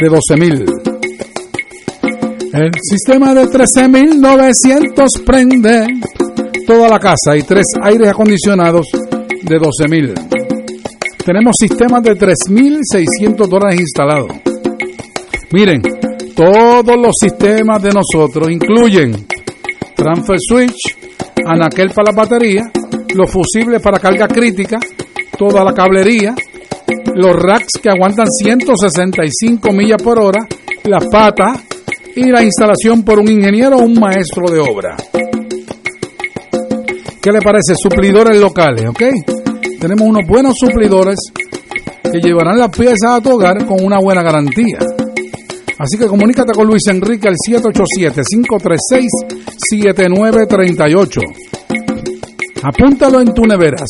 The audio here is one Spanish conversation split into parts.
de 12.000. El sistema de 13.900 prende toda la casa y tres aires acondicionados de 12.000. Tenemos sistemas de 3.600 dólares instalados. Miren, todos los sistemas de nosotros incluyen transfer switch, anaquel para la batería, los fusibles para carga crítica, toda la cablería, los racks que aguantan 165 millas por hora, las patas y la instalación por un ingeniero o un maestro de obra. ¿Qué le parece? Suplidores locales, ¿ok? Tenemos unos buenos suplidores que llevarán las piezas a tu hogar con una buena garantía. Así que comunícate con Luis Enrique al 787-536-7938. Apúntalo en tu nevera,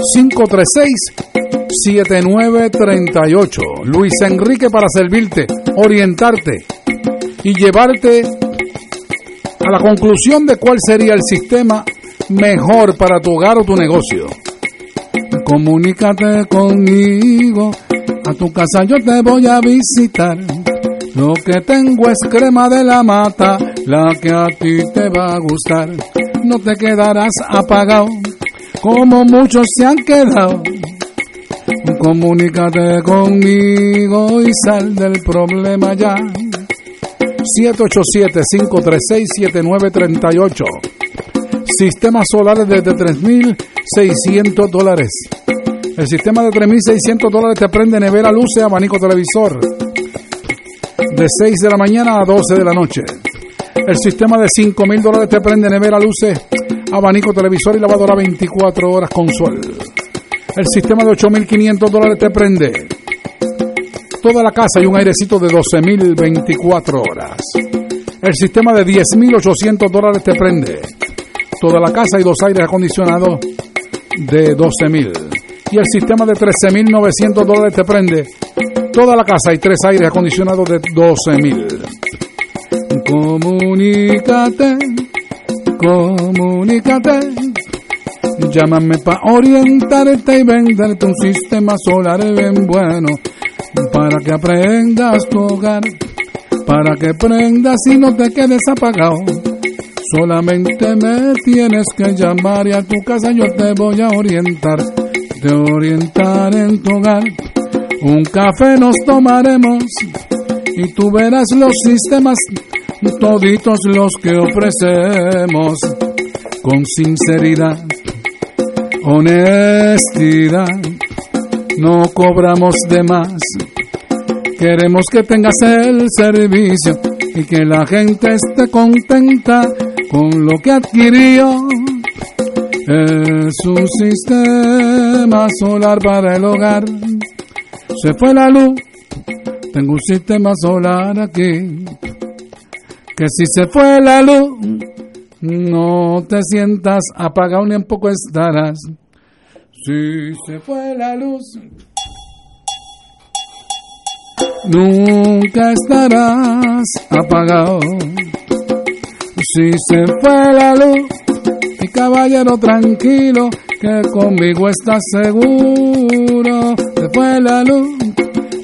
787-536-7938. Luis Enrique para servirte, orientarte y llevarte a la conclusión de cuál sería el sistema mejor para tu hogar o tu negocio. Comunícate conmigo a tu casa yo te voy a visitar. Lo que tengo es crema de la mata, la que a ti te va a gustar. No te quedarás apagado, como muchos se han quedado. Comunícate conmigo y sal del problema ya. 787-536-7938. Sistemas solares desde 3.600 dólares. El sistema de 3.600 dólares te prende nevera, luces, abanico, televisor. De 6 de la mañana a 12 de la noche. El sistema de 5.000 dólares te prende nevera, luces, abanico, televisor y lavadora 24 horas con sol. El sistema de 8.500 dólares te prende toda la casa y un airecito de 12.024 horas. El sistema de 10.800 dólares te prende toda la casa y dos aires acondicionados de 12.000 y el sistema de 13.900 dólares te prende toda la casa y tres aires acondicionados de 12.000. Comunícate, comunícate. Llámame para orientarte y venderte un sistema solar bien bueno. Para que aprendas tu hogar, para que prendas y no te quedes apagado. Solamente me tienes que llamar y a tu casa yo te voy a orientar de orientar en tu hogar. Un café nos tomaremos y tú verás los sistemas, toditos los que ofrecemos, con sinceridad, honestidad, no cobramos de más. Queremos que tengas el servicio y que la gente esté contenta con lo que adquirió es un sistema solar para el hogar. Se fue la luz, tengo un sistema solar aquí. Que si se fue la luz, no te sientas apagado ni un poco estarás. Si se fue la luz, nunca estarás apagado. Si se fue la luz, mi caballero tranquilo, que conmigo estás seguro. Se fue la luz,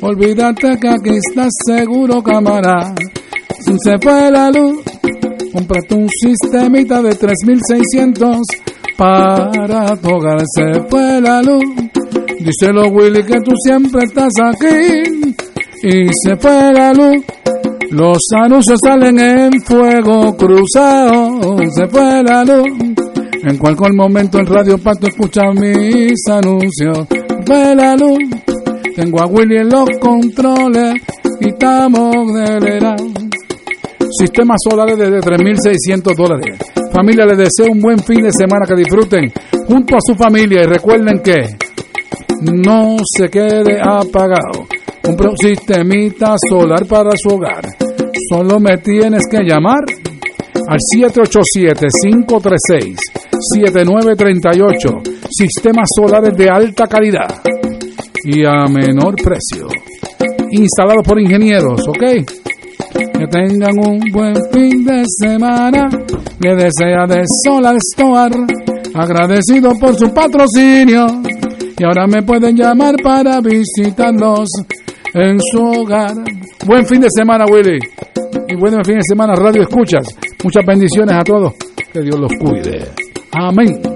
olvídate que aquí estás seguro, camarada. Si se fue la luz, cómprate un sistemita de 3600 para tu. Se fue la luz, díselo Willy que tú siempre estás aquí. Y se fue la luz. Los anuncios salen en fuego cruzado, se fue la luz. En cualquier momento en Radio Pato escucha mis anuncios. Ve la luz, tengo a Willy en los controles y estamos delirados. Sistemas solares de 3.600 dólares. Familia, les deseo un buen fin de semana, que disfruten junto a su familia y recuerden que no se quede apagado. Un sistemita solar para su hogar. Solo me tienes que llamar al 787-536-7938. Sistemas solares de alta calidad y a menor precio. Instalado por ingenieros, ¿ok? Que tengan un buen fin de semana. Le desea de Solar Store. Agradecido por su patrocinio. Y ahora me pueden llamar para visitarlos en su hogar. Buen fin de semana, Willy. Y buen fin de semana, Radio Escuchas. Muchas bendiciones a todos. Que Dios los cuide. Amén.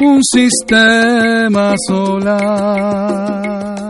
un sistema solar.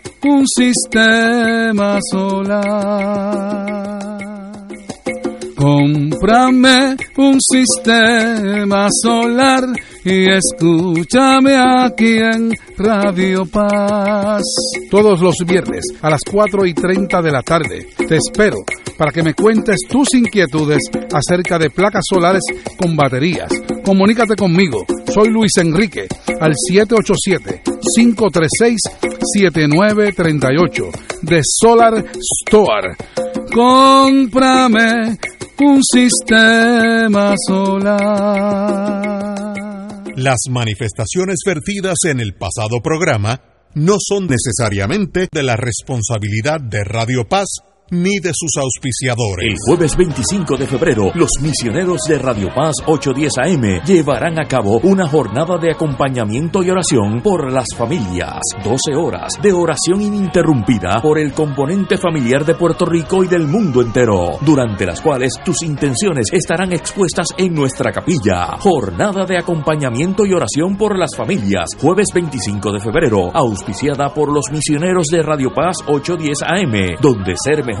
un sistema solar. Cómprame un sistema solar y escúchame aquí en Radio Paz. Todos los viernes a las 4 y 30 de la tarde. Te espero para que me cuentes tus inquietudes acerca de placas solares con baterías. Comunícate conmigo. Soy Luis Enrique al 787-536-7938 de Solar Store. Cómprame un sistema solar. Las manifestaciones vertidas en el pasado programa no son necesariamente de la responsabilidad de Radio Paz ni de sus auspiciadores. El jueves 25 de febrero, los misioneros de Radio Paz 810 AM llevarán a cabo una jornada de acompañamiento y oración por las familias. 12 horas de oración ininterrumpida por el componente familiar de Puerto Rico y del mundo entero, durante las cuales tus intenciones estarán expuestas en nuestra capilla. Jornada de acompañamiento y oración por las familias, jueves 25 de febrero, auspiciada por los misioneros de Radio Paz 810 AM, donde ser mejor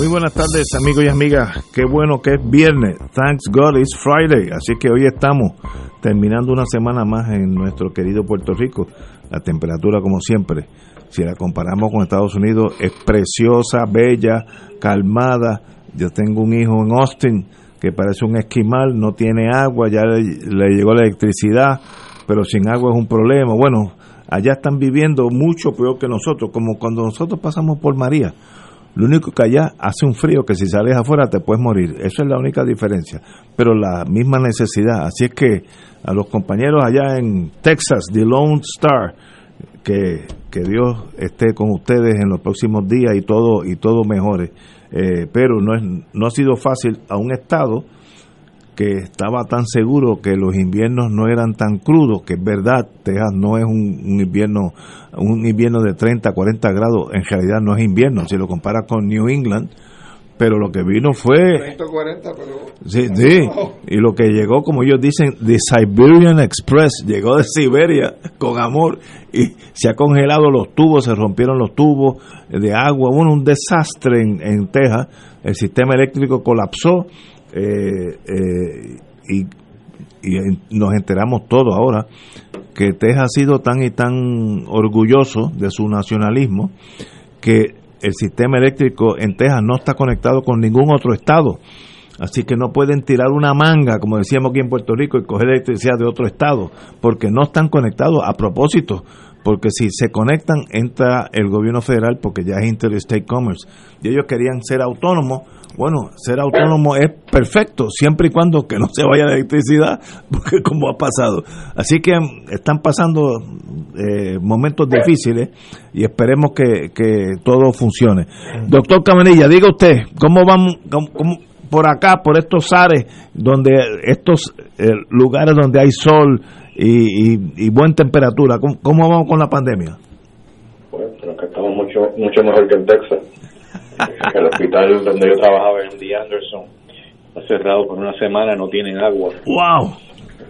Muy buenas tardes amigos y amigas, qué bueno que es viernes, thanks God it's Friday, así que hoy estamos terminando una semana más en nuestro querido Puerto Rico, la temperatura como siempre, si la comparamos con Estados Unidos es preciosa, bella, calmada, yo tengo un hijo en Austin que parece un esquimal, no tiene agua, ya le, le llegó la electricidad, pero sin agua es un problema, bueno, allá están viviendo mucho peor que nosotros, como cuando nosotros pasamos por María, lo único que allá hace un frío que si sales afuera te puedes morir. Eso es la única diferencia. Pero la misma necesidad. Así es que a los compañeros allá en Texas, The Lone Star, que, que Dios esté con ustedes en los próximos días y todo, y todo mejore. Eh, pero no, es, no ha sido fácil a un Estado que estaba tan seguro que los inviernos no eran tan crudos, que es verdad, Texas no es un, invierno un invierno de 30, 40 grados, en realidad no es invierno, si lo comparas con New England, pero lo que vino fue... Sí, sí, y lo que llegó, como ellos dicen, the Siberian Express, llegó de Siberia con amor y se ha congelado los tubos, se rompieron los tubos de agua, hubo un desastre en, en Texas, el sistema eléctrico colapsó eh, eh, y, nos enteramos todo ahora que Texas ha sido tan y tan orgulloso de su nacionalismo que el sistema eléctrico en Texas no está conectado con ningún otro estado. Así que no pueden tirar una manga, como decíamos aquí en Puerto Rico, y coger electricidad de otro estado, porque no están conectados a propósito porque si se conectan entra el gobierno federal porque ya es Interstate Commerce. Y ellos querían ser autónomos bueno, ser autónomo es perfecto siempre y cuando que no se vaya la electricidad porque como ha pasado. Así que están pasando eh, momentos difíciles y esperemos que, todo funcione. Doctor Camarilla diga usted cómo vamos por acá por estos ares donde estos eh, lugares donde hay sol y, y, buena temperatura. ¿Cómo, vamos con la pandemia? Bueno, creo que estamos mucho, mucho mejor que en Texas. el hospital donde yo trabajaba en D. Anderson ha cerrado por una semana, no tienen agua. ¡Wow!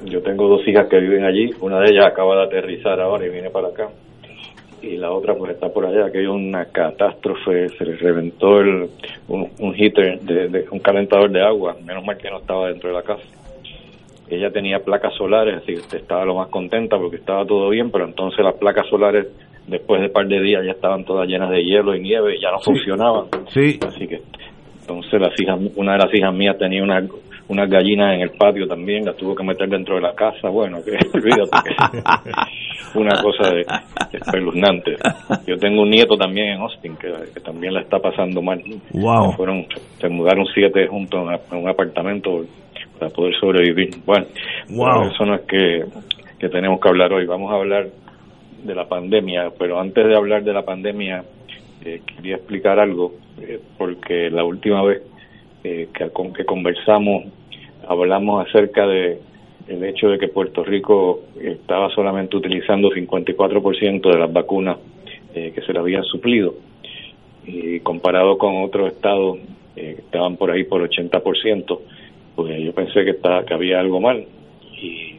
Yo tengo dos hijas que viven allí, una de ellas acaba de aterrizar ahora y viene para acá. Y la otra pues está por allá, que hay una catástrofe, se les reventó el, un, heater, de, un calentador de agua, menos mal que no estaba dentro de la casa ella tenía placas solares, así que estaba lo más contenta porque estaba todo bien, pero entonces las placas solares después de un par de días ya estaban todas llenas de hielo y nieve y ya no funcionaban. Sí. Así que entonces las hijas, una de las hijas mías tenía una unas gallinas en el patio también, las tuvo que meter dentro de la casa, bueno, que olvídate una cosa de, espeluznante. Yo tengo un nieto también en Austin que, también la está pasando mal. Wow. Fueron, se mudaron siete juntos en un apartamento para poder sobrevivir. Bueno, eso no es que, tenemos que hablar hoy. Vamos a hablar de la pandemia, pero antes de hablar de la pandemia, eh, quería explicar algo, eh, porque la última vez eh, que, con que conversamos hablamos acerca de el hecho de que Puerto Rico estaba solamente utilizando 54% de las vacunas que se le habían suplido y comparado con otros estados que estaban por ahí por 80%, pues yo pensé que, estaba, que había algo mal y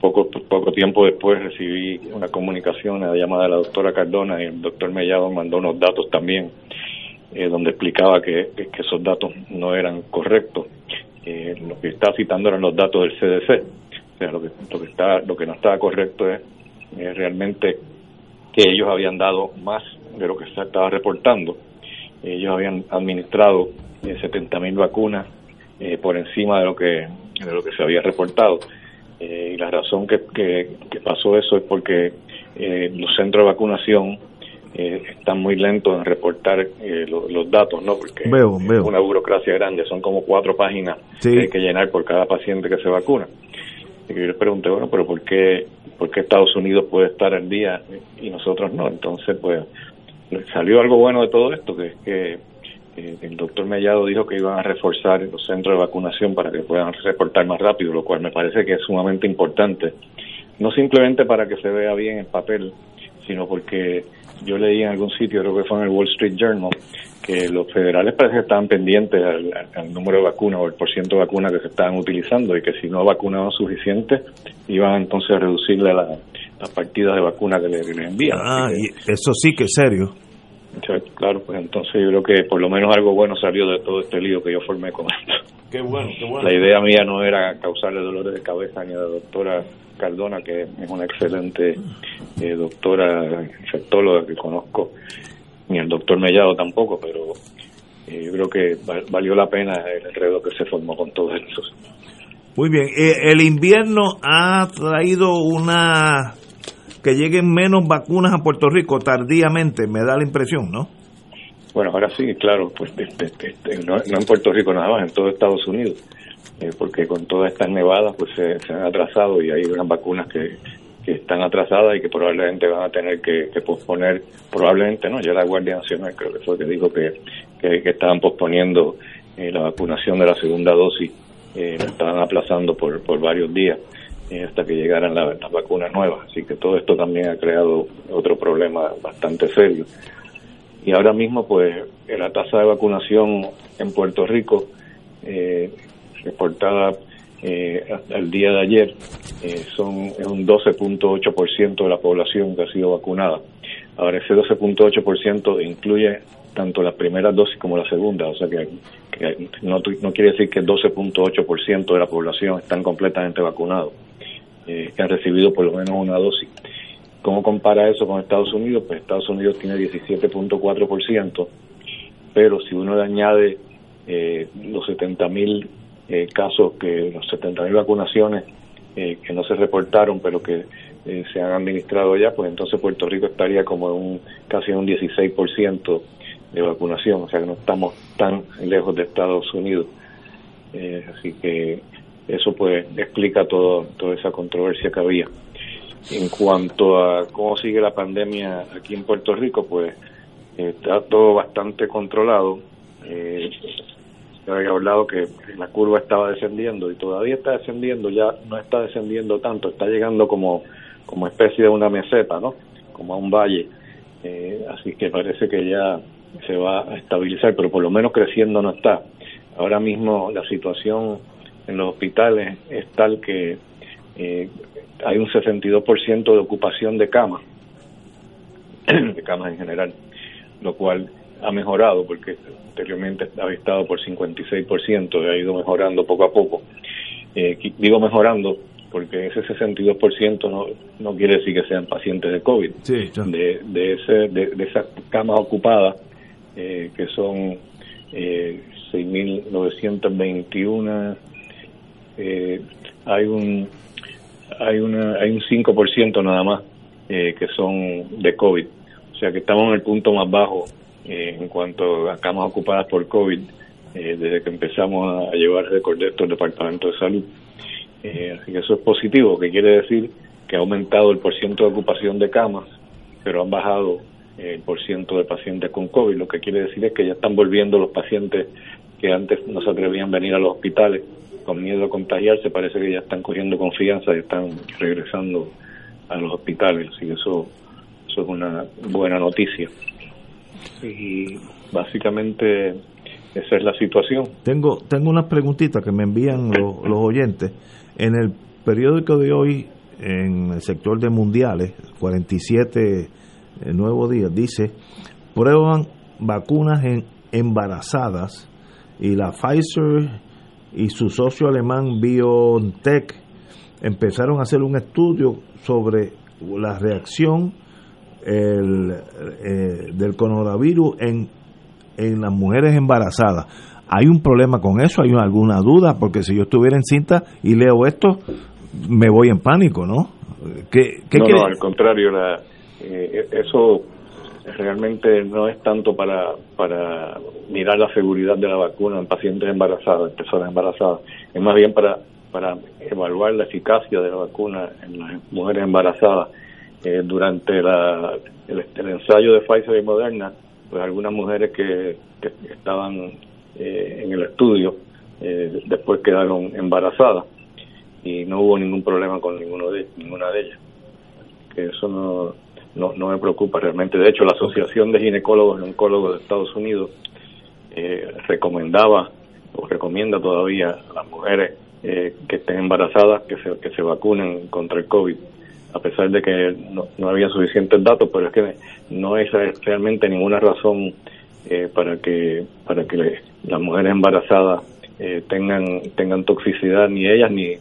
poco poco tiempo después recibí una comunicación, una llamada de la doctora Cardona y el doctor Mellado mandó unos datos también eh, donde explicaba que, que, esos datos no eran correctos. Eh, lo que estaba citando eran los datos del CDC. O sea, lo que, lo que, está, lo que no estaba correcto es realmente que ellos habían dado más de lo que se estaba reportando. Ellos habían administrado eh, 70 mil vacunas eh, por encima de lo que de lo que se había reportado eh, y la razón que, que, pasó eso es porque eh, los centros de vacunación están muy lentos en reportar los datos, ¿no? Porque es una burocracia grande, son como cuatro páginas que hay que llenar por cada paciente que se vacuna. Y yo les pregunté, bueno, pero ¿por qué, ¿por qué Estados Unidos puede estar al día y nosotros no? Entonces, pues, salió algo bueno de todo esto, que es que eh, el doctor Mellado dijo que iban a reforzar los centros de vacunación para que puedan reportar más rápido, lo cual me parece que es sumamente importante. No simplemente para que se vea bien en papel, sino porque yo leí en algún sitio, creo que fue en el Wall Street Journal, que los federales parece que estaban pendientes al, número de vacunas o el porcentaje de vacunas que se estaban utilizando y que si no vacunaban suficiente iban entonces a reducirle la, las partidas de vacunas que les, envían. Ah, y eso sí que es serio. Claro, pues entonces yo creo que por lo menos algo bueno salió de todo este lío que yo formé con esto. Qué bueno, qué bueno. La idea mía no era causarle dolores de cabeza ni a la doctora Cardona, que es una excelente eh, doctora infectóloga que conozco, ni al doctor Mellado tampoco, pero eh, yo creo que valió la pena el enredo que se formó con todos esos. Muy bien, eh, el invierno ha traído una que lleguen menos vacunas a Puerto Rico tardíamente, me da la impresión, ¿no? Bueno, ahora sí, claro, pues no, en Puerto Rico nada más, en todo Estados Unidos, eh, porque con todas estas nevadas pues se, han atrasado y hay unas vacunas que, están atrasadas y que probablemente van a tener que, posponer, probablemente no, ya la Guardia Nacional creo que fue que dijo que, que, estaban posponiendo eh, la vacunación de la segunda dosis eh, estaban aplazando por, por varios días eh, hasta que llegaran las vacunas nuevas. Así que todo esto también ha creado otro problema bastante serio. Y ahora mismo, pues, la tasa de vacunación en Puerto Rico, eh, reportada eh, el día de ayer, eh, son es un 12.8% de la población que ha sido vacunada. Ahora, ese 12.8% incluye tanto las primeras dosis como la segunda, o sea que, no, no, quiere decir que el 12.8% de la población están completamente vacunados, eh, que han recibido por lo menos una dosis. ¿Cómo compara eso con Estados Unidos? Pues Estados Unidos tiene 17.4%, pero si uno le añade eh, los 70.000 eh, casos, que los 70.000 vacunaciones eh, que no se reportaron, pero que eh, se han administrado ya, pues entonces Puerto Rico estaría como en un casi un 16% de vacunación, o sea que no estamos tan lejos de Estados Unidos. Eh, así que eso pues explica todo, toda esa controversia que había. En cuanto a cómo sigue la pandemia aquí en Puerto Rico, pues está todo bastante controlado. Eh, había hablado que la curva estaba descendiendo y todavía está descendiendo, ya no está descendiendo tanto, está llegando como, como especie de una meseta, ¿no? Como a un valle. Eh, así que parece que ya se va a estabilizar, pero por lo menos creciendo no está. Ahora mismo la situación en los hospitales es tal que eh, hay un 62% de ocupación de camas, de camas en general, lo cual ha mejorado porque anteriormente había estado por 56%, ha ido mejorando poco a poco. Eh, digo mejorando porque ese 62% no, no quiere decir que sean pacientes de COVID. de, de, ese, de, de esas camas ocupadas, eh, que son eh, 6.921, eh, hay un hay una hay un 5% nada más eh, que son de COVID. O sea que estamos en el punto más bajo eh, en cuanto a camas ocupadas por COVID eh, desde que empezamos a llevar récord de estos departamentos de salud. Así que eso es positivo, que quiere decir que ha aumentado el porcentaje de ocupación de camas, pero han bajado el porcentaje de pacientes con COVID. Lo que quiere decir es que ya están volviendo los pacientes que antes no se atrevían a venir a los hospitales con miedo a contagiarse, parece que ya están cogiendo confianza y están regresando a los hospitales. Así que eso, eso es una buena noticia y básicamente esa es la situación. Tengo tengo unas preguntitas que me envían los, los oyentes. En el periódico de hoy, en el sector de mundiales, 47 eh, nuevos días, dice, prueban vacunas en embarazadas y la Pfizer y su socio alemán BioNTech empezaron a hacer un estudio sobre la reacción el, eh, del coronavirus en, en las mujeres embarazadas. ¿Hay un problema con eso? ¿Hay alguna duda? Porque si yo estuviera en cinta y leo esto, me voy en pánico, ¿no? ¿Qué, no, al contrario, la, eh, eso realmente no es tanto para, para mirar la seguridad de la vacuna en pacientes embarazadas, en personas embarazadas, es más bien para, para evaluar la eficacia de la vacuna en las mujeres embarazadas eh, durante la, el, ensayo de Pfizer y Moderna, pues algunas mujeres que, estaban eh, en el estudio eh, después quedaron embarazadas y no hubo ningún problema con ninguno de, ninguna de ellas. Que eso no, no, no me preocupa realmente. De hecho, la Asociación de Ginecólogos y Oncólogos de Estados Unidos recomendaba o recomienda todavía a las mujeres que estén embarazadas que se, que se vacunen contra el COVID a pesar de que no, había suficientes datos, pero es que no hay realmente ninguna razón eh, para que para que las mujeres embarazadas eh, tengan tengan toxicidad ni ellas ni,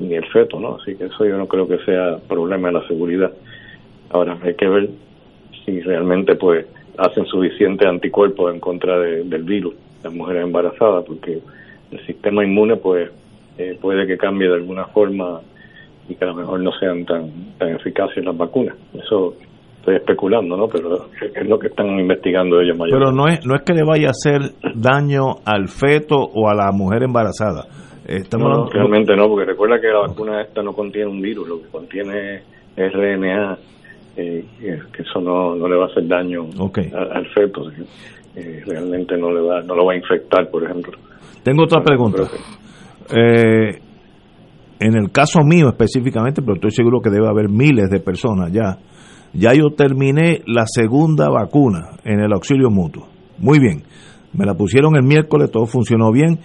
ni, el feto, ¿no? Así que eso yo no creo que sea problema de la seguridad. Ahora hay que ver si realmente pues hacen suficiente anticuerpos en contra del virus las mujeres embarazadas, porque el sistema inmune pues eh, puede que cambie de alguna forma y que a lo mejor no sean tan, tan eficaces las vacunas. Eso estoy especulando, ¿no? Pero es lo que están investigando ellos mayormente. Pero no es, no es que le vaya a hacer daño al feto o a la mujer embarazada. Estamos no, realmente no, porque recuerda que la vacuna esta no contiene un virus, lo que contiene es RNA, eh, que eso no, no le va a hacer daño al feto. Eh, realmente no le va, no lo va a infectar, por ejemplo. Tengo otra pregunta. eh, en el caso mío específicamente, pero estoy seguro que debe haber miles de personas ya, ya yo terminé la segunda vacuna en el auxilio mutuo. Muy bien, me la pusieron el miércoles, todo funcionó bien.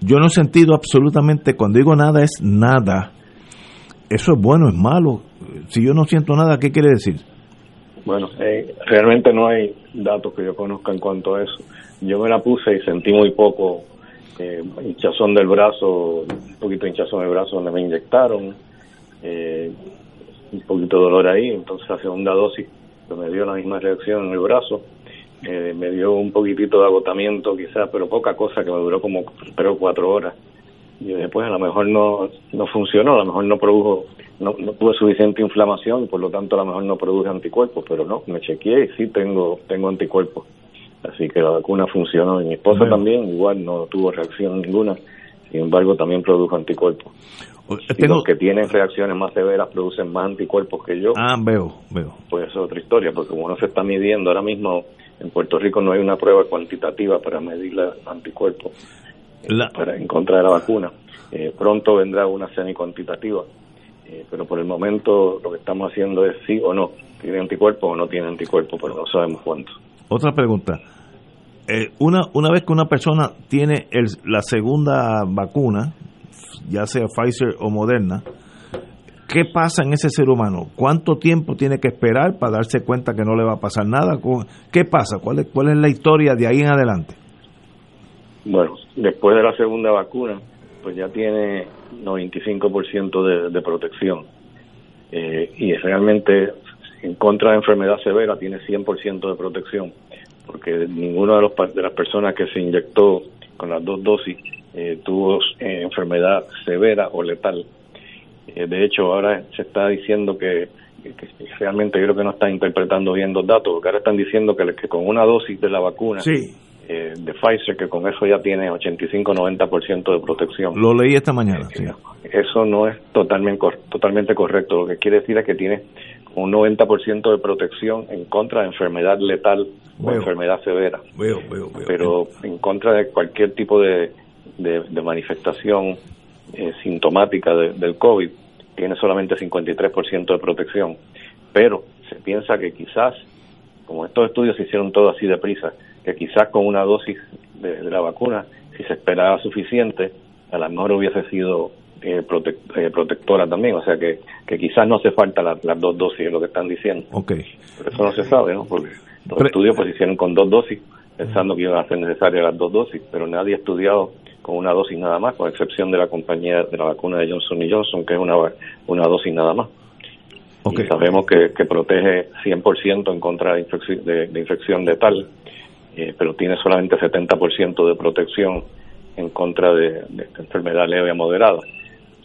Yo no he sentido absolutamente, cuando digo nada es nada. Eso es bueno, es malo. Si yo no siento nada, ¿qué quiere decir? Bueno, eh, realmente no hay datos que yo conozca en cuanto a eso. Yo me la puse y sentí muy poco eh, hinchazón del brazo, un poquito de hinchazón del brazo donde me inyectaron, eh, un poquito de dolor ahí, entonces la segunda dosis me dio la misma reacción en el brazo, eh, me dio un poquitito de agotamiento quizás, pero poca cosa que me duró como tres o cuatro horas. Y después a lo mejor no, no funcionó, a lo mejor no produjo, no, no tuve suficiente inflamación y por lo tanto a lo mejor no produje anticuerpos, pero no, me chequeé y sí tengo, tengo anticuerpos. Así que la vacuna funcionó. Y mi esposa también, igual no tuvo reacción ninguna, sin embargo también produjo anticuerpos. Y los que tienen reacciones más severas producen más anticuerpos que yo. Ah, veo, veo. Pues eso es otra historia, porque como no se está midiendo ahora mismo, en Puerto Rico no hay una prueba cuantitativa para medir los anticuerpos para, en contra de la vacuna. Eh, pronto vendrá una semi-cuantitativa, eh, pero por el momento lo que estamos haciendo es sí o no, tiene anticuerpos o no tiene anticuerpos, pero no sabemos cuántos. Otra pregunta. Eh, una, una vez que una persona tiene el, la segunda vacuna, ya sea Pfizer o Moderna, ¿qué pasa en ese ser humano? ¿Cuánto tiempo tiene que esperar para darse cuenta que no le va a pasar nada? ¿Qué pasa? ¿Cuál es, cuál es la historia de ahí en adelante? Bueno, después de la segunda vacuna, pues ya tiene 95% de, de protección. Eh, y realmente en contra de enfermedad severa tiene 100% de protección, porque ninguna de, los, de las personas que se inyectó con las dos dosis eh, tuvo eh, enfermedad severa o letal. Eh, de hecho, ahora se está diciendo que, realmente yo creo que no están interpretando bien los datos, porque ahora están diciendo que, que con una dosis de la vacuna de Pfizer, que con eso ya tiene 85-90% de protección. Lo leí esta mañana. Eso no es totalmente, totalmente correcto. Lo que quiere decir es que tiene un 90% de protección en contra de enfermedad letal o enfermedad severa. Pero en contra de cualquier tipo de, de, manifestación eh, sintomática del COVID, tiene solamente 53% de protección. Pero se piensa que quizás, como estos estudios se hicieron todos así deprisa, que quizás con una dosis de, de la vacuna, si se esperaba suficiente, a lo mejor hubiese sido eh, eh, protectora también, o sea que, que quizás no hace falta las dos dosis, es lo que están diciendo. Okay. Pero eso no se sabe, ¿no? Porque los estudios pues hicieron con dos dosis, pensando que iban a ser necesarias las dos dosis, pero nadie ha estudiado con una dosis nada más, con excepción de la compañía de la vacuna de Johnson Johnson, que es una, una dosis nada más. Okay. Y sabemos que, que protege 100% en contra de, infección de, infección letal, eh, pero tiene solamente 70% de protección en contra de, de enfermedad leve a moderada.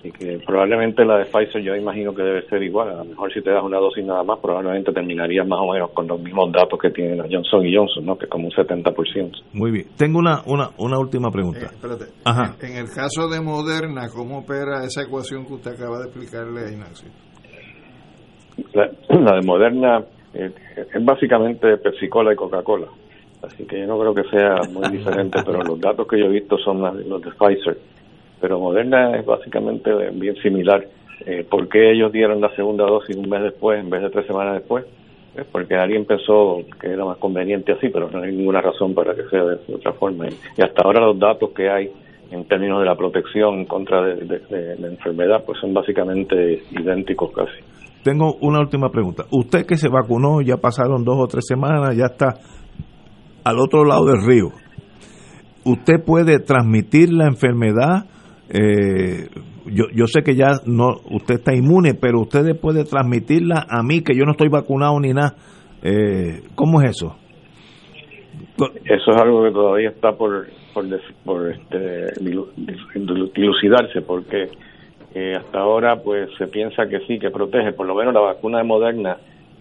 Así que probablemente la de Pfizer yo imagino que debe ser igual. A lo mejor si te das una dosis nada más, probablemente terminarías más o menos con los mismos datos que tiene la Johnson Johnson, ¿no? que es como un 70%. Muy bien. Tengo una, una, una última pregunta. Eh, espérate. Ajá. En, el caso de Moderna, ¿cómo opera esa ecuación que usted acaba de explicarle a Ignacio? La, de Moderna eh, es básicamente Pepsi Cola y Coca-Cola. Así que yo no creo que sea muy diferente, pero los datos que yo he visto son los de Pfizer pero Moderna es básicamente bien similar. Eh, ¿Por qué ellos dieron la segunda dosis un mes después en vez de tres semanas después? Es porque alguien pensó que era más conveniente así, pero no hay ninguna razón para que sea de, otra forma. Y, hasta ahora los datos que hay en términos de la protección contra de, la enfermedad, pues son básicamente idénticos casi. Tengo una última pregunta. Usted que se vacunó, ya pasaron dos o tres semanas, ya está al otro lado del río. ¿Usted puede transmitir la enfermedad eh, yo, yo sé que ya no usted está inmune, pero usted puede transmitirla a mí, que yo no estoy vacunado ni nada. Eh, ¿Cómo es eso? Eso es algo que todavía está por, por, este, dilucidarse, porque eh, hasta ahora pues se piensa que sí, que protege. Por lo menos la vacuna de Moderna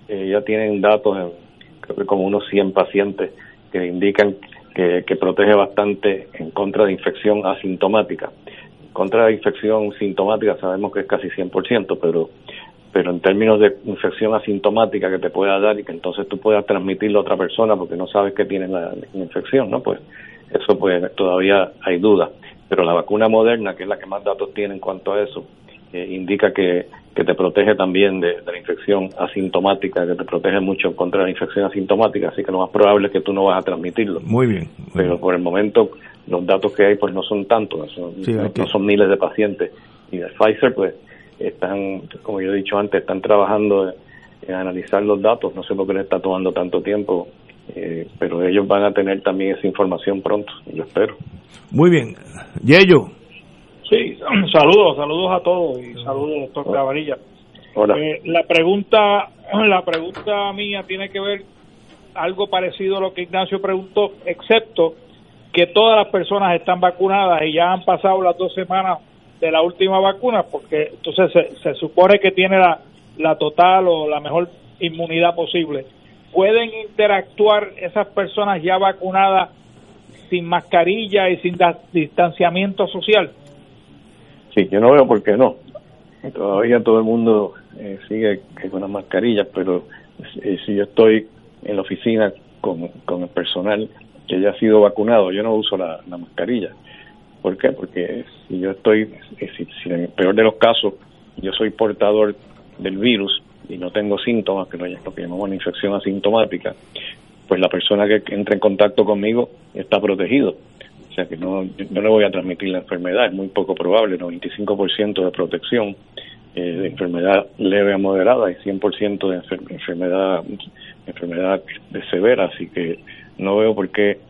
eh, ya tienen datos, en, creo que como unos 100 pacientes, que indican que, que protege bastante en contra de infección asintomática contra la infección sintomática sabemos que es casi 100%, pero pero en términos de infección asintomática que te pueda dar y que entonces tú puedas transmitirlo a otra persona porque no sabes que tiene la, infección, ¿no? Pues eso pues todavía hay dudas. pero la vacuna moderna, que es la que más datos tiene en cuanto a eso, eh, indica que, que te protege también de, la infección asintomática, que te protege mucho contra la infección asintomática, así que lo más probable es que tú no vas a transmitirlo. Muy bien. pero por el momento los datos que hay pues no son tantos, no, son miles de pacientes. Y de Pfizer pues están, como yo he dicho antes, están trabajando en analizar los datos, no sé por qué les está tomando tanto tiempo, eh, pero ellos van a tener también esa información pronto, yo espero. Muy bien. Yello. Sí, saludos, saludos a todos y saludos, doctor Cavarilla. Hola. Eh, la pregunta, la pregunta mía tiene que ver algo parecido a lo que Ignacio preguntó, excepto que todas las personas están vacunadas y ya han pasado las dos semanas de la última vacuna, porque entonces se, supone que tiene la, la total o la mejor inmunidad posible. ¿Pueden interactuar esas personas ya vacunadas sin mascarilla y sin distanciamiento social? Sí, yo no veo por qué no. Todavía todo el mundo eh, sigue con las mascarillas, pero eh, si yo estoy en la oficina con, con el personal que ya ha sido vacunado, yo no uso la, mascarilla. ¿Por qué? Porque si yo estoy, eh, si, en el peor de los casos yo soy portador del virus y no tengo síntomas, que es lo que llamamos una infección asintomática, pues la persona que entre en contacto conmigo está protegido. O sea que no, no le voy a transmitir la enfermedad, es muy poco probable, 95% de protección eh, de enfermedad leve a moderada y 100% de enfermedad enfermedad severa, así que no veo por qué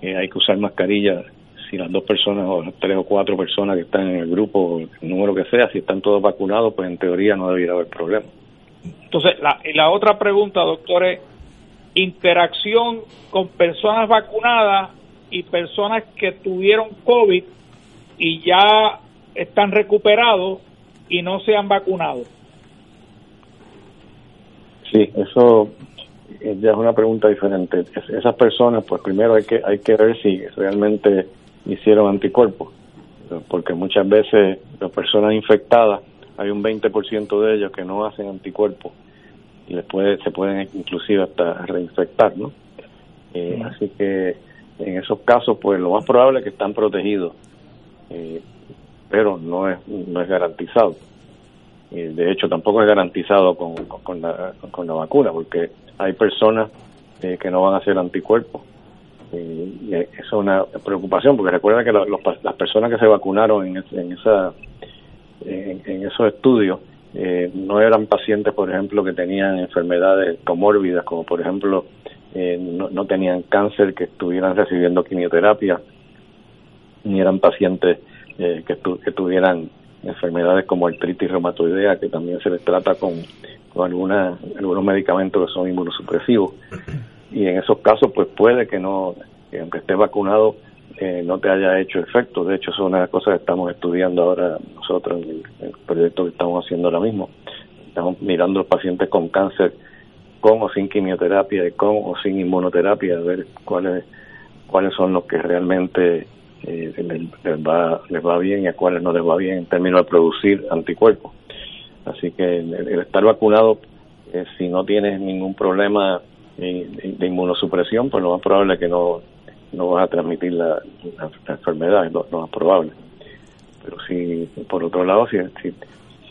eh, hay que usar mascarilla si las dos personas o las tres o cuatro personas que están en el grupo, el número que sea, si están todos vacunados, pues en teoría no debería haber problema. Entonces, la, la otra pregunta, doctor, es interacción con personas vacunadas y personas que tuvieron COVID y ya están recuperados y no se han vacunado. Sí, eso ya es una pregunta diferente. esas personas, pues primero hay que hay que ver si realmente hicieron anticuerpos, porque muchas veces las personas infectadas hay un 20% de ellos que no hacen anticuerpos y les puede, se pueden inclusive hasta reinfectar, ¿no? Eh, así que en esos casos, pues lo más probable es que están protegidos, eh, pero no es, no es garantizado. de hecho, tampoco es garantizado con, con, la, con la vacuna, porque hay personas eh, que no van a hacer anticuerpos. y eso es una preocupación, porque recuerda que las personas que se vacunaron en, en esa en, esos estudios eh, no eran pacientes, por ejemplo, que tenían enfermedades comórbidas, como por ejemplo eh, no, tenían cáncer, que estuvieran recibiendo quimioterapia, ni eran pacientes que, que tuvieran enfermedades como artritis reumatoidea, que también se les trata con alguna, algunos medicamentos que son inmunosupresivos. Y en esos casos, pues puede que no, aunque esté vacunado, eh, no te haya hecho efecto. De hecho, es una de las cosas que estamos estudiando ahora nosotros en el, proyecto que estamos haciendo ahora mismo. Estamos mirando los pacientes con cáncer con o sin quimioterapia y con o sin inmunoterapia, a ver cuáles cuáles son los que realmente eh, les, va, les va bien y a cuáles no les va bien en términos de producir anticuerpos. Así que el, estar vacunado, eh, si no tienes ningún problema de, inmunosupresión, pues lo más probable es que no, no vas a transmitir la, enfermedad, es lo, más probable. Pero si, por otro lado, si, si,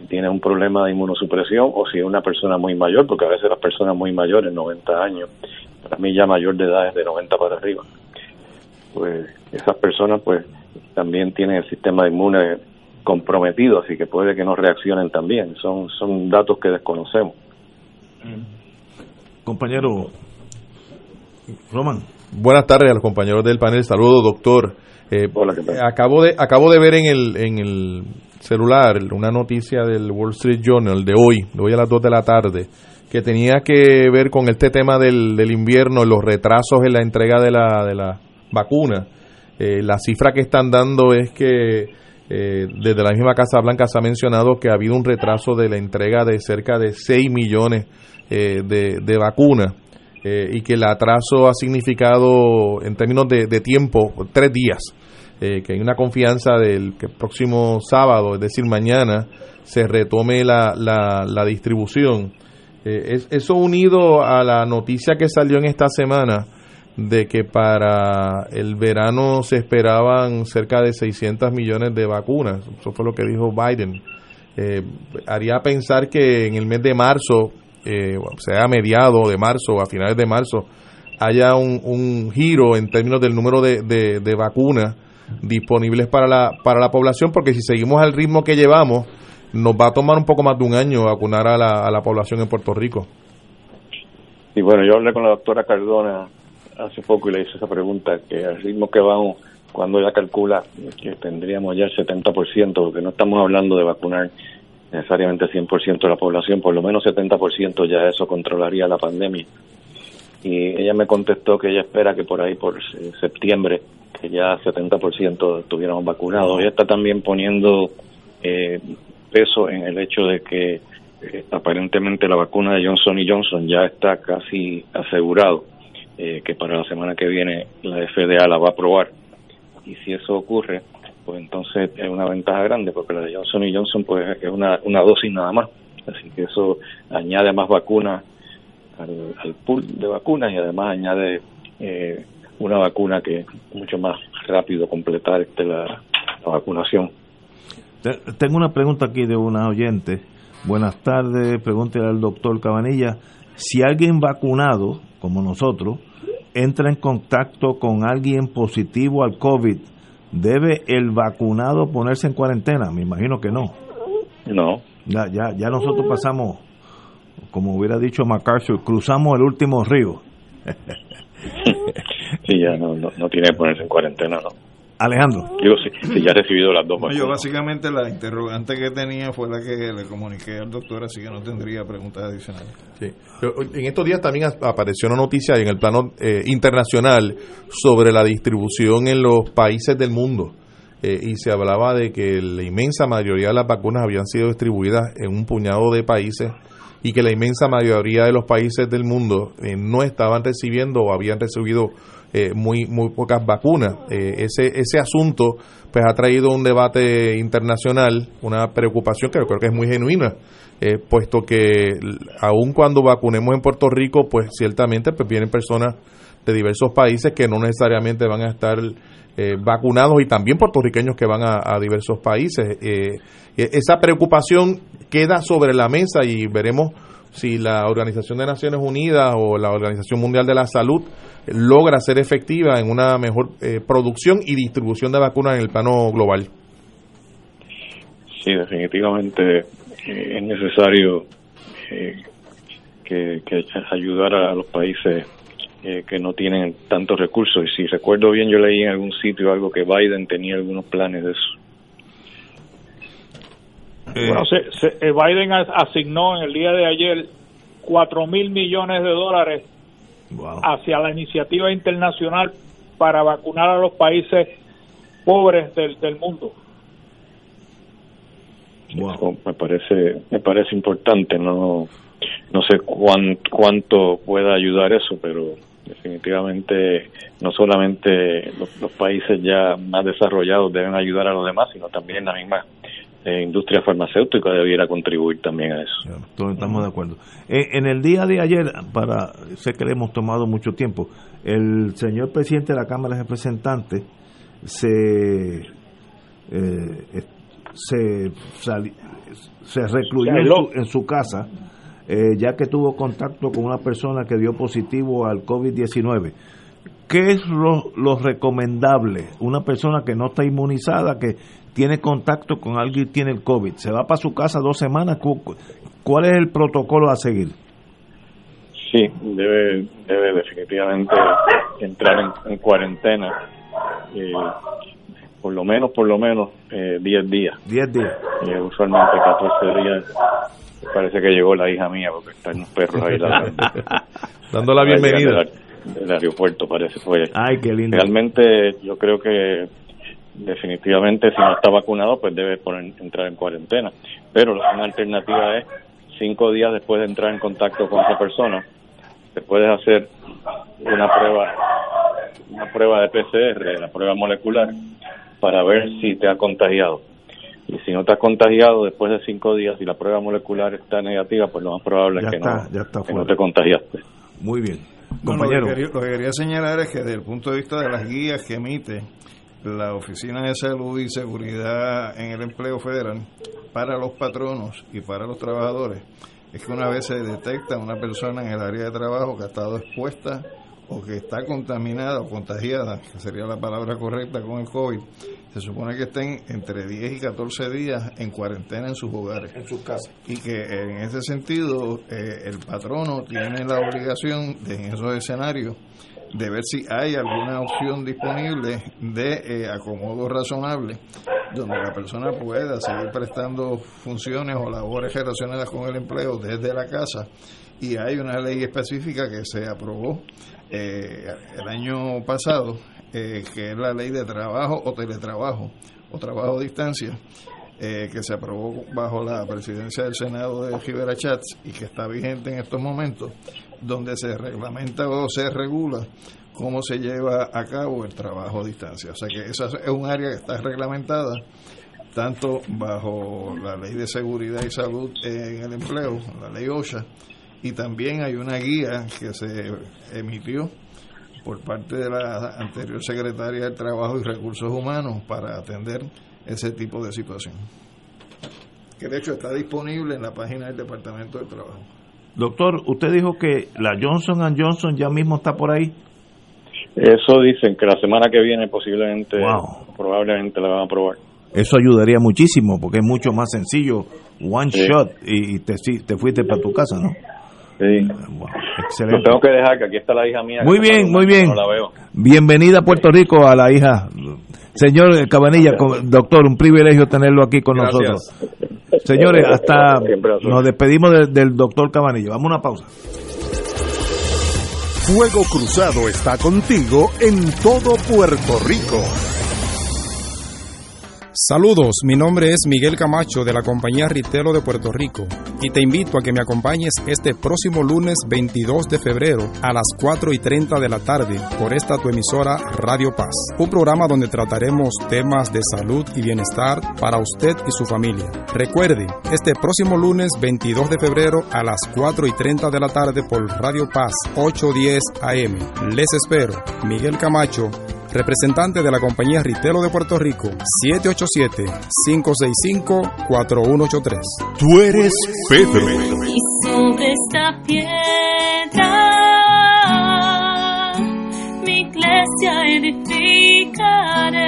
tienes un problema de inmunosupresión o si es una persona muy mayor, porque a veces las personas muy mayores, 90 años, para mí ya mayor de edad es de 90 para arriba, pues esas personas pues también tienen el sistema inmune comprometido, así que puede que no reaccionen también. Son, son datos que desconocemos. Compañero Roman. Buenas tardes a los compañeros del panel. Saludos, doctor. Eh, Hola, acabo de acabo de ver en el en el celular una noticia del Wall Street Journal de hoy, de hoy a las 2 de la tarde, que tenía que ver con este tema del, del invierno, los retrasos en la entrega de la de la vacuna. Eh, la cifra que están dando es que eh, desde la misma Casa Blanca se ha mencionado que ha habido un retraso de la entrega de cerca de 6 millones eh, de, vacunas eh, y que el atraso ha significado en términos de, tiempo tres días. Que hay una confianza del que el próximo sábado, es decir, mañana, se retome la, la, distribución. eso unido a la noticia que salió en esta semana de que para el verano se esperaban cerca de 600 millones de vacunas. Eso fue lo que dijo Biden. Eh, haría pensar que en el mes de marzo, eh, sea a mediados de marzo o a finales de marzo, haya un, giro en términos del número de, de, vacunas disponibles para la, para la población, porque si seguimos al ritmo que llevamos, nos va a tomar un poco más de un año vacunar a la, a la población en Puerto Rico. Y bueno, yo hablé con la doctora Cardona hace poco y le hice esa pregunta, que al ritmo que vamos, cuando ella calcula que tendríamos ya el 70%, porque no estamos hablando de vacunar necesariamente 100% de la población, por lo menos 70% ya eso controlaría la pandemia. Y ella me contestó que ella espera que por ahí, por septiembre, que ya 70% estuviéramos vacunados. Ella está también poniendo eh, peso en el hecho de que eh, aparentemente la vacuna de Johnson y Johnson ya está casi asegurado eh, que para la semana que viene la FDA la va a aprobar. Y si eso ocurre, pues entonces es una ventaja grande, porque la de Johnson y Johnson pues es una, una dosis nada más. Así que eso añade más vacunas al, pool de vacunas y además añade eh, una vacuna que es mucho más rápido completar este, la, la vacunación. Tengo una pregunta aquí de una oyente. Buenas tardes, pregúntele al doctor Cabanilla. Si alguien vacunado, como nosotros, entra en contacto con alguien positivo al COVID, ¿debe el vacunado ponerse en cuarentena? Me imagino que no. No. Ya, ya, ya nosotros pasamos, como hubiera dicho MacArthur, cruzamos el último río. sí, ya no, no, no tiene que ponerse en cuarentena, ¿no? Alejandro. Digo, si, ya ha recibido las dos Yo básicamente la interrogante que tenía fue la que le comuniqué al doctor, así que no tendría preguntas adicionales. Sí. en estos días también apareció una noticia en el plano eh, internacional sobre la distribución en los países del mundo. Eh, y se hablaba de que la inmensa mayoría de las vacunas habían sido distribuidas en un puñado de países y que la inmensa mayoría de los países del mundo eh, no estaban recibiendo o habían recibido eh, muy muy pocas vacunas. Eh, ese ese asunto pues ha traído un debate internacional, una preocupación que yo creo que es muy genuina, puesto que aun cuando vacunemos en Puerto Rico, pues ciertamente pues vienen personas de diversos países que no necesariamente van a estar vacunados y también puertorriqueños que van a, diversos países. Esa preocupación queda sobre la mesa y veremos si la Organización de Naciones Unidas o la Organización Mundial de la Salud logra ser efectiva en una mejor eh, producción y distribución de vacunas en el plano global. Sí, definitivamente eh, es necesario eh, que, ayudar a los países que no tienen tantos recursos. Y si recuerdo bien, yo leí en algún sitio algo que Biden tenía algunos planes de Bueno, Biden asignó en el día de ayer 4 mil millones de dólares hacia la iniciativa internacional para vacunar a los países pobres del, del mundo. me parece me parece importante no no sé cuánto pueda ayudar eso pero definitivamente no solamente los, países ya más desarrollados deben ayudar a los demás sino también la misma eh, industria farmacéutica debiera contribuir también a eso. todos estamos de acuerdo. Eh, en el día de ayer, para sé que le hemos tomado mucho tiempo, el señor presidente de la Cámara de Representantes se eh, se, se recluyó en su, casa ya que tuvo contacto con una persona que dio positivo al COVID-19. ¿Qué es lo, lo, recomendable? Una persona que no está inmunizada, que tiene contacto con alguien que tiene el COVID, se va para su casa dos semanas, ¿cuál es el protocolo a seguir? Sí, debe, debe definitivamente entrar en, cuarentena, eh, por lo menos, por lo menos, 10 eh, días. 10 días. Eh, usualmente 14 días. Parece que llegó la hija mía porque están los perros ahí dando la bienvenida. Del, aeropuerto, parece. Fue. Ay, qué lindo. Realmente yo creo que definitivamente si no está vacunado pues debe poner, entrar en cuarentena. Pero una alternativa es cinco días después de entrar en contacto con esa persona, te puedes hacer una prueba, una prueba de PCR, la prueba molecular, para ver si te ha contagiado. Y si no te has contagiado después de cinco días y la prueba molecular está negativa, pues lo más probable es que, no, que no te contagiaste. Muy bien. compañero. lo, que quería, señalar es que desde el punto de vista de las guías que emite la Oficina de Salud y Seguridad en el Empleo Federal para los patronos y para los trabajadores, es que una vez se detecta una persona en el área de trabajo que ha estado expuesta o que está contaminada o contagiada, que sería la palabra correcta con el COVID, se supone que estén entre 10 y 14 días en cuarentena en sus hogares. En sus casas. Y que en ese sentido eh, el patrono tiene la obligación de en esos escenarios de ver si hay alguna opción disponible de eh, acomodo razonable donde la persona pueda seguir prestando funciones o labores relacionadas con el empleo desde la casa y hay una ley específica que se aprobó eh, el año pasado eh, que es la ley de trabajo o teletrabajo o trabajo a distancia eh, que se aprobó bajo la presidencia del Senado de Rivera Chats y que está vigente en estos momentos, donde se reglamenta o se regula cómo se lleva a cabo el trabajo a distancia. O sea que esa es un área que está reglamentada tanto bajo la ley de seguridad y salud en el empleo, la ley OSHA, y también hay una guía que se emitió por parte de la anterior secretaria del Trabajo y Recursos Humanos para atender ese tipo de situación. Que de hecho está disponible en la página del Departamento del Trabajo. Doctor, usted dijo que la Johnson Johnson ya mismo está por ahí. Eso dicen que la semana que viene posiblemente, probablemente la van a probar. Eso ayudaría muchísimo porque es mucho más sencillo, one shot y te, te fuiste para tu casa, ¿no? Sí. excelente. tengo que dejar, que aquí está la hija mía. Muy bien, muy bien. Bienvenida a Puerto Rico a la hija. Señor Cabanilla, doctor, un privilegio tenerlo aquí con nosotros. Señores, hasta nos despedimos del doctor Cabanilla. Vamos a una pausa. Fuego Cruzado está contigo en todo Puerto Rico. Saludos, mi nombre es Miguel Camacho de la compañía Ritelo de Puerto Rico y te invito a que me acompañes este próximo lunes 22 de febrero a las 4 y 30 de la tarde por esta tu emisora Radio Paz, un programa donde trataremos temas de salud y bienestar para usted y su familia. Recuerde, este próximo lunes 22 de febrero a las 4 y 30 de la tarde por Radio Paz 810 AM. Les espero, Miguel Camacho representante de la compañía Ritelo de Puerto Rico, 787-565-4183. Tú eres Pedro. Y sobre esta piedra mi iglesia edificaré.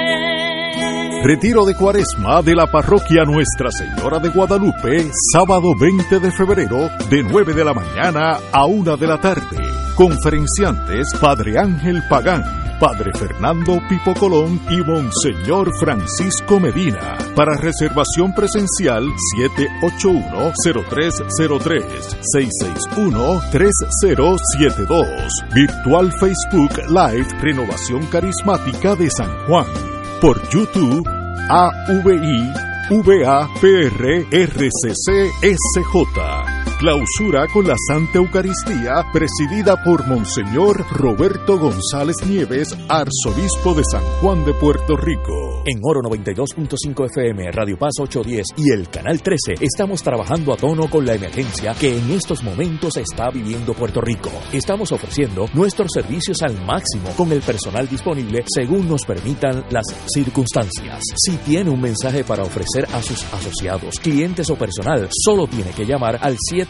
Retiro de Cuaresma de la parroquia Nuestra Señora de Guadalupe, sábado 20 de febrero, de 9 de la mañana a 1 de la tarde. Conferenciantes Padre Ángel Pagán Padre Fernando Pipo Colón y Monseñor Francisco Medina. Para reservación presencial 781-0303 661-3072. Virtual Facebook Live Renovación Carismática de San Juan. Por YouTube AVI VAPR RCC SJ Clausura con la Santa Eucaristía presidida por Monseñor Roberto González Nieves, arzobispo de San Juan de Puerto Rico. En Oro 92.5 FM, Radio Paz 810 y el Canal 13 estamos trabajando a tono con la emergencia que en estos momentos está viviendo Puerto Rico. Estamos ofreciendo nuestros servicios al máximo con el personal disponible según nos permitan las circunstancias. Si tiene un mensaje para ofrecer a sus asociados, clientes o personal, solo tiene que llamar al 7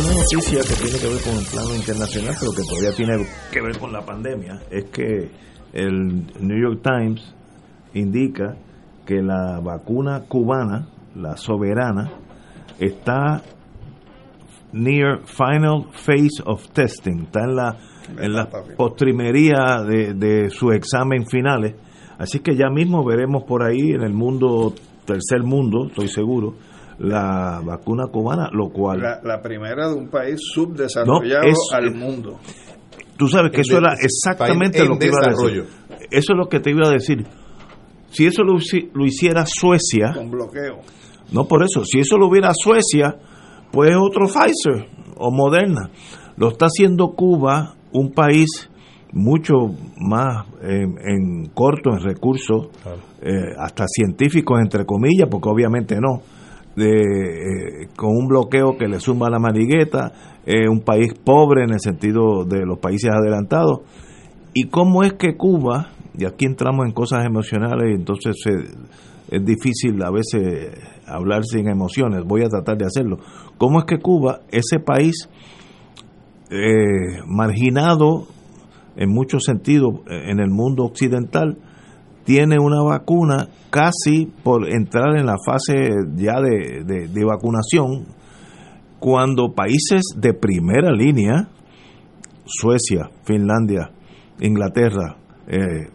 Una noticia que tiene que ver con el plano internacional, pero que todavía tiene que ver con la pandemia, es que el New York Times indica que la vacuna cubana, la soberana, está near final phase of testing, está en la, en la postrimería de, de sus examen finales. Así que ya mismo veremos por ahí en el mundo, tercer mundo, estoy seguro, la vacuna cubana, lo cual... La, primera de un país subdesarrollado al mundo. Tú sabes que eso era exactamente lo que iba a decir. Eso es lo que te iba a decir. Si eso lo, lo hiciera Suecia... Con bloqueo. No por eso. Si eso lo hubiera Suecia, pues otro Pfizer o Moderna. Lo está haciendo Cuba, un país mucho más en, corto en recursos, eh, hasta científicos entre comillas, porque obviamente no de, eh, con un bloqueo que le suma la manigueta, eh, un país pobre en el sentido de los países adelantados. ¿Y cómo es que Cuba, y aquí entramos en cosas emocionales y entonces es difícil a veces hablar sin emociones, voy a tratar de hacerlo, cómo es que Cuba, ese país eh, marginado en muchos sentidos en el mundo occidental, tiene una vacuna casi por entrar en la fase ya de, vacunación, cuando países de primera línea, Suecia, Finlandia, Inglaterra, eh,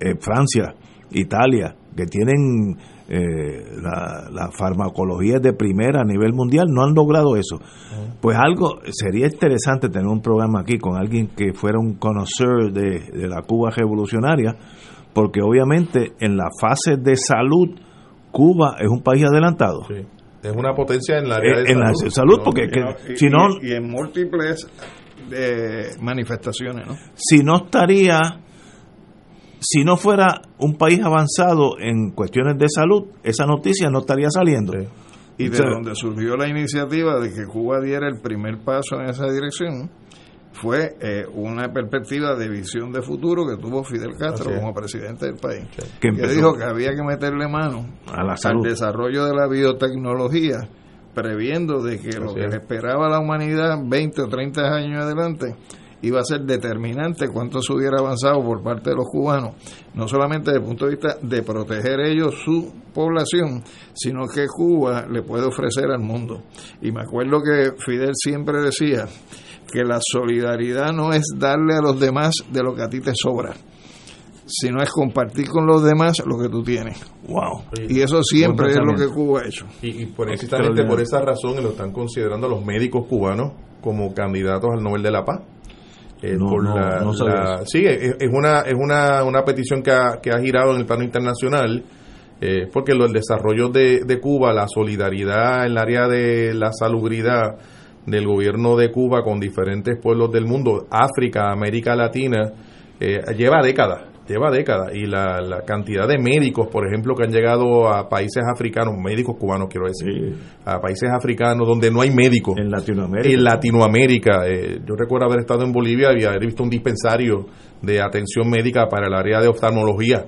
eh, Francia, Italia, que tienen eh, la, la, farmacología de primera a nivel mundial, no han logrado eso. Pues algo, sería interesante tener un programa aquí con alguien que fuera un de, de la Cuba revolucionaria, porque obviamente en la fase de salud Cuba es un país adelantado. Es una potencia en la área de salud. La salud porque si no y, en múltiples de manifestaciones, ¿no? Si no estaría si no fuera un país avanzado en cuestiones de salud, esa noticia no estaría saliendo. Y de donde surgió la iniciativa de que Cuba diera el primer paso en esa dirección, fue eh, una perspectiva de visión de futuro que tuvo Fidel Castro como presidente del país, que, dijo que había que meterle mano al desarrollo de la biotecnología, previendo de que lo que le esperaba a la humanidad 20 o 30 años adelante iba a ser determinante cuánto se hubiera avanzado por parte de los cubanos, no solamente desde el punto de vista de proteger ellos su población, sino que Cuba le puede ofrecer al mundo. Y me acuerdo que Fidel siempre decía, que la solidaridad no es darle a los demás de lo que a ti te sobra, sino es compartir con los demás lo que tú tienes. Wow. Y eso siempre es lo que Cuba ha hecho. Y, por, precisamente por esa razón lo están considerando los médicos cubanos como candidatos al Nobel de la Paz. Eh, sí, es, una es una, una petición que ha, que ha girado en el plano internacional. Eh, porque lo, el desarrollo de, de Cuba, la solidaridad en el área de la salubridad, del gobierno de Cuba con diferentes pueblos del mundo, África, América Latina, eh, lleva décadas, lleva décadas. Y la, la, cantidad de médicos, por ejemplo, que han llegado a países africanos, médicos cubanos quiero decir, a países africanos donde no hay médicos. En Latinoamérica. En Latinoamérica. Eh, yo recuerdo haber estado en Bolivia y haber visto un dispensario de atención médica para el área de oftalmología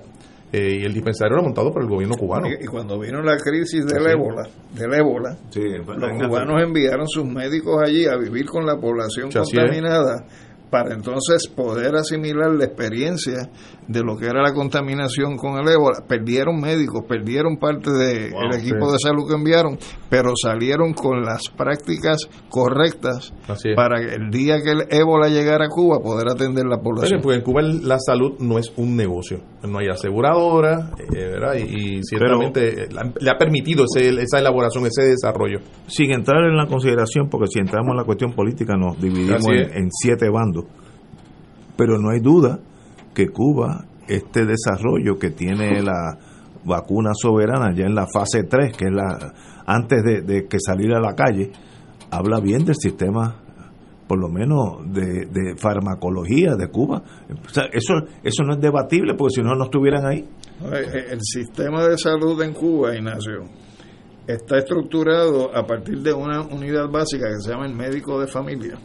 eh, y el dispensario era montado por el gobierno cubano. Y, cuando vino la crisis del ébola, del ébola los cubanos enviaron sus médicos allí a vivir con la población contaminada para entonces poder asimilar la experiencia de lo que era la contaminación con el ébola. Perdieron médicos, perdieron parte del equipo de salud que enviaron, pero salieron con las prácticas correctas para el día que el ébola llegara a Cuba poder atender la población. porque en Cuba la salud no es un negocio, no hay aseguradora, eh, y, ciertamente le ha permitido esa elaboración, ese desarrollo. Sin entrar en la consideración, porque si entramos en la cuestión política nos dividimos en siete bandos. Pero no hay duda que Cuba, este desarrollo que tiene la vacuna soberana ya en la fase 3, que es la antes de, que salir a la calle, habla bien del sistema por lo menos de, farmacología de Cuba. eso, eso no es debatible porque si no, no estuvieran ahí. El sistema de salud en Cuba, Ignacio, está estructurado a partir de una unidad básica que se llama el médico de familia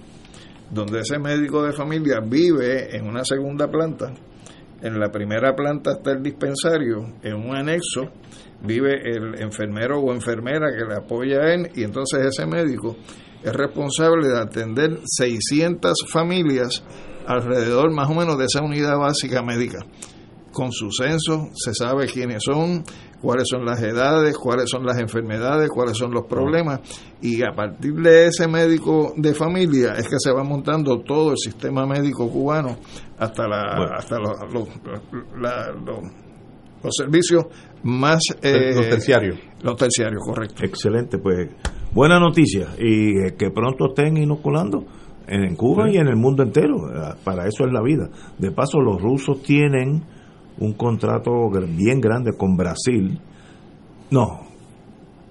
donde ese médico de familia vive en una segunda planta. En la primera planta está el dispensario, en un anexo vive el enfermero o enfermera que le apoya a él y entonces ese médico es responsable de atender 600 familias alrededor más o menos de esa unidad básica médica. Con su censo se sabe quiénes son, cuáles son las edades, cuáles son las enfermedades, cuáles son los problemas y a partir de ese médico de familia es que se va montando todo el sistema médico cubano hasta la hasta los, los, la- los- los servicios más eh, Los terciarios. los terciarios correcto Excelente, pues buena noticia y eh, que pronto estén inoculando en Cuba y en el mundo entero. Eh, Para eso es la vida. De paso, los rusos tienen un contrato bien grande con Brasil. No,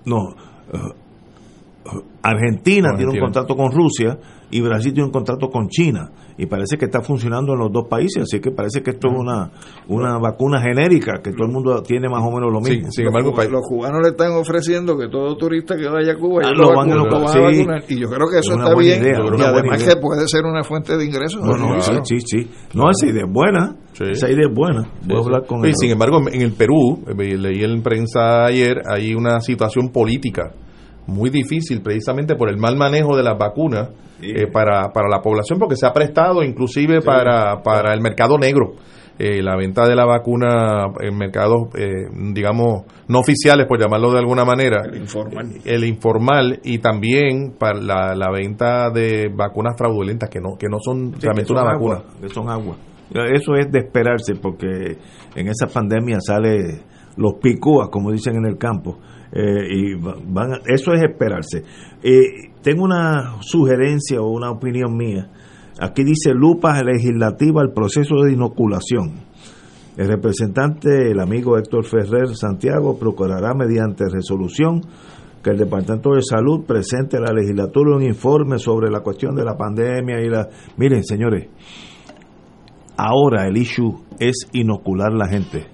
no. eh, eh, Argentina tiene un contrato con Rusia y Brasil tiene un contrato con China y parece que está funcionando en los dos países, así que parece que esto es una, una vacuna genérica, que todo el mundo tiene más o menos lo mismo. los, los cubanos le están ofreciendo que todo turista que vaya a Cuba Ah, lo lo, van a- lo van a sí. vacunar. y yo creo que eso Es una está buena bien idea, y una buena además idea. que puede ser una fuente de ingresos No, no, sí, sí, sí. No, esa idea es buena. Esa idea es buena. Voy a hablar con Y él. sin embargo, en el Perú, eh, leí en prensa ayer, hay una situación política muy difícil precisamente por el mal manejo de las vacunas eh, para, para la población, porque se ha prestado inclusive para, para el mercado negro. Eh, la venta de la vacuna en mercados, eh, digamos, no oficiales, por llamarlo de alguna manera. El informal. El informal y también para la, la venta de vacunas fraudulentas que no, que no son Sí, realmente son una agua, vacuna. que son agua. Eso es de esperarse porque en esa pandemia sale los picúas, como dicen en el campo, eh, y va- van a- eso es esperarse. Eh, tengo una sugerencia o una opinión mía. Aquí dice lupa legislativa al proceso de inoculación. El representante, el amigo Héctor Ferrer Santiago, procurará mediante resolución que el Departamento de Salud presente a la legislatura un informe sobre la cuestión de la pandemia y la... Miren, señores, ahora el issue es inocular la gente.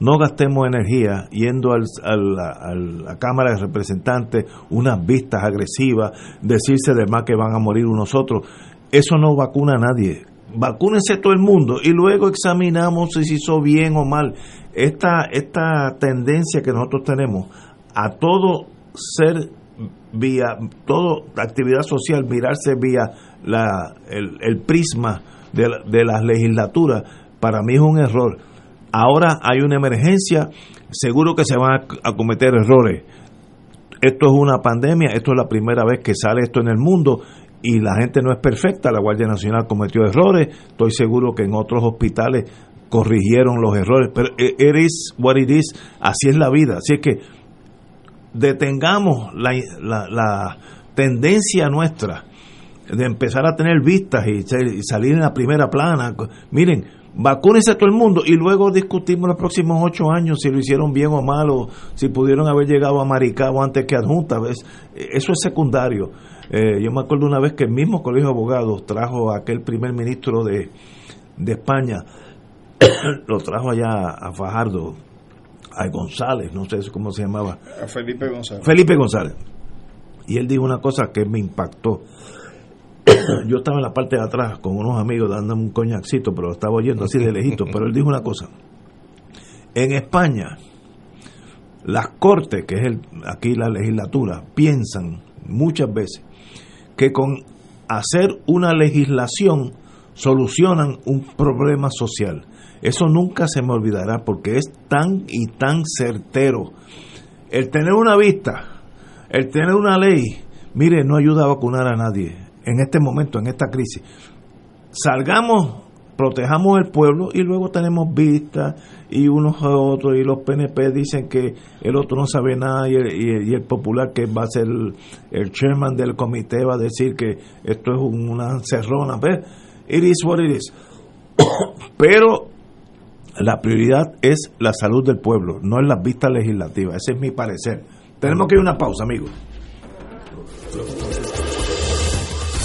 No gastemos energía yendo al, a la Cámara de Representantes, unas vistas agresivas, decirse de más que van a morir unos otros. Eso no vacuna a nadie. Vacúnense todo el mundo y luego examinamos si se hizo bien o mal. Esta, esta tendencia que nosotros tenemos a todo ser vía, toda actividad social, mirarse vía la, el, el prisma de, la- de las legislaturas, para mí es un error. Ahora hay una emergencia, seguro que se van a, cometer errores. Esto es una pandemia, esto es la primera vez que sale esto en el mundo y la gente no es perfecta, la Guardia Nacional cometió errores, estoy seguro que en otros hospitales corrigieron los errores, pero it it is what it is, así es la vida, así es que detengamos la, tendencia nuestra de empezar a tener vistas y, y salir en la primera plana. Miren, vacúnense a todo el mundo y luego discutimos los próximos ocho años si lo hicieron bien o mal o si pudieron haber llegado a Maricao antes que adjunta. ¿ves? Eso es secundario. Eh, yo me acuerdo una vez que el mismo Colegio de Abogados trajo a aquel primer ministro de, de España, lo trajo allá a Fajardo, a González, no sé cómo se llamaba. a Felipe González Felipe González. Y él dijo una cosa que me impactó. Yo estaba en la parte de atrás con unos amigos dándome un coñacito, pero lo estaba oyendo así de lejito. Pero él dijo una cosa. En España, las cortes, que es el, aquí la legislatura, piensan muchas veces que con hacer una legislación solucionan un problema social. Eso nunca se me olvidará porque es tan y tan certero. El tener una vista, el tener una ley, mire, no ayuda a vacunar a nadie en este momento, en esta crisis. Salgamos, protejamos el pueblo y luego tenemos vistas y unos a otros y los PNP dicen que el otro no sabe nada y el, popular que va a ser el, chairman del comité va a decir que esto es un- una cerrona. ¿ves? It is what it is. Pero la prioridad es la salud del pueblo, no es las vistas legislativas. Ese es mi parecer. Tenemos que ir a una pausa, amigos.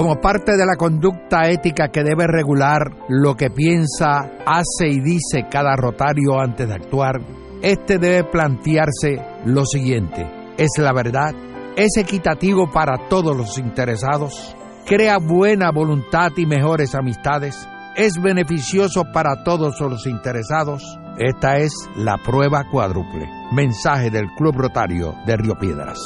como parte de la conducta ética que debe regular lo que piensa, hace y dice cada rotario antes de actuar, este debe plantearse lo siguiente, ¿es la verdad? ¿Es equitativo para todos los interesados? ¿Crea buena voluntad y mejores amistades? ¿Es beneficioso para todos los interesados? Esta es la prueba cuádruple. Mensaje del Club Rotario de Río Piedras.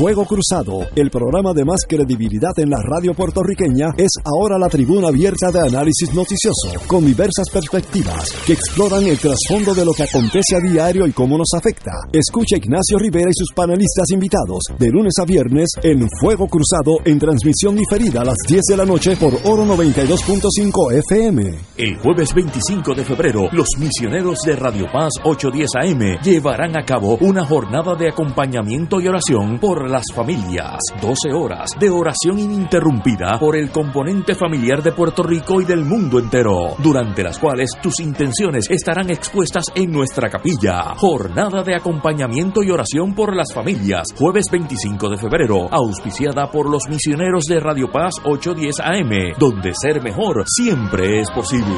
Fuego Cruzado, el programa de más credibilidad en la radio puertorriqueña, es ahora la tribuna abierta de análisis noticioso, con diversas perspectivas que exploran el trasfondo de lo que acontece a diario y cómo nos afecta. Escucha Ignacio Rivera y sus panelistas invitados de lunes a viernes en Fuego Cruzado en transmisión diferida a las 10 de la noche por Oro 92.5 FM. El jueves 25 de febrero, los misioneros de Radio Paz 810 AM llevarán a cabo una jornada de acompañamiento y oración por las familias. 12 horas de oración ininterrumpida por el componente familiar de Puerto Rico y del mundo entero, durante las cuales tus intenciones estarán expuestas en nuestra capilla. Jornada de acompañamiento y oración por las familias, jueves 25 de febrero, auspiciada por los misioneros de Radio Paz 810 AM, donde ser mejor siempre es posible.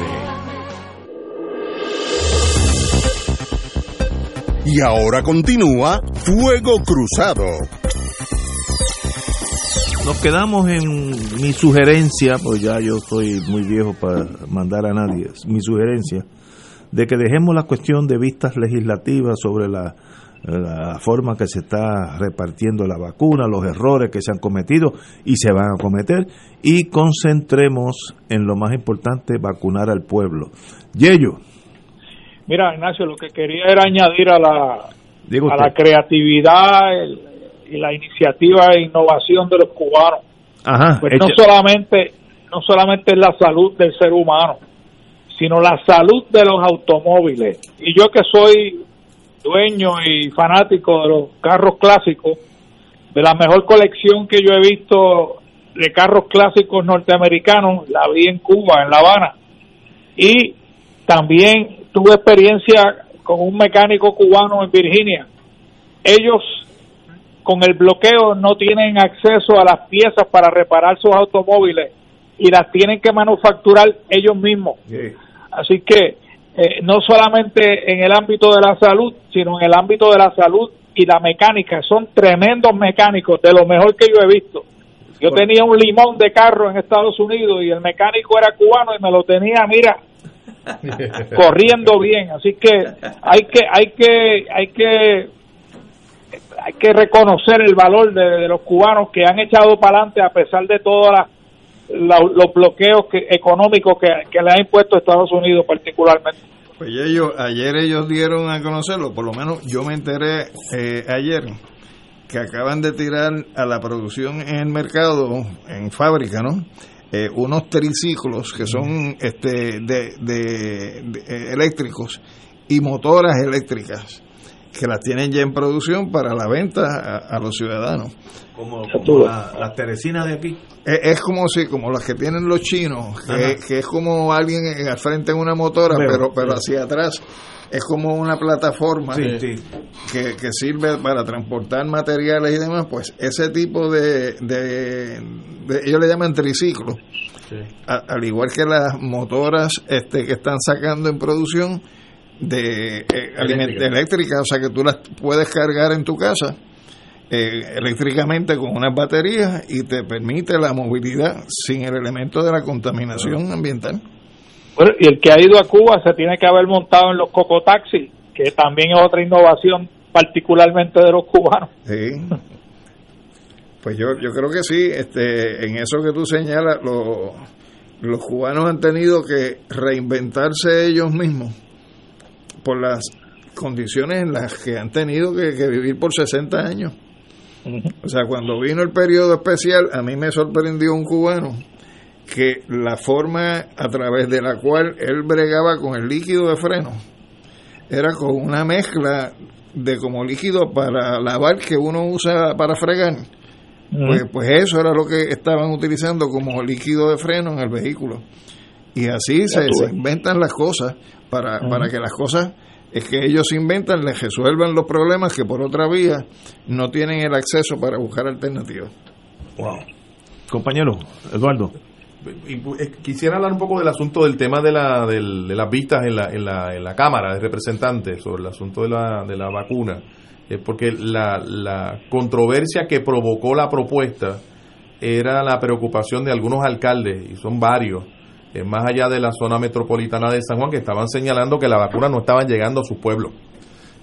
Y ahora continúa Fuego Cruzado. Nos quedamos en mi sugerencia, pues ya yo estoy muy viejo para mandar a nadie, mi sugerencia, de que dejemos la cuestión de vistas legislativas sobre la, la forma que se está repartiendo la vacuna, los errores que se han cometido y se van a cometer, y concentremos en lo más importante, vacunar al pueblo. Yello. Mira, Ignacio, lo que quería era añadir a la, a la creatividad el- y la iniciativa e innovación de los cubanos. Ajá, Pues no solamente, no solamente es la salud del ser humano, sino la salud de los automóviles. Y yo que soy dueño y fanático de los carros clásicos, de la mejor colección que yo he visto de carros clásicos norteamericanos, la vi en Cuba, en La Habana. Y también tuve experiencia con un mecánico cubano en Virginia. Ellos con el bloqueo no tienen acceso a las piezas para reparar sus automóviles y las tienen que manufacturar ellos mismos. Así que eh, no solamente en el ámbito de la salud, sino en el ámbito de la salud y la mecánica. Son tremendos mecánicos, de lo mejor que yo he visto. Yo tenía un limón de carro en Estados Unidos y el mecánico era cubano y me lo tenía, mira, corriendo bien. Así que hay que, hay que, hay que, hay que reconocer el valor de, de los cubanos que han echado para adelante a pesar de todos los bloqueos que, económicos que, que le ha impuesto Estados Unidos particularmente. Pues ellos, ayer ellos dieron a conocerlo, por lo menos yo me enteré eh, ayer que acaban de tirar a la producción en el mercado, en fábrica, ¿no? Eh, unos triciclos que son este de, de- de- eh, eléctricos y motoras eléctricas que las tienen ya en producción para la venta a, a los ciudadanos. Como, como la- las teresinas de aquí. Es, es como si, como las que tienen los chinos, que, es como alguien en- al frente en una motora, Veo, pero, pero hacia atrás. Es como una plataforma Sí, sí. Que, que sirve para transportar materiales y demás, pues ese tipo de, de, de- ellos le llaman triciclo, A- al igual que las motoras este que están sacando en producción de eh, eléctrica, o sea que tú las puedes cargar en tu casa eh, eléctricamente con unas baterías y te permite la movilidad sin el elemento de la contaminación ambiental. Bueno, y el que ha ido a Cuba se tiene que haber montado en los cocotaxis, que también es otra innovación particularmente de los cubanos. Sí. Pues yo, yo creo que sí, este, en eso que tú señalas, lo- los cubanos han tenido que reinventarse ellos mismos por las condiciones en las que han tenido que, que vivir por 60 años. O sea, cuando vino el periodo especial, a mí me sorprendió un cubano que la forma a través de la cual él bregaba con el líquido de freno era con una mezcla de como líquido para lavar que uno usa para fregar. Pues, pues eso era lo que estaban utilizando como líquido de freno en el vehículo. Y así se, se inventan las cosas para, para que las cosas es que ellos inventan, les resuelvan los problemas que por otra vía no tienen el acceso para buscar alternativas. Wow. compañero Eduardo. Eh, quisiera hablar un poco del asunto del tema de, la, de las vistas en la, en, la, en la Cámara de Representantes sobre el asunto de la, de la vacuna, eh, porque la, la controversia que provocó la propuesta era la preocupación de algunos alcaldes, y son varios, eh, más allá de la zona metropolitana de San Juan, que estaban señalando que la vacuna no estaban llegando a su pueblo.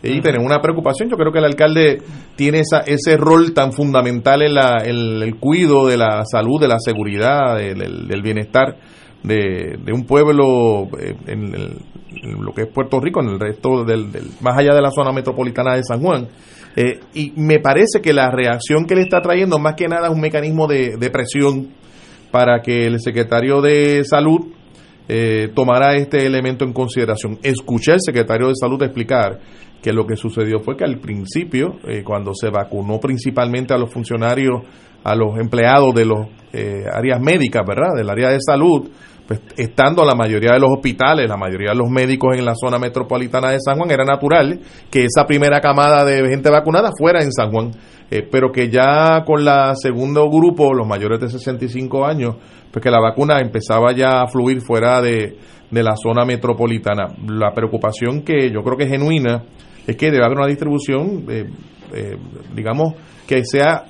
Y tienen una preocupación. Yo creo que el alcalde tiene esa, ese rol tan fundamental en, la, el cuidado de la salud, de la seguridad, del, bienestar de, un pueblo eh, en, lo que es Puerto Rico, en el resto del, más allá de la zona metropolitana de San Juan. Eh, y me parece que la reacción que le está trayendo más que nada es un mecanismo de, presión para que el secretario de salud eh, tomara este elemento en consideración. Escuché al secretario de salud explicar que lo que sucedió fue que al principio, eh, cuando se vacunó principalmente a los funcionarios, a los empleados de las áreas médicas, ¿verdad? Del área de salud, pues estando la mayoría de los hospitales, la mayoría de los médicos en la zona metropolitana de San Juan, era natural que esa primera camada de gente vacunada fuera en San Juan, eh, pero que ya con la segundo grupo, los mayores de 65 años, pues que la vacuna empezaba ya a fluir fuera de, la zona metropolitana. La preocupación que yo creo que es genuina es que debe haber una distribución, eh, eh, digamos, que sea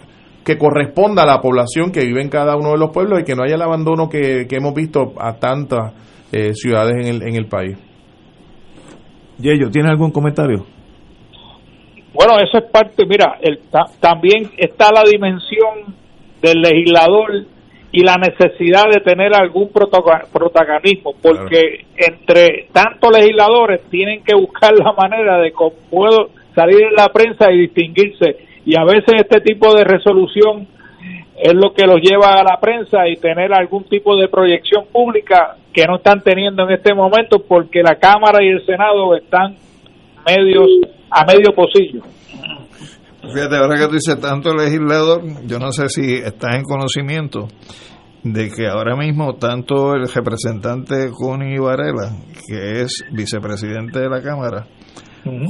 que corresponda a la población que vive en cada uno de los pueblos y que no haya el abandono que, hemos visto a tantas eh, ciudades en el, en el país. Yello, ¿tiene algún comentario? Bueno, eso es parte, mira, el, también está la dimensión del legislador y la necesidad de tener algún protagonismo, porque entre tantos legisladores tienen que buscar la manera de cómo puedo salir en la prensa y distinguirse y a veces este tipo de resolución es lo que los lleva a la prensa y tener algún tipo de proyección pública que no están teniendo en este momento porque la Cámara y el Senado están medios a medio pocillo. Fíjate, ahora que tú dices tanto legislador, yo no sé si estás en conocimiento de que ahora mismo tanto el representante Connie Varela, que es vicepresidente de la Cámara,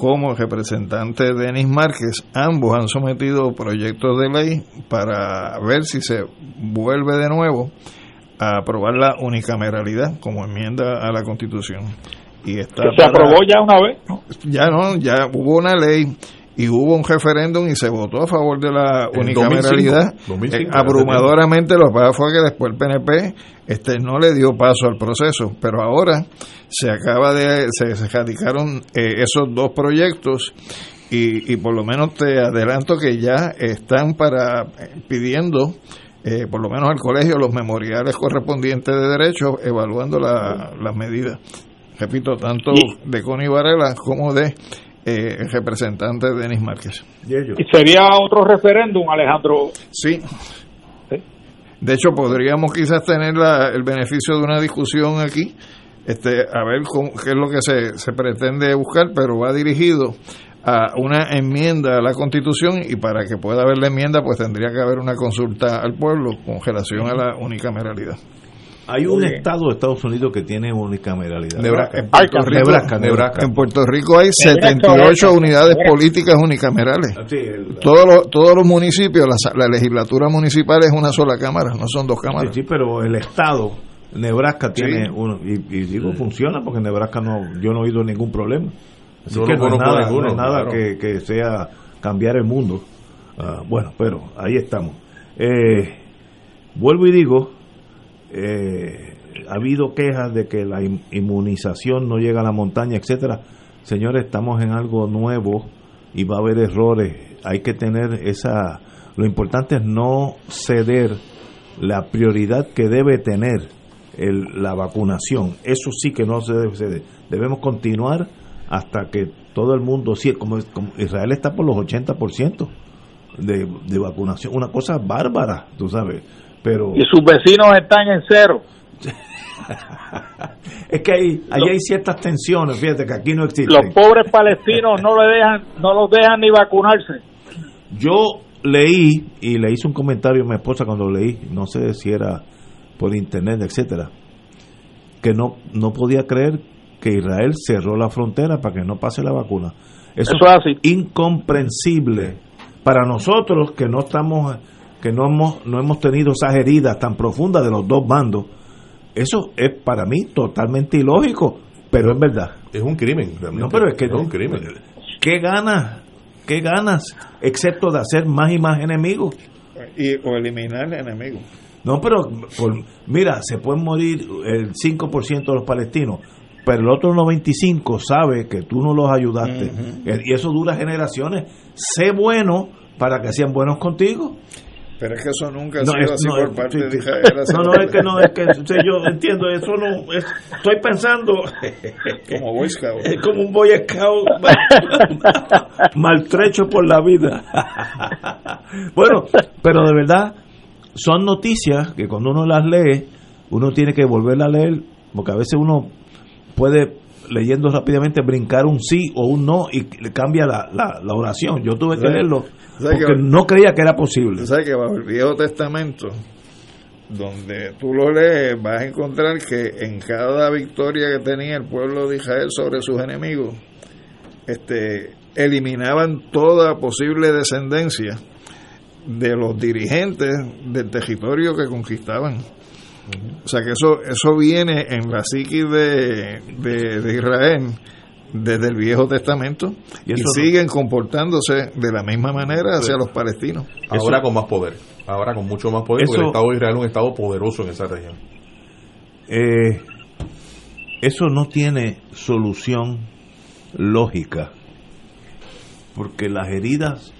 como el representante Denis Márquez, ambos han sometido proyectos de ley para ver si se vuelve de nuevo a aprobar la unicameralidad como enmienda a la Constitución. Y está ¿Se aprobó ya una vez? Ya no, ya hubo una ley y hubo un referéndum y se votó a favor de la unicameralidad. Eh, abrumadoramente lo que pasa fue que después el PNP este, no le dio paso al proceso, pero ahora se acaba de, se, se radicaron eh, esos dos proyectos y, y, por lo menos te adelanto que ya están para eh, pidiendo eh, por lo menos al colegio los memoriales correspondientes de derecho evaluando las medidas repito tanto de Connie Varela como de eh, el representante Denis Márquez. ¿Y sería otro referéndum, Alejandro? Sí. De hecho, podríamos quizás tener el beneficio de una discusión aquí, este, a ver qué es lo que se, se pretende buscar, pero va dirigido a una enmienda a la Constitución y para que pueda haber la enmienda, pues tendría que haber una consulta al pueblo con relación a la unicameralidad. Hay un estado de Estados Unidos que tiene unicameralidad. Nebraska. En, Puerto Rico, en Puerto Rico hay 78 unidades políticas unicamerales. todos, los, todos los municipios, la, legislatura municipal es una sola cámara, no son dos cámaras. Sí, pero el estado, Nebraska tiene uno, y, digo funciona porque Nebraska no, yo no he oído ningún problema. Así que no, es nada, que, sea cambiar el mundo. Ah, bueno, pero ahí estamos. Eh, vuelvo y digo, eh, ha habido quejas de que la inmunización no llega a la montaña, etcétera. Señores, estamos en algo nuevo y va a haber errores. Hay que tener esa. Lo importante es no ceder la prioridad que debe tener el, la vacunación. Eso sí que no se debe ceder. Debemos continuar hasta que todo el mundo, sí, como, como Israel está por los 80% de, de vacunación, una cosa bárbara, tú sabes pero y sus vecinos están en cero. Es que ahí, hay ciertas tensiones fíjate que aquí no existen. Los pobres palestinos no le dejan no los dejan ni vacunarse. Yo leí y le hice un comentario a mi esposa cuando leí no sé si era por internet etcétera que no no podía creer que Israel cerró la frontera para que no pase la vacuna. Eso, es así. incomprensible para nosotros que no estamos que no hemos, no hemos tenido esas heridas tan profundas de los dos bandos. Eso es para mí totalmente ilógico, pero es verdad. Es un crimen, realmente. No, pero es que es un crimen. ¿Qué ganas? ¿Qué ganas? Excepto de hacer más y más enemigos. Y, o eliminar enemigos. No, pero por- mira, se pueden morir el 5% de los palestinos, pero el otro 95% sabe que tú no los ayudaste. Y eso dura generaciones. Sé bueno para que sean buenos contigo. Pero es que eso nunca ha No, sido es- así no, por parte sí, de. Israel. No, no, es que no, es que yo entiendo, eso no, es- estoy pensando Como Boy Scout. es como un Boy Scout mal- maltrecho por la vida. bueno, pero de verdad, son noticias que cuando uno las lee, uno tiene que volverla a leer, porque a veces uno puede leyendo rápidamente brincar un sí o un no y le cambia la, la, la oración. Yo tuve que leerlo ¿Sabes porque que- no creía que era posible. Tú sabes que bajo el Viejo Testamento, donde tú lo lees, vas a encontrar que en cada victoria que tenía el pueblo de Israel sobre sus enemigos, este, eliminaban toda posible descendencia de los dirigentes del territorio que conquistaban. O sea que eso, eso viene en la psiquis de, de, de Israel desde el Viejo Testamento y, no- siguen comportándose de la misma manera hacia los palestinos. Ahora con más poder. Ahora con mucho más poder, porque el Estado de Israel es un Estado poderoso en esa región. Eh, eso no tiene solución lógica, porque las heridas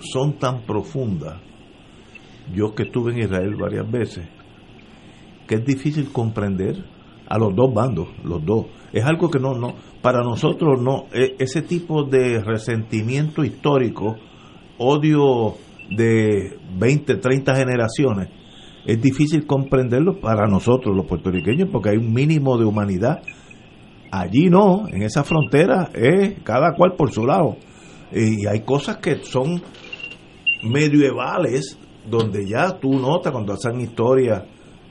son tan profundas. Yo que estuve en Israel varias veces, que es difícil comprender a los dos bandos, los dos. Es algo que no, no, para nosotros no, e- ese tipo de resentimiento histórico, odio de 20, 30 generaciones, es difícil comprenderlo para nosotros los puertorriqueños porque hay un mínimo de humanidad. Allí no, en esa frontera es cada cual por su lado. Y hay cosas que son medievales donde ya tú notas cuando hacen historia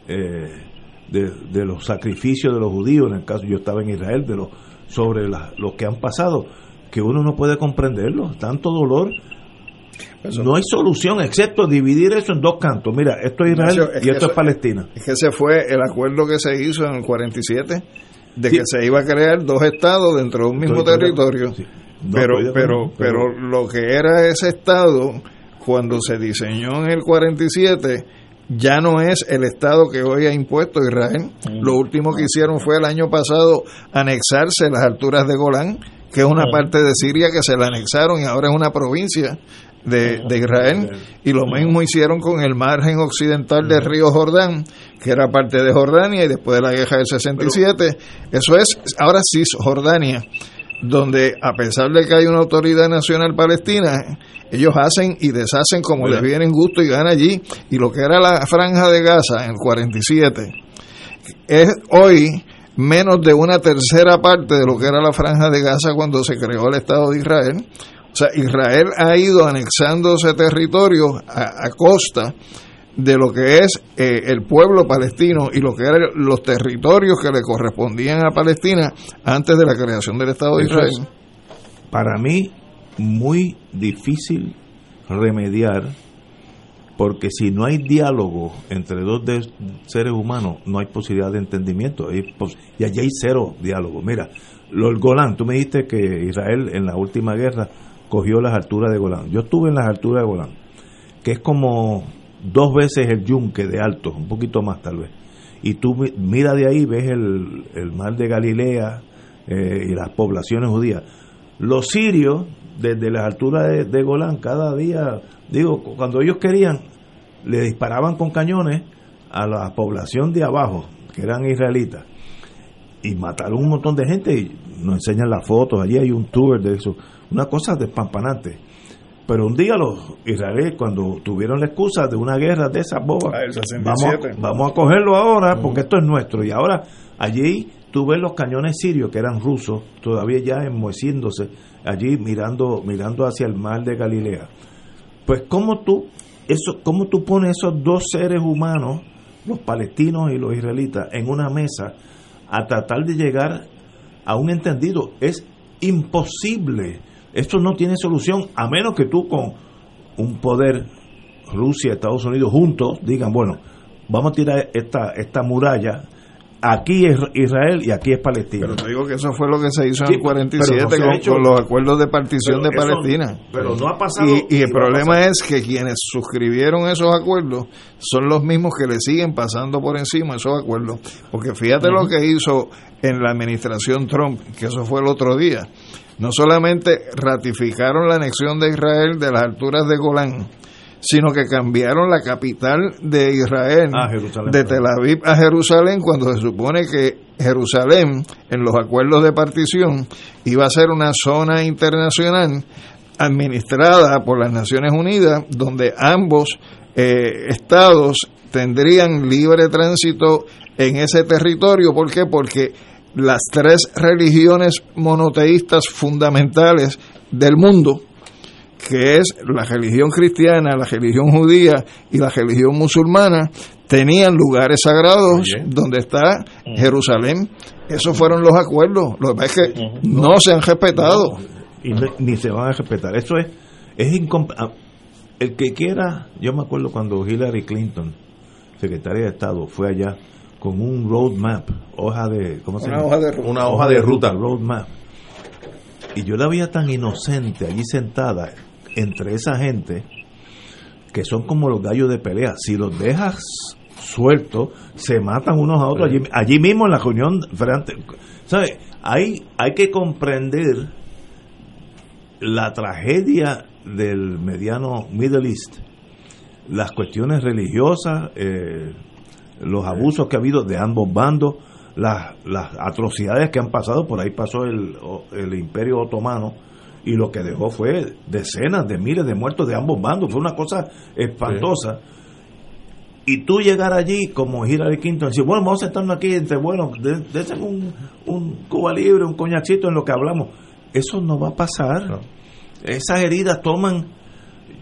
eh, de, de los sacrificios de los judíos, en el caso yo estaba en Israel, de los sobre la- lo que han pasado, que uno no puede comprenderlo, tanto dolor. no hay solución excepto dividir eso en dos cantos. Mira, esto es Israel es y esto eso- es Palestina. Es que ese fue el acuerdo que se hizo en el 47 de que se iba a crear dos estados dentro de un mismo Estoy territorio. No, pero, pero, pero lo que era ese estado cuando se diseñó en el 47 ya no es el estado que hoy ha impuesto Israel. Lo último que hicieron fue el año pasado anexarse las alturas de Golán, que es una parte de Siria que se la anexaron y ahora es una provincia de, de Israel. Y lo mismo hicieron con el margen occidental del río Jordán, que era parte de Jordania y después de la guerra del 67. Eso es ahora Cisjordania donde a pesar de que hay una autoridad nacional palestina, ellos hacen y deshacen como les viene en gusto y ganan allí. Y lo que era la franja de Gaza en el 47 es hoy menos de una tercera parte de lo que era la franja de Gaza cuando se creó el Estado de Israel. O sea, Israel ha ido anexando ese territorio a, a costa de lo que es eh, el pueblo palestino y lo que eran los territorios que le correspondían a Palestina antes de la creación del Estado de Eso Israel. es, para mí, muy difícil remediar, porque si no hay diálogo entre dos de- seres humanos, no hay posibilidad de entendimiento. Y allí hay cero diálogo. Mira, lo, el Golán, tú me dijiste que Israel en la última guerra cogió las alturas de Golán. Yo estuve en las alturas de Golán, que es como dos veces el yunque de alto, un poquito más tal vez. Y tú mi- mira de ahí, ves el, el mar de Galilea eh, y las poblaciones judías. Los sirios, desde las alturas de, de Golán, cada día, digo, cuando ellos querían, le disparaban con cañones a la población de abajo, que eran israelitas, y mataron un montón de gente, y nos enseñan las fotos, allí hay un tour de eso, una cosa despampanante. Pero un día los israelíes, cuando tuvieron la excusa de una guerra de esas bobas, Ah, el vamos, 67. a- vamos a cogerlo ahora porque esto es nuestro. Y ahora allí tú ves los cañones sirios que eran rusos, todavía ya enmoheciéndose, allí mirando, mirando hacia el mar de Galilea. Pues cómo tú, eso, cómo tú pones esos dos seres humanos, los palestinos y los israelitas, en una mesa a tratar de llegar a un entendido. Es imposible. Esto no tiene solución a menos que tú con un poder Rusia, Estados Unidos juntos digan, bueno, vamos a tirar esta, esta muralla aquí es Israel y aquí es Palestina. Pero te digo que eso fue lo que se hizo en el 47 con, los acuerdos de partición de Palestina. Pero no ha pasado. Y, el problema es que quienes suscribieron esos acuerdos son los mismos que le siguen pasando por encima esos acuerdos. Porque fíjate lo que hizo en la administración Trump, que eso fue el otro día. No solamente ratificaron la anexión de Israel de las alturas de Golán, sino que cambiaron la capital de Israel ah, de Tel Aviv a Jerusalén cuando se supone que Jerusalén en los acuerdos de partición iba a ser una zona internacional administrada por las Naciones Unidas donde ambos eh, estados tendrían libre tránsito en ese territorio. ¿Por qué? Porque las tres religiones monoteístas fundamentales del mundo, que es la religión cristiana, la religión judía y la religión musulmana, tenían lugares sagrados donde está Jerusalén. Esos fueron los acuerdos. Lo que pasa es que no se han respetado. y ni se van a respetar. Eso es, es ah, El que quiera, yo me acuerdo cuando Hillary Clinton, secretaria de Estado, fue allá con un roadmap, hoja de, ¿cómo se Una hoja de ruta. Una hoja de ruta, roadmap. Y yo la veía tan inocente allí sentada entre esa gente que son como los gallos de pelea. Si los dejas sueltos, se matan unos a otros allí, allí mismo en la reunión. ¿Sabes? Hay, hay que comprender la tragedia del mediano Middle East, las cuestiones religiosas, eh, los abusos que ha habido de ambos bandos, las, las atrocidades que han pasado, por ahí pasó el, el imperio otomano, y lo que dejó fue decenas de miles de muertos de ambos bandos. Fue una cosa espantosa. Y tú llegar allí como Hillary Clinton y decir, bueno, vamos a sentarnos aquí entre, bueno, de, un, un Cuba libre, un coñachito en lo que hablamos. Eso no va a pasar. Esas heridas toman,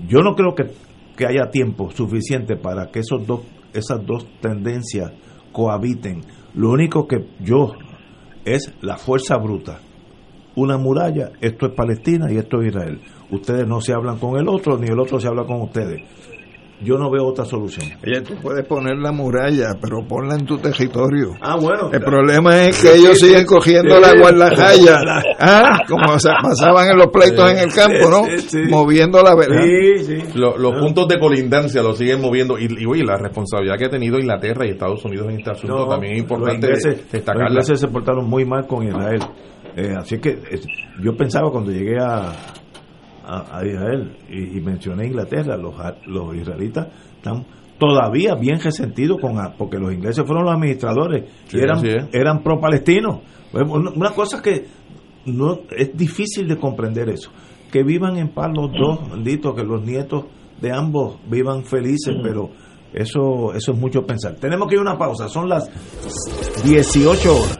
yo no creo que, que haya tiempo suficiente para que esos dos, esas dos tendencias cohabiten. Lo único que yo es la fuerza bruta una muralla, esto es Palestina y esto es Israel. Ustedes no se hablan con el otro, ni el otro se habla con ustedes. Yo no veo otra solución. Oye, tú puedes poner la muralla, pero ponla en tu territorio. Ah, bueno. El problema es que ellos siguen cogiendo la guardajaya. Ah, como pasaban en los pleitos en el campo, ¿no? Moviendo la verdad. los puntos de colindancia lo siguen moviendo. Y, y, la responsabilidad que ha tenido Inglaterra y Estados Unidos en este asunto también es importante destacarla. Los ingleses se portaron muy mal con Israel. Eh, así que yo pensaba cuando llegué a, a, Israel y, mencioné Inglaterra, los, los israelitas están todavía bien resentidos con porque los ingleses fueron los administradores y eran, eran pro-palestinos. Pues, una cosa que no es difícil de comprender eso. Que vivan en paz los dos, bendito, que los nietos de ambos vivan felices, pero eso, eso es mucho pensar. Tenemos que ir a una pausa, son las 18 horas.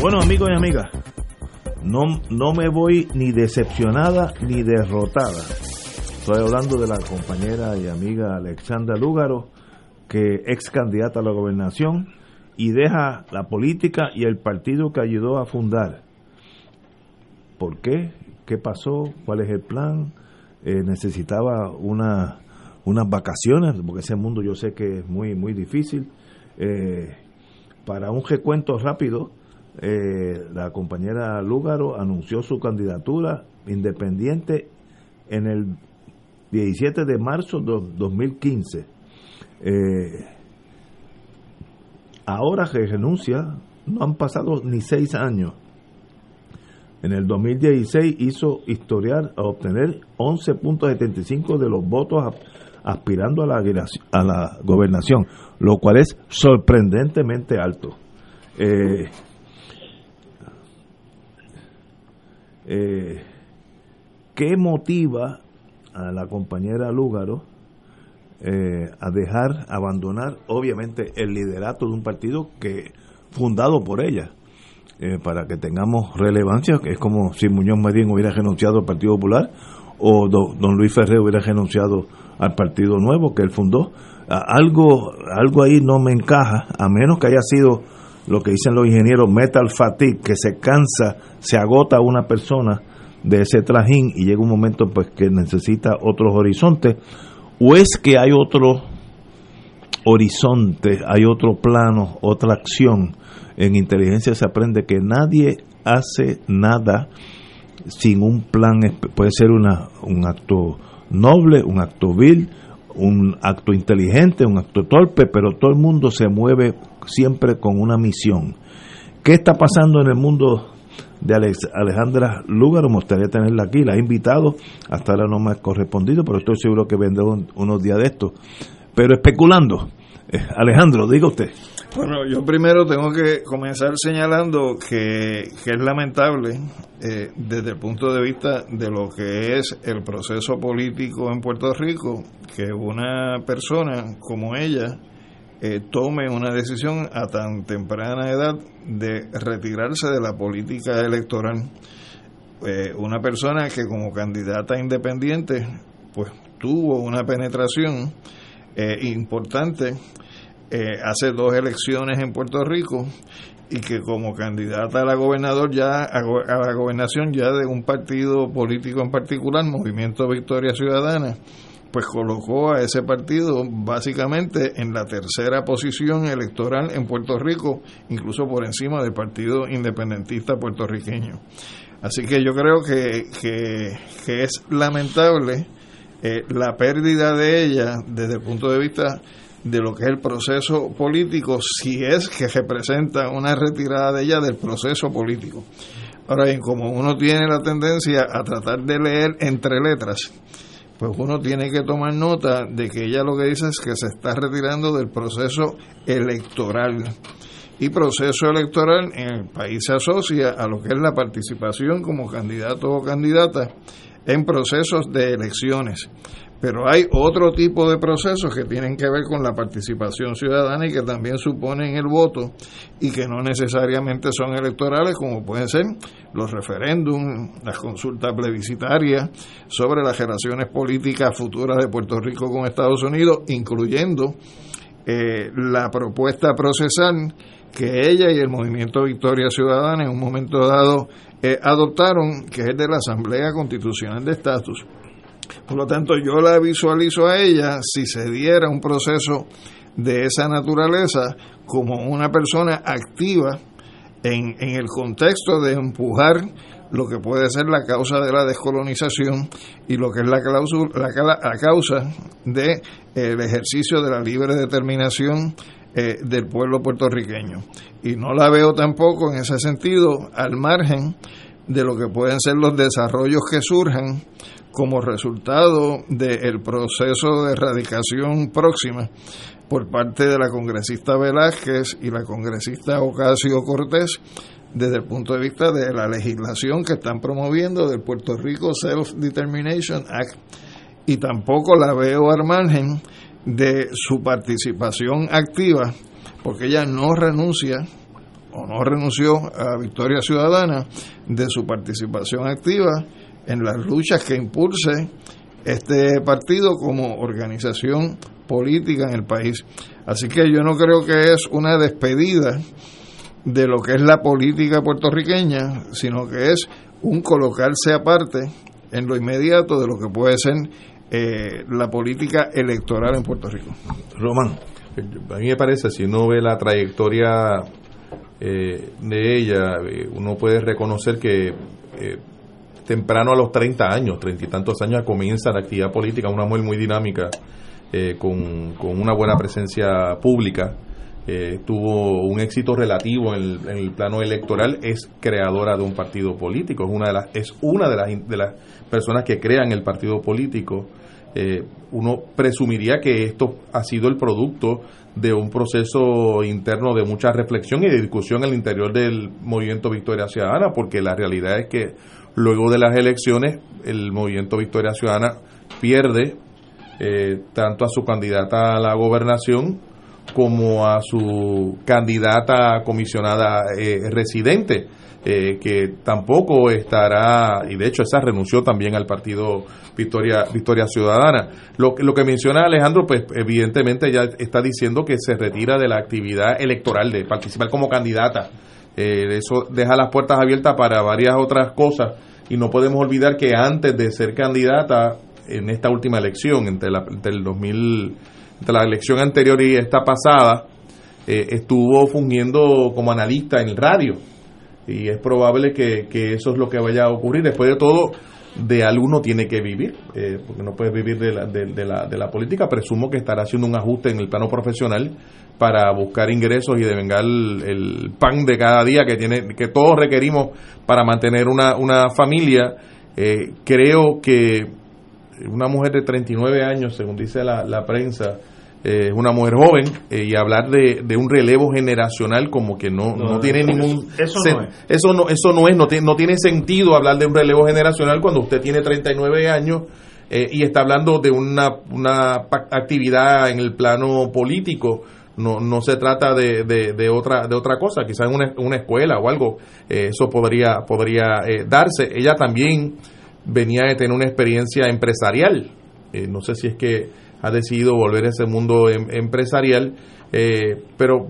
Bueno, amigos y amigas, no, no me voy ni decepcionada ni derrotada. Estoy hablando de la compañera y amiga Alexandra Lúgaro, que ex candidata a la gobernación y deja la política y el partido que ayudó a fundar. ¿Por qué? ¿Qué pasó? ¿Cuál es el plan? Eh, necesitaba una, unas vacaciones, porque ese mundo yo sé que es muy, muy difícil. Eh, para un recuento rápido, eh, la compañera Lúgaro anunció su candidatura independiente en el 17 de marzo de 2015. Eh, ahora que renuncia, no han pasado ni seis años. En el 2016 hizo historial a obtener 11.75 de los votos aspirando a la, a la gobernación, lo cual es sorprendentemente alto. Eh, eh, ¿Qué motiva a la compañera Lúgaro eh, a dejar, abandonar, obviamente, el liderato de un partido que fundado por ella? Eh, para que tengamos relevancia, que es como si Muñoz Marín hubiera renunciado al Partido Popular o don Luis Ferrer hubiera renunciado al Partido Nuevo que él fundó. algo, algo ahí no me encaja, a menos que haya sido lo que dicen los ingenieros metal fatigue, que se cansa, se agota una persona de ese trajín y llega un momento pues que necesita otros horizontes, o es que hay otro horizonte, hay otro plano, otra acción. En inteligencia se aprende que nadie hace nada sin un plan, puede ser una, un acto noble, un acto vil, un acto inteligente, un acto torpe, pero todo el mundo se mueve siempre con una misión. ¿Qué está pasando en el mundo de Alejandra Lúgaro? Me gustaría tenerla aquí, la he invitado, hasta ahora no me ha correspondido, pero estoy seguro que vendrá unos días de esto. Pero especulando, eh, Alejandro, diga usted. Bueno, yo primero tengo que comenzar señalando que, es lamentable eh, desde el punto de vista de lo que es el proceso político en Puerto Rico, que una persona como ella eh, tome una decisión a tan temprana edad de retirarse de la política electoral. Eh, una persona que como candidata independiente pues tuvo una penetración importante eh, hace dos elecciones en Puerto Rico y que como candidata a la gobernador ya a, la gobernación ya de un partido político en particular, Movimiento Victoria Ciudadana, pues colocó a ese partido básicamente en la tercera posición electoral en Puerto Rico, incluso por encima del Partido Independentista puertorriqueño. Así que yo creo que, que, es lamentable eh, la pérdida de ella desde el punto de vista de lo que es el proceso político si es que representa una retirada de ella del proceso político. Ahora bien, como uno tiene la tendencia a tratar de leer entre letras, pues uno tiene que tomar nota de que ella lo que dice es que se está retirando del proceso electoral. Y proceso electoral en el país se asocia a lo que es la participación como candidato o candidata en procesos de elecciones. Pero hay otro tipo de procesos que tienen que ver con la participación ciudadana y que también suponen el voto y que no necesariamente son electorales, como pueden ser los referéndums, las consultas plebiscitarias sobre las relaciones políticas futuras de Puerto Rico con Estados Unidos, incluyendo eh, la propuesta procesal que ella y el movimiento Victoria Ciudadana en un momento dado eh, adoptaron, que es de la Asamblea Constitucional de Estatus por lo tanto, yo la visualizo a ella si se diera un proceso de esa naturaleza como una persona activa en, en el contexto de empujar lo que puede ser la causa de la descolonización y lo que es la, la, la causa de, ejercicio de la libre determinación eh, del pueblo puertorriqueño. Y no la veo tampoco en ese sentido al margen de lo que pueden ser los desarrollos que surjan como resultado del proceso de erradicación próxima por parte de la congresista Velázquez y la congresista Ocasio Cortés desde el punto de vista de la legislación que están promoviendo del Puerto Rico Self Determination Act. Y tampoco la veo al margen de su participación activa porque ella no renuncia o no renunció a Victoria Ciudadana de su participación activa en las luchas que impulse este partido como organización política en el país. Así que yo no creo que es una despedida de lo que es la política puertorriqueña, sino que es un colocarse aparte en lo inmediato de lo que puede ser eh, la política electoral en Puerto Rico. Román, a mí me parece, si uno ve la trayectoria eh, de ella, eh, uno puede reconocer que temprano a los 30 años, 30 y tantos años, comienza la actividad política, una mujer muy dinámica, eh, con, una buena presencia pública. Eh, tuvo un éxito relativo en el, plano electoral, es creadora de un partido político, es una de las, es una de las, de las personas que crean el partido político. Eh, uno presumiría que esto ha sido el producto de un proceso interno de mucha reflexión y de discusión el interior del movimiento Victoria Ciudadana, porque la realidad es que Luego de las elecciones, el movimiento Victoria Ciudadana pierde eh, tanto a su candidata a la gobernación como a su candidata comisionada eh, residente, eh, que tampoco estará, y de hecho esa renunció también al partido Victoria, Victoria Ciudadana. Lo, lo que menciona Alejandro, pues evidentemente ya está diciendo que se retira de la actividad electoral, de participar como candidata eh, eso deja las puertas abiertas para varias otras cosas y no podemos olvidar que antes de ser candidata en esta última elección, entre, la, el 2000, entre la elección anterior y esta pasada, eh, estuvo fungiendo como analista en radio y es probable que, eso es lo que vaya a ocurrir. Después de todo, de alguno tiene que vivir, eh, porque no puede vivir de la, de, la, de la política. Presumo que estará haciendo un ajuste en el plano profesional para buscar ingresos y devengar el, pan de cada día que tiene que todos requerimos para mantener una, una familia eh, creo que una mujer de 39 años según dice la, la prensa es eh, una mujer joven eh, y hablar de, de, un relevo generacional como que no, no, tiene ningún eso, no es. eso no eso no es no tiene, no tiene sentido hablar de un relevo generacional cuando usted tiene 39 años y está hablando de una, una actividad en el plano político no, no se trata de, de, otra de otra cosa quizás en una, una escuela o algo eh, eso podría podría eh, darse. Ella también venía de tener una experiencia empresarial. Eh, no sé si es que ha decidido volver a ese mundo em, empresarial pero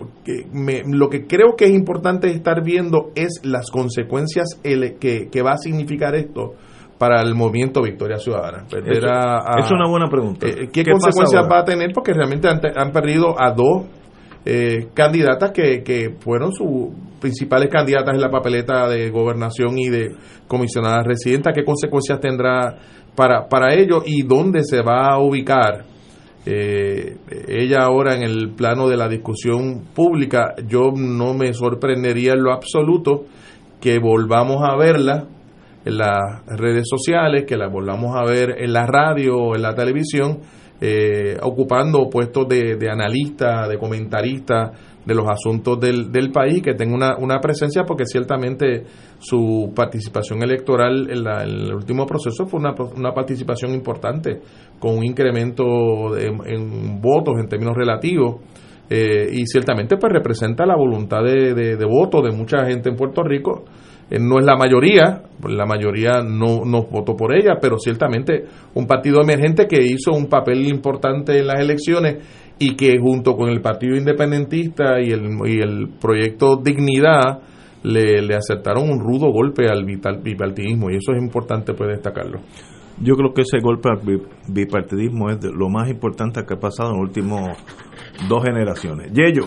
lo que creo que es importante estar viendo es las consecuencias que, que va a significar esto para el movimiento Victoria Ciudadana. es una buena pregunta. Eh, ¿Qué, consecuencias va a tener? Porque realmente han, han perdido a dos eh, candidatas que, que fueron sus principales candidatas en la papeleta de gobernación y de comisionada residenta. ¿Qué consecuencias tendrá para, para ello y dónde se va a ubicar eh, ella ahora en el plano de la discusión pública, yo no me sorprendería en lo absoluto que volvamos a verla en las redes sociales, que la volvamos a ver en la radio o en la televisión, eh, ocupando puestos de, de analista, de comentarista de los asuntos del, del país, que tenga una, una presencia, porque ciertamente su participación electoral en, la, en el último proceso fue una, una participación importante, con un incremento de- en votos en términos relativos. eh, y ciertamente pues representa la voluntad de, de, de voto de mucha gente en Puerto Rico no es la mayoría, la mayoría no, no votó por ella, pero ciertamente un partido emergente que hizo un papel importante en las elecciones y que junto con el Partido Independentista y el, y el proyecto Dignidad le, le aceptaron un rudo golpe al vital- bipartidismo y eso es importante pues destacarlo. Yo creo que ese golpe al bi- bipartidismo es de lo más importante que ha pasado en las últimas dos generaciones. Yello,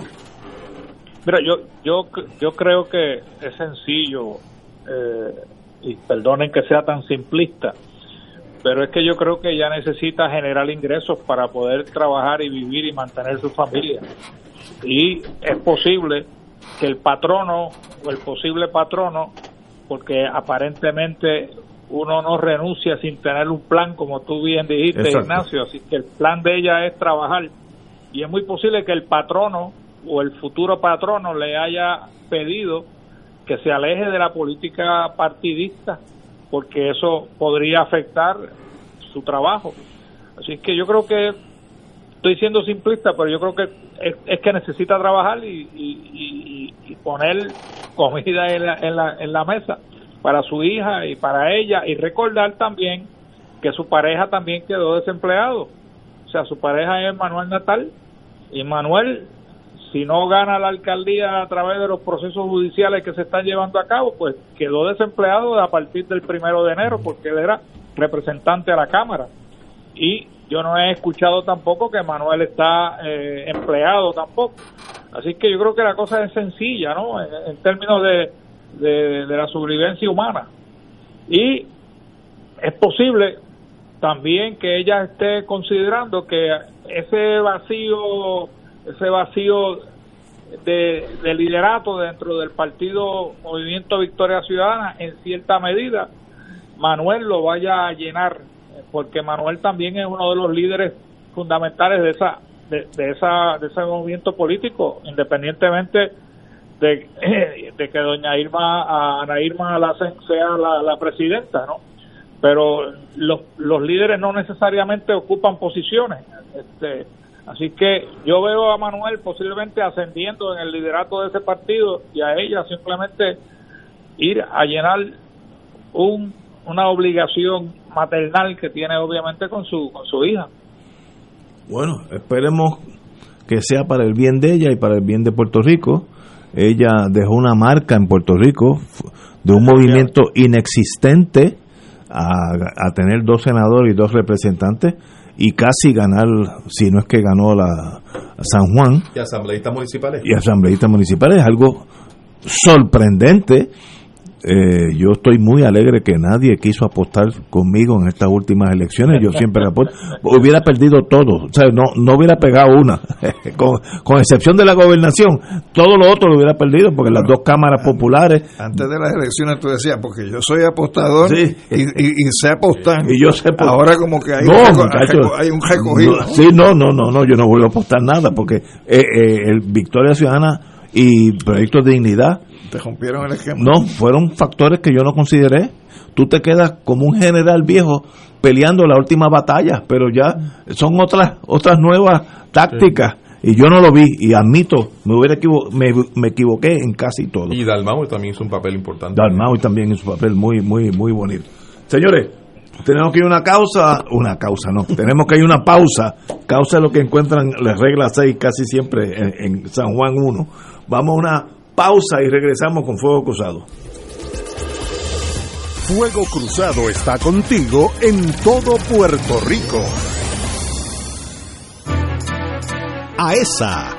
Mira, yo, yo, yo creo que es sencillo, eh, y perdonen que sea tan simplista, pero es que yo creo que ella necesita generar ingresos para poder trabajar y vivir y mantener su familia. Y es posible que el patrono o el posible patrono, porque aparentemente uno no renuncia sin tener un plan, como tú bien dijiste, Exacto. Ignacio, así que el plan de ella es trabajar. Y es muy posible que el patrono o el futuro patrono le haya pedido que se aleje de la política partidista, porque eso podría afectar su trabajo. Así que yo creo que estoy siendo simplista, pero yo creo que es, que necesita trabajar y, y- y- y poner comida en la, en, la, en la mesa para su hija y para ella y recordar también que su pareja también quedó desempleado. O sea, su pareja es Manuel Natal y Manuel, si no gana la alcaldía a través de los procesos judiciales que se están llevando a cabo, pues quedó desempleado a partir del primero de enero porque él era representante a la Cámara. Y yo no he escuchado tampoco que Manuel está eh, empleado tampoco. Así que yo creo que la cosa es sencilla, ¿no? En, términos de, de, de la sobrevivencia humana. Y es posible también que ella esté considerando que ese vacío, ese vacío de, de liderato dentro del partido Movimiento Victoria Ciudadana, en cierta medida, Manuel lo vaya a llenar, porque Manuel también es uno de los líderes fundamentales de esa de, esa de ese movimiento político, independientemente de, que doña Irma Ana Irma Lacen sea la, la presidenta, ¿no? Pero los, los líderes no necesariamente ocupan posiciones, este, así que yo veo a Manuel posiblemente ascendiendo en el liderato de ese partido y a ella simplemente ir a llenar un, una obligación maternal que tiene obviamente con su con su hija. bueno, esperemos que sea para el bien de ella y para el bien de Puerto Rico. Ella dejó una marca en Puerto Rico de un movimiento inexistente a, a tener dos senadores y dos representantes y casi ganar, si no es que ganó la San Juan Y asambleístas municipales. y asambleístas municipales, es algo sorprendente. Eh, yo estoy muy alegre que nadie quiso apostar conmigo en estas últimas elecciones. Yo siempre aposto. Hubiera perdido todo. O sea, no, no hubiera pegado una. con, con excepción de la gobernación, todo lo otro lo hubiera perdido porque las dos cámaras populares. Antes de las elecciones tú decías, porque yo soy apostador Sí. y, y- y sé apostar. Y yo sé Ahora como que hay, No, un, reco- muchacho. hay un recogido. No, sí, no, no, no, no, yo no voy a apostar nada porque eh, eh, el Victoria Ciudadana y Proyecto de Dignidad Te rompieron el esquema. No, fueron factores que yo no consideré. Tú te quedas como un general viejo peleando la última batalla, pero ya son otras otras nuevas tácticas y yo no lo vi y admito, me hubiera equivo- me, me equivoqué en casi todo. Y Dalmau también hizo un papel importante. Dalmau también en su papel muy muy muy bonito. Señores, tenemos que ir a una causa, una causa no, tenemos que ir a una pausa. Causa es lo que encuentran las reglas 6 casi siempre en, en San Juan 1. Vamos a una pausa y regresamos con Fuego Cruzado. Fuego Cruzado está contigo en todo Puerto Rico. AESA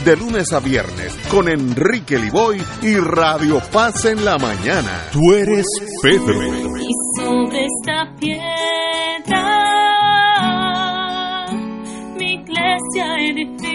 de lunes a viernes con Enrique Liboy y Radio Paz en la mañana. Tú eres Pedro. Y sobre esta piedra mi iglesia edificaré.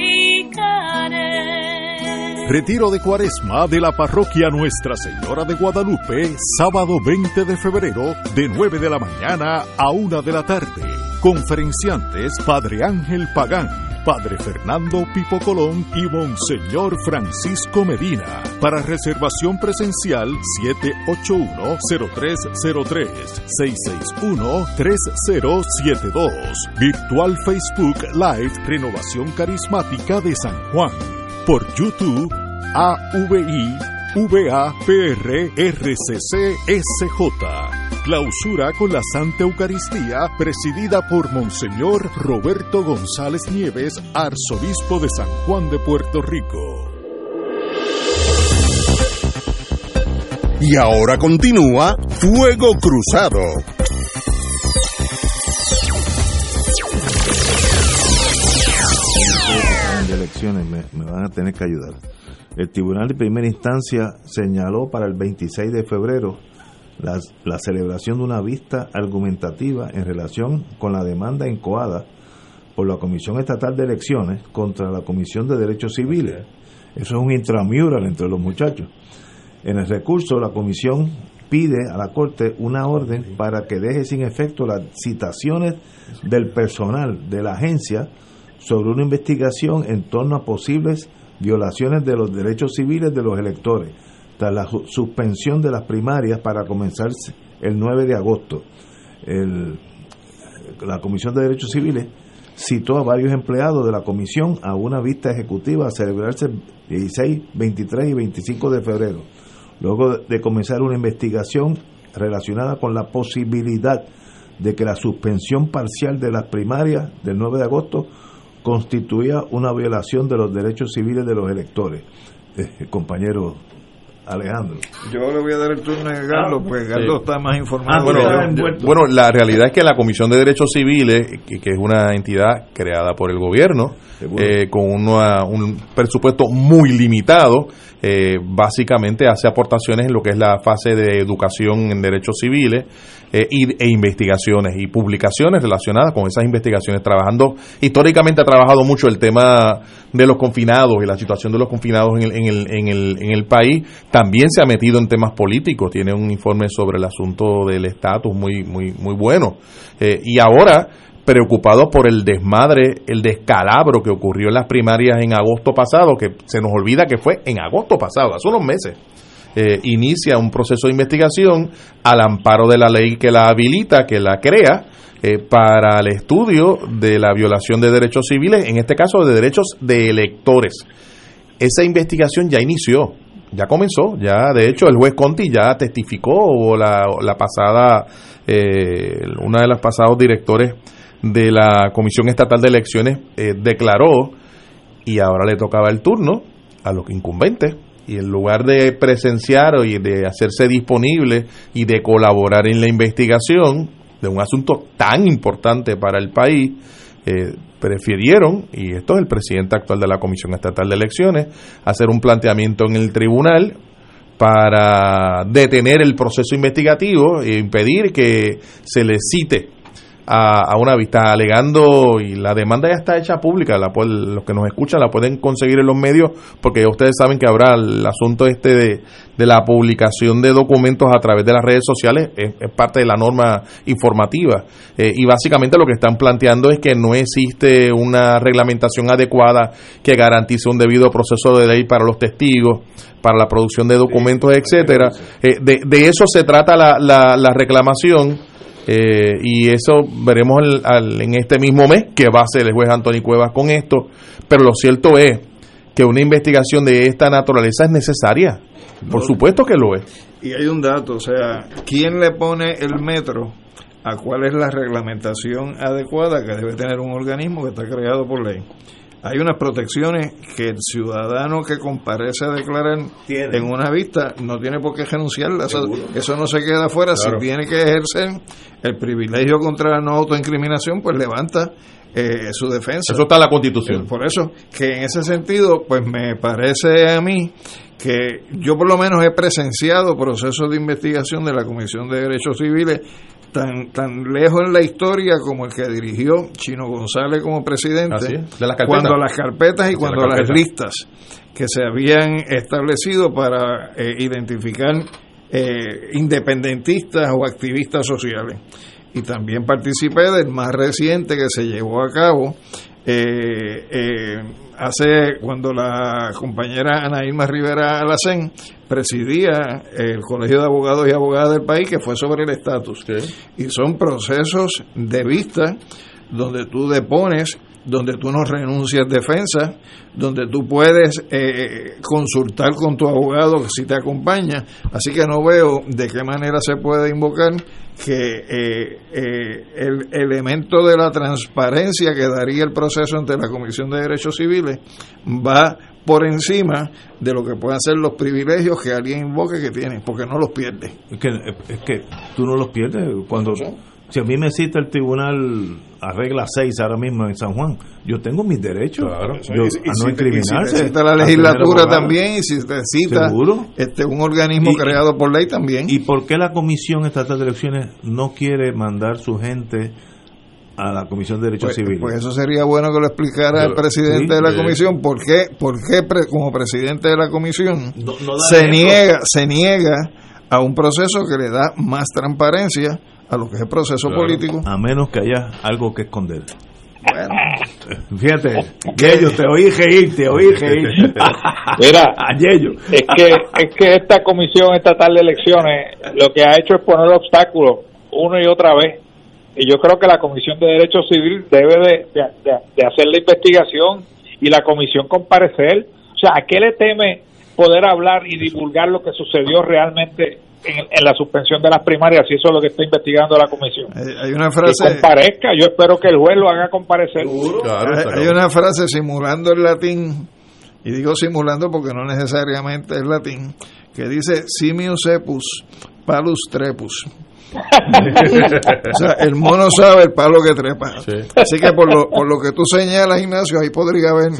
Retiro de Cuaresma de la Parroquia Nuestra Señora de Guadalupe, sábado 20 de febrero, de 9 de la mañana a 1 de la tarde. Conferenciantes Padre Ángel Pagán, Padre Fernando Pipo Colón y Monseñor Francisco Medina. Para reservación presencial 781-0303 661-3072. Virtual Facebook Live Renovación Carismática de San Juan. Por YouTube AVI VAPRRCCSJ. Clausura con la Santa Eucaristía presidida por Monseñor Roberto González Nieves, arzobispo de San Juan de Puerto Rico. Y ahora continúa Fuego Cruzado. elecciones me van a tener que ayudar. El Tribunal de Primera Instancia señaló para el 26 de febrero la, la celebración de una vista argumentativa en relación con la demanda incoada por la Comisión Estatal de Elecciones contra la Comisión de Derechos Civiles. Eso es un intramural entre los muchachos. En el recurso, la Comisión pide a la Corte una orden para que deje sin efecto las citaciones del personal de la agencia sobre una investigación en torno a posibles violaciones de los derechos civiles de los electores, tras la suspensión de las primarias para comenzar el 9 de agosto. La Comisión de Derechos Civiles citó a varios empleados de la comisión a una vista ejecutiva a celebrarse el 16, 23 y 25 de febrero, luego de comenzar una investigación relacionada con la posibilidad de que la suspensión parcial de las primarias del 9 de agosto constituía una violación de los derechos civiles de los electores. Eh, compañero Alejandro. Yo le voy a dar el turno a Garlo, pues Garlo Sí. está más Ah, informado. bueno, que yo. bueno, la realidad es que la Comisión de Derechos Civiles, que, que es una entidad creada por el gobierno, eh, con una- un presupuesto muy limitado, eh, básicamente hace aportaciones en lo que es la fase de educación en derechos civiles eh, y, e investigaciones y publicaciones relacionadas con esas investigaciones, trabajando, históricamente ha trabajado mucho el tema de los confinados y la situación de los confinados en el, en el, en el, en el país, también se ha metido en temas políticos, tiene un informe sobre el asunto del estatus muy, muy, muy bueno. Eh, y ahora, preocupado por el desmadre, el descalabro que ocurrió en las primarias en agosto pasado, que se nos olvida que fue en agosto pasado, hace unos meses. eh, inicia un proceso de investigación al amparo de la ley que la habilita, que la crea, eh, para el estudio de la violación de derechos civiles, en este caso de derechos de electores. Esa investigación ya inició, ya comenzó, ya de hecho el juez Conti ya testificó, o la, la pasada, eh, una de las pasados directores de la Comisión Estatal de Elecciones eh, declaró y ahora le tocaba el turno a los incumbentes. Y en lugar de presenciar y de hacerse disponible y de colaborar en la investigación de un asunto tan importante para el país, eh, prefirieron, y esto es el presidente actual de la Comisión Estatal de Elecciones, hacer un planteamiento en el tribunal para detener el proceso investigativo e impedir que se le cite a, a una vista alegando y la demanda ya está hecha pública, la puede- los que nos escuchan la pueden conseguir en los medios porque ya ustedes saben que habrá el asunto este de, de la publicación de documentos a través de las redes sociales, es, es parte de la norma informativa Eh, y básicamente lo que están planteando es que no existe una reglamentación adecuada que garantice un debido proceso de ley para los testigos, para la producción de documentos, etcétera. Eh, de, de eso se trata la, la, la reclamación. Eh, y eso veremos el- al- en este mismo mes que va a hacer el juez Antonio Cuevas con esto. Pero lo cierto es que una investigación de esta naturaleza es necesaria. Por supuesto que lo es. Y hay un dato, o sea, ¿quién le pone el metro a cuál es la reglamentación adecuada que debe tener un organismo que está creado por ley? Hay unas protecciones que el ciudadano que comparece a declarar en una vista no tiene por qué renunciarlas. Eso, eso no se queda afuera. Claro. Si tiene que ejercer el privilegio contra la no autoincriminación, pues levanta eh, su defensa. Eso está en la Constitución. Por eso, que en ese sentido, pues me parece a mí que yo por lo menos he presenciado procesos de investigación de la Comisión de Derechos Civiles tan, tan lejos en la historia como el que dirigió Chino González como presidente, de las cuando las carpetas y De cuando las listas que se habían establecido para eh, identificar eh, independentistas o activistas sociales. Y también participé del más reciente que se llevó a cabo eh, eh, hace cuando la compañera Ana Irma Rivera Alacén presidía el Colegio de Abogados y Abogadas del país, que fue sobre el estatus. Y son procesos de vista donde tú depones, donde tú no renuncias defensa, donde tú puedes eh, consultar con tu abogado si te acompaña. Así que no veo de qué manera se puede invocar que eh, eh, el elemento de la transparencia que daría el proceso ante la Comisión de Derechos Civiles va por encima de lo que puedan ser los privilegios que alguien invoque que tiene, porque no los pierde. Es que, es que tú no los pierdes cuando... Si a mí me cita el tribunal a regla 6 ahora mismo en San Juan, yo tengo mis derechos yo, Y- y a no si te- y si te incriminarse. cita la legislatura también, y si te cita ¿Seguro? este un organismo Y- creado por ley también. ¿Y por qué la Comisión Estatal de Elecciones no quiere mandar su gente a la Comisión de Derechos Pues, Civiles? pues eso sería bueno que lo explicara el presidente sí, de la eh. comisión. ¿Por qué, por qué pre- como presidente de la comisión no se niega se niega a un proceso que le da más transparencia a lo que es el proceso Claro, político? A menos que haya algo que esconder. Bueno, Fíjate, Yello, te oí reír, te oí reír. Mira, a Yello. es que es que esta comisión estatal de elecciones lo que ha hecho es poner obstáculos una y otra vez y yo creo que la comisión de derechos civiles debe de, de- de- de hacer la investigación y la comisión comparecer o sea a qué le teme poder hablar y divulgar lo que sucedió realmente en, en la suspensión de las primarias si eso es lo que está investigando la comisión. Hay una que frase comparezca yo espero que el juez lo haga comparecer. Hay, hay una frase simulando el latín y digo simulando porque no necesariamente es latín que dice simius epus palus trepus o sea, el mono sabe el palo que trepa. Así que por lo, por lo que tú señalas, Ignacio, ahí podría haber.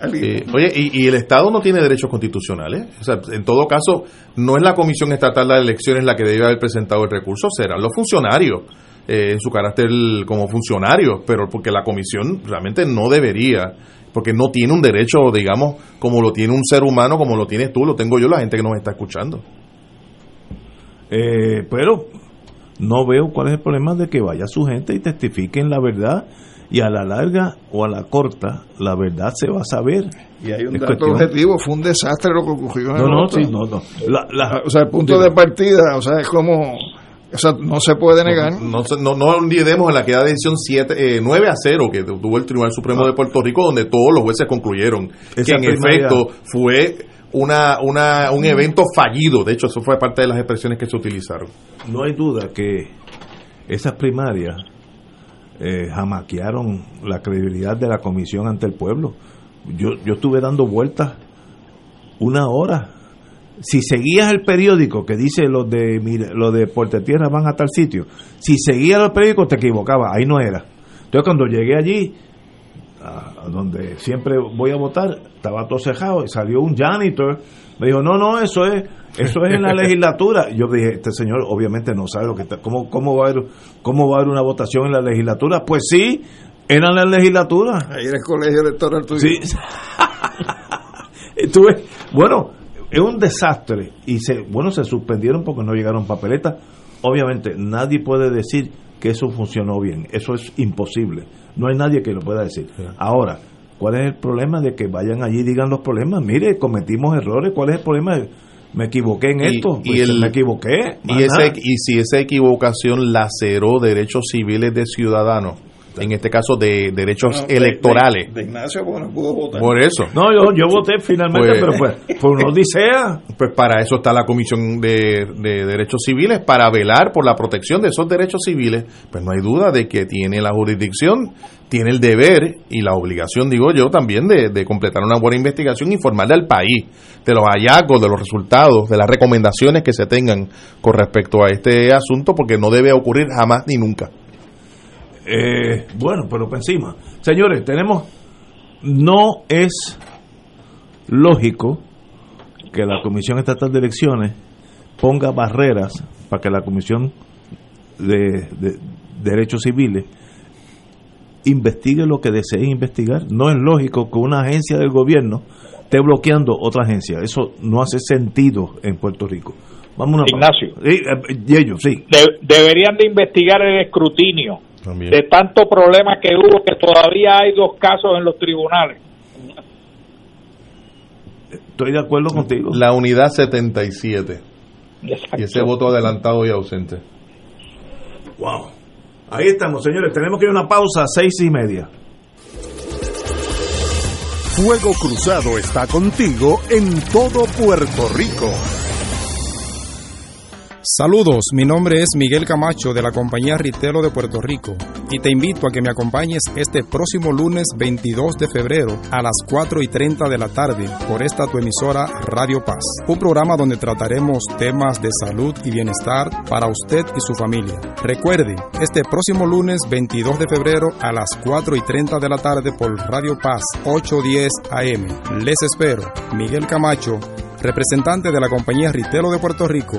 alguien. Sí. Oye, y, y el Estado no tiene derechos constitucionales. O sea, en todo caso, no es la Comisión Estatal de Elecciones la que debe haber presentado el recurso, serán los funcionarios eh, en su carácter como funcionarios, pero porque la Comisión realmente no debería, porque no tiene un derecho, digamos, como lo tiene un ser humano, como lo tienes tú, lo tengo yo, la gente que nos está escuchando. Eh, pero no veo cuál es el problema de que vaya su gente y testifiquen la verdad y a la larga o a la corta la verdad se va a saber. Y hay un Es dato cuestión- objetivo, fue un desastre lo que ocurrió en No, el no, sí, no, no. La- la- o sea, el punto de partida, o sea, es como, o sea, no se puede negar. No, no, no olvidemos en la queda de decisión 7, eh, 9 a 0 que tuvo el Tribunal Supremo de Puerto Rico, donde todos los jueces concluyeron que en efecto fue una, una, un evento fallido. De hecho, eso fue parte de las expresiones que se utilizaron. no hay duda que esas primarias eh, jamaquearon la credibilidad de la comisión ante el pueblo. Yo, yo estuve dando vueltas una hora. Si seguías el periódico que dice los de los de Puerto Tierra van a tal sitio, si seguías el periódico te equivocabas, ahí no era. Entonces cuando llegué allí, a donde siempre voy a votar, estaba todo cejado y salió un janitor, me dijo, no, no, eso es Eso es en la legislatura. Yo dije, este señor obviamente no sabe lo que está. ¿Cómo, cómo, va, a haber, ¿Cómo va a haber una votación en la legislatura? Pues sí, era en la legislatura. Ahí era el colegio electoral tuyo. Sí. Estuve, bueno, es un desastre. Y se, bueno, se suspendieron porque no llegaron papeletas. Obviamente, nadie puede decir que eso funcionó bien. Eso es imposible. No hay nadie que lo pueda decir. Ahora, ¿cuál es el problema de que vayan allí y digan los problemas? Mire, cometimos errores. ¿Cuál es el problema? Me equivoqué en esto. y el- me equivoqué. Y, ese, y si esa equivocación laceró derechos civiles de ciudadanos, en este caso de derechos Bueno, de- electorales. De, de Ignacio, bueno, pudo votar. Por eso. No, yo, yo voté finalmente, Pues- pero fue, fue una odisea. Pues para eso está la Comisión de, de Derechos Civiles, para velar por la protección de esos derechos civiles. Pues no hay duda de que tiene la jurisdicción, tiene el deber y la obligación, digo yo, también de, de completar una buena investigación e informarle al país de los hallazgos, de los resultados, de las recomendaciones que se tengan con respecto a este asunto, porque no debe ocurrir jamás ni nunca. Eh, bueno, pero por encima. Señores, tenemos. No es lógico que la Comisión Estatal de Elecciones ponga barreras para que la Comisión de, de Derechos Civiles investigue lo que desee investigar. No es lógico que una agencia del gobierno esté bloqueando otra agencia. Eso no hace sentido en Puerto Rico. Vamos a Ignacio. Sí, eh, y ellos, sí. De- deberían de investigar el escrutinio También. de tanto problema que hubo que todavía hay dos casos en los tribunales. Estoy de acuerdo contigo. La unidad 77. Exacto. Y ese voto adelantado y ausente. Wow. Ahí estamos, señores. Tenemos que ir a una pausa, seis y media. Fuego Cruzado está contigo en todo Puerto Rico. Saludos, mi nombre es Miguel Camacho de la compañía Ritelo de Puerto Rico y te invito a que me acompañes este próximo lunes 22 de febrero a las 4 y 30 de la tarde por esta tu emisora Radio Paz, un programa donde trataremos temas de salud y bienestar para usted y su familia. Recuerde, este próximo lunes 22 de febrero a las 4 y 30 de la tarde por Radio Paz 810 AM. Les espero, Miguel Camacho representante de la compañía Ritelo de Puerto Rico,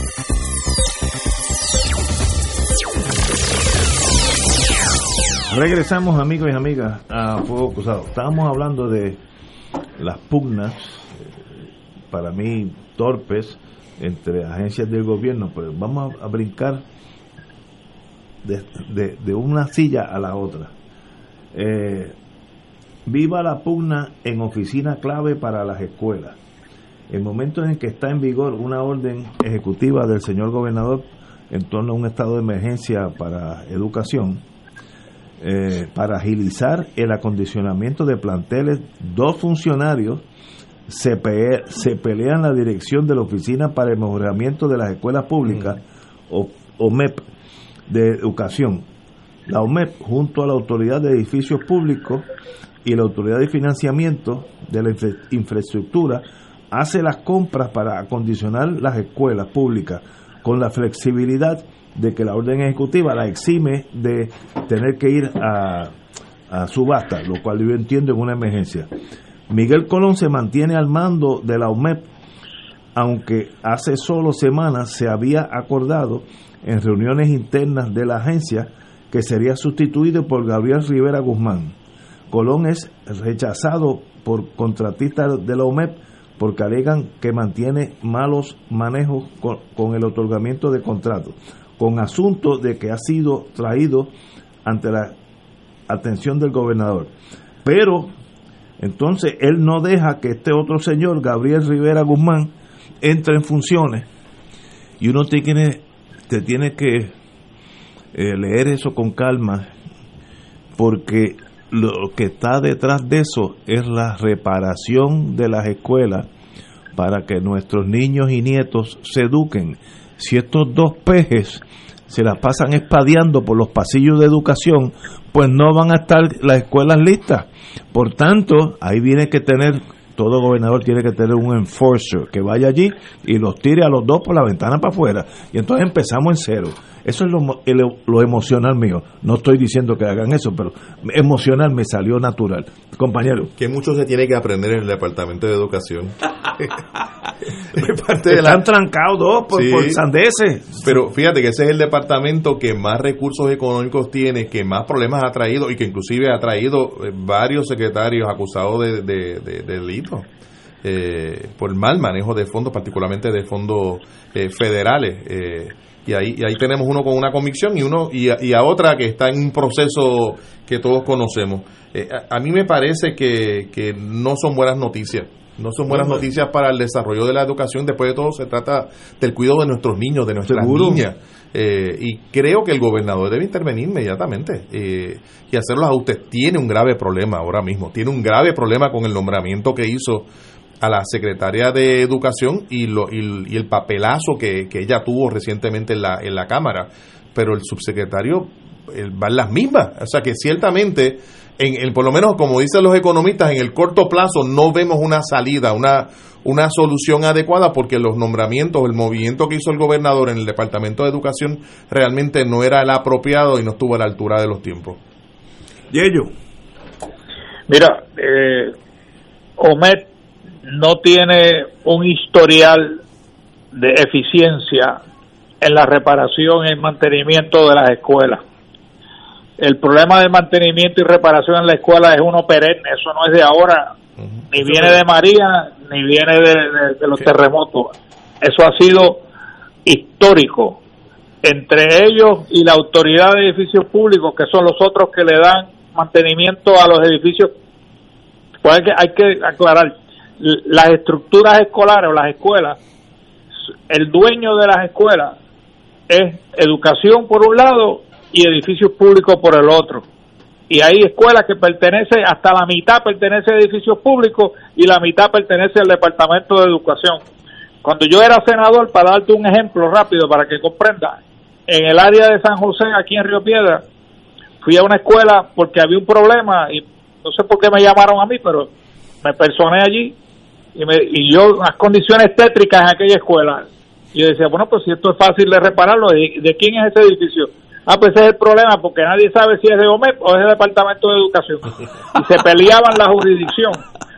Regresamos, amigos y amigas, a Fuego Cruzado. Estábamos hablando de las pugnas, para mí torpes, entre agencias del gobierno, pero vamos a, brincar de, una silla a la otra. Eh, viva la pugna en oficina clave para las escuelas. El momento en que está en vigor una orden ejecutiva del señor gobernador en torno a un estado de emergencia para educación, eh, para agilizar el acondicionamiento de planteles, dos funcionarios se, pe- se pelean la dirección de la Oficina para el Mejoramiento de las Escuelas Públicas, o OMEP, de Educación. La OMEP, junto a la Autoridad de Edificios Públicos y la Autoridad de Financiamiento de la infra- Infraestructura, hace las compras para acondicionar las escuelas públicas con la flexibilidad de que la orden ejecutiva la exime de tener que ir a, a subasta, lo cual yo entiendo en una emergencia. Miguel Colón se mantiene al mando de la OMEP, aunque hace solo semanas se había acordado en reuniones internas de la agencia que sería sustituido por Gabriel Rivera Guzmán. Colón es rechazado por contratistas de la OMEP porque alegan que mantiene malos manejos con el otorgamiento de contratos, con asunto de que ha sido traído ante la atención del gobernador. Pero entonces él no deja que este otro señor, Gabriel Rivera Guzmán, entre en funciones y uno tiene, te tiene que eh, leer eso con calma porque lo que está detrás de eso es la reparación de las escuelas para que nuestros niños y nietos se eduquen. Si estos dos pejes se las pasan espadeando por los pasillos de educación, pues no van a estar las escuelas listas. Por tanto, ahí viene que tener, todo gobernador tiene que tener un enforcer que vaya allí y los tire a los dos por la ventana para afuera. Y entonces empezamos en cero. Eso es lo, el- lo emocional mío. No estoy diciendo que hagan eso, pero emocional me salió natural. Compañero. Que mucho se tiene que aprender en el Departamento de Educación. Están trancados dos por, Sí. por sandeces. Pero fíjate que ese es el departamento que más recursos económicos tiene, que más problemas ha traído y que inclusive ha traído eh, varios secretarios acusados de, de, de- de delitos eh, por mal manejo de fondos, particularmente de fondos eh, federales. eh, y ahí, y ahí tenemos uno con una convicción y uno y a, y a otra que está en un proceso que todos conocemos. Eh, a, a mí me parece que, que no son buenas noticias. No son buenas No, noticias para el desarrollo de la educación. Después de todo, se trata del cuidado de nuestros niños, de nuestras Seguro. niñas. Eh, y creo que el gobernador debe intervenir inmediatamente eh, y hacer los ajustes. Tiene un grave problema ahora mismo. Tiene un grave problema con el nombramiento que hizo a la secretaria de Educación y, lo, y, y el papelazo que, que ella tuvo recientemente en la, en la Cámara. Pero el subsecretario eh, va en las mismas. O sea que ciertamente, en, el por lo menos como dicen los economistas, en el corto plazo no vemos una salida, una, una solución adecuada porque los nombramientos, el movimiento que hizo el gobernador en el Departamento de Educación realmente no era el apropiado y no estuvo a la altura de los tiempos. Y ello. Mira, eh, Omet no tiene un historial de eficiencia en la reparación y mantenimiento de las escuelas. El problema de mantenimiento y reparación en la escuela es uno perenne, eso no es de ahora, ni viene de María, ni viene de, de- de los terremotos. Eso ha sido histórico entre ellos y la autoridad de edificios públicos, que son los otros que le dan mantenimiento a los edificios. Pues hay que, hay que aclarar, las estructuras escolares o las escuelas, el dueño de las escuelas es educación por un lado y edificios públicos por el otro. Y hay escuelas que pertenecen, hasta la mitad pertenece a edificios públicos y la mitad pertenece al Departamento de Educación. Cuando yo era senador, para darte un ejemplo rápido para que comprendas, en el área de San José, aquí en Río Piedra, fui a una escuela porque había un problema y no sé por qué me llamaron a mí, pero me personé allí y, me, y yo, unas condiciones tétricas en aquella escuela. Y yo decía, bueno, pues si esto es fácil de repararlo, ¿de, de quién es ese edificio? Ah, pues ese es el problema, porque nadie sabe si es de OMEP o es del Departamento de Educación. Y se peleaban la jurisdicción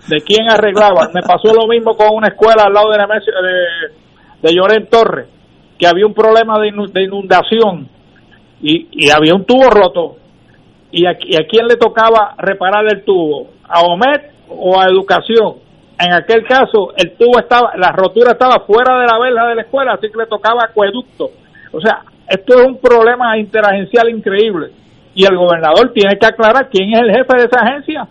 de quién arreglaba. Me pasó lo mismo con una escuela al lado de, Nemesio- de, de Llorén Torres, que había un problema de, inu- de inundación y, y había un tubo roto. ¿Y a, y a quién le tocaba reparar el tubo? ¿A OMED o a Educación? En aquel caso, el tubo estaba, la rotura estaba fuera de la verja de la escuela, así que le tocaba acueducto. O sea, esto es un problema interagencial increíble. Y el gobernador tiene que aclarar quién es el jefe de esa agencia.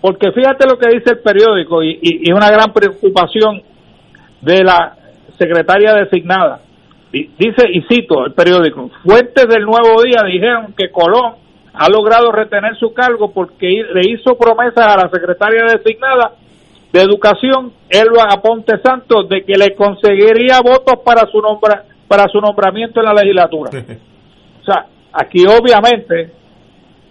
Porque fíjate lo que dice el periódico y, y, y una gran preocupación de la secretaria designada. Di- Dice, y cito el periódico, fuentes del Nuevo Día dijeron que Colón ha logrado retener su cargo porque le hizo promesas a la secretaria designada de Educación, Elba Aponte Santos, de que le conseguiría votos para su nombra, para su nombramiento en la legislatura. O sea, aquí obviamente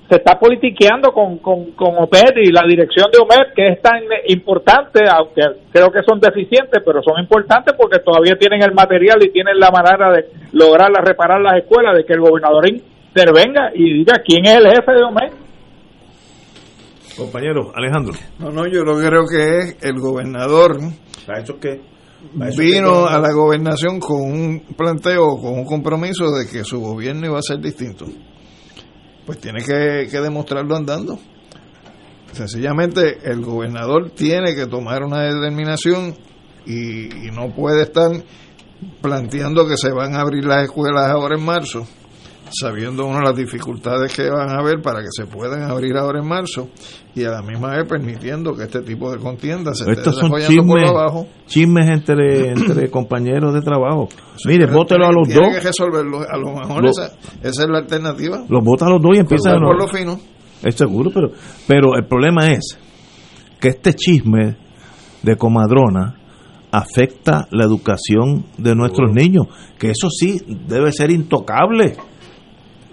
se está politiqueando con, con, con OPED y la dirección de OMED, que es tan importante, aunque creo que son deficientes, pero son importantes porque todavía tienen el material y tienen la manera de lograr reparar las escuelas, de que el gobernador intervenga y diga quién es el jefe de OMED. Compañero, Alejandro. No, no, yo lo que creo que es el gobernador. ¿Para eso qué? Vino a la gobernación con un planteo, con un compromiso de que su gobierno iba a ser distinto pues tiene que, demostrarlo andando. Sencillamente el gobernador tiene que tomar una determinación y, no puede estar planteando que se van a abrir las escuelas ahora en marzo, sabiendo uno las dificultades que van a haber para que se puedan abrir ahora en marzo y a la misma vez permitiendo que este tipo de contiendas se Estos son chismes, chismes entre, entre compañeros de trabajo. Mire, bótelo a los dos. que resolverlo. A lo mejor esa, esa, es la alternativa. Los bota a los dos y empiezan por lo fino. Es seguro, pero, pero el problema es que este chisme de comadrona afecta la educación de nuestros niños, que eso sí debe ser intocable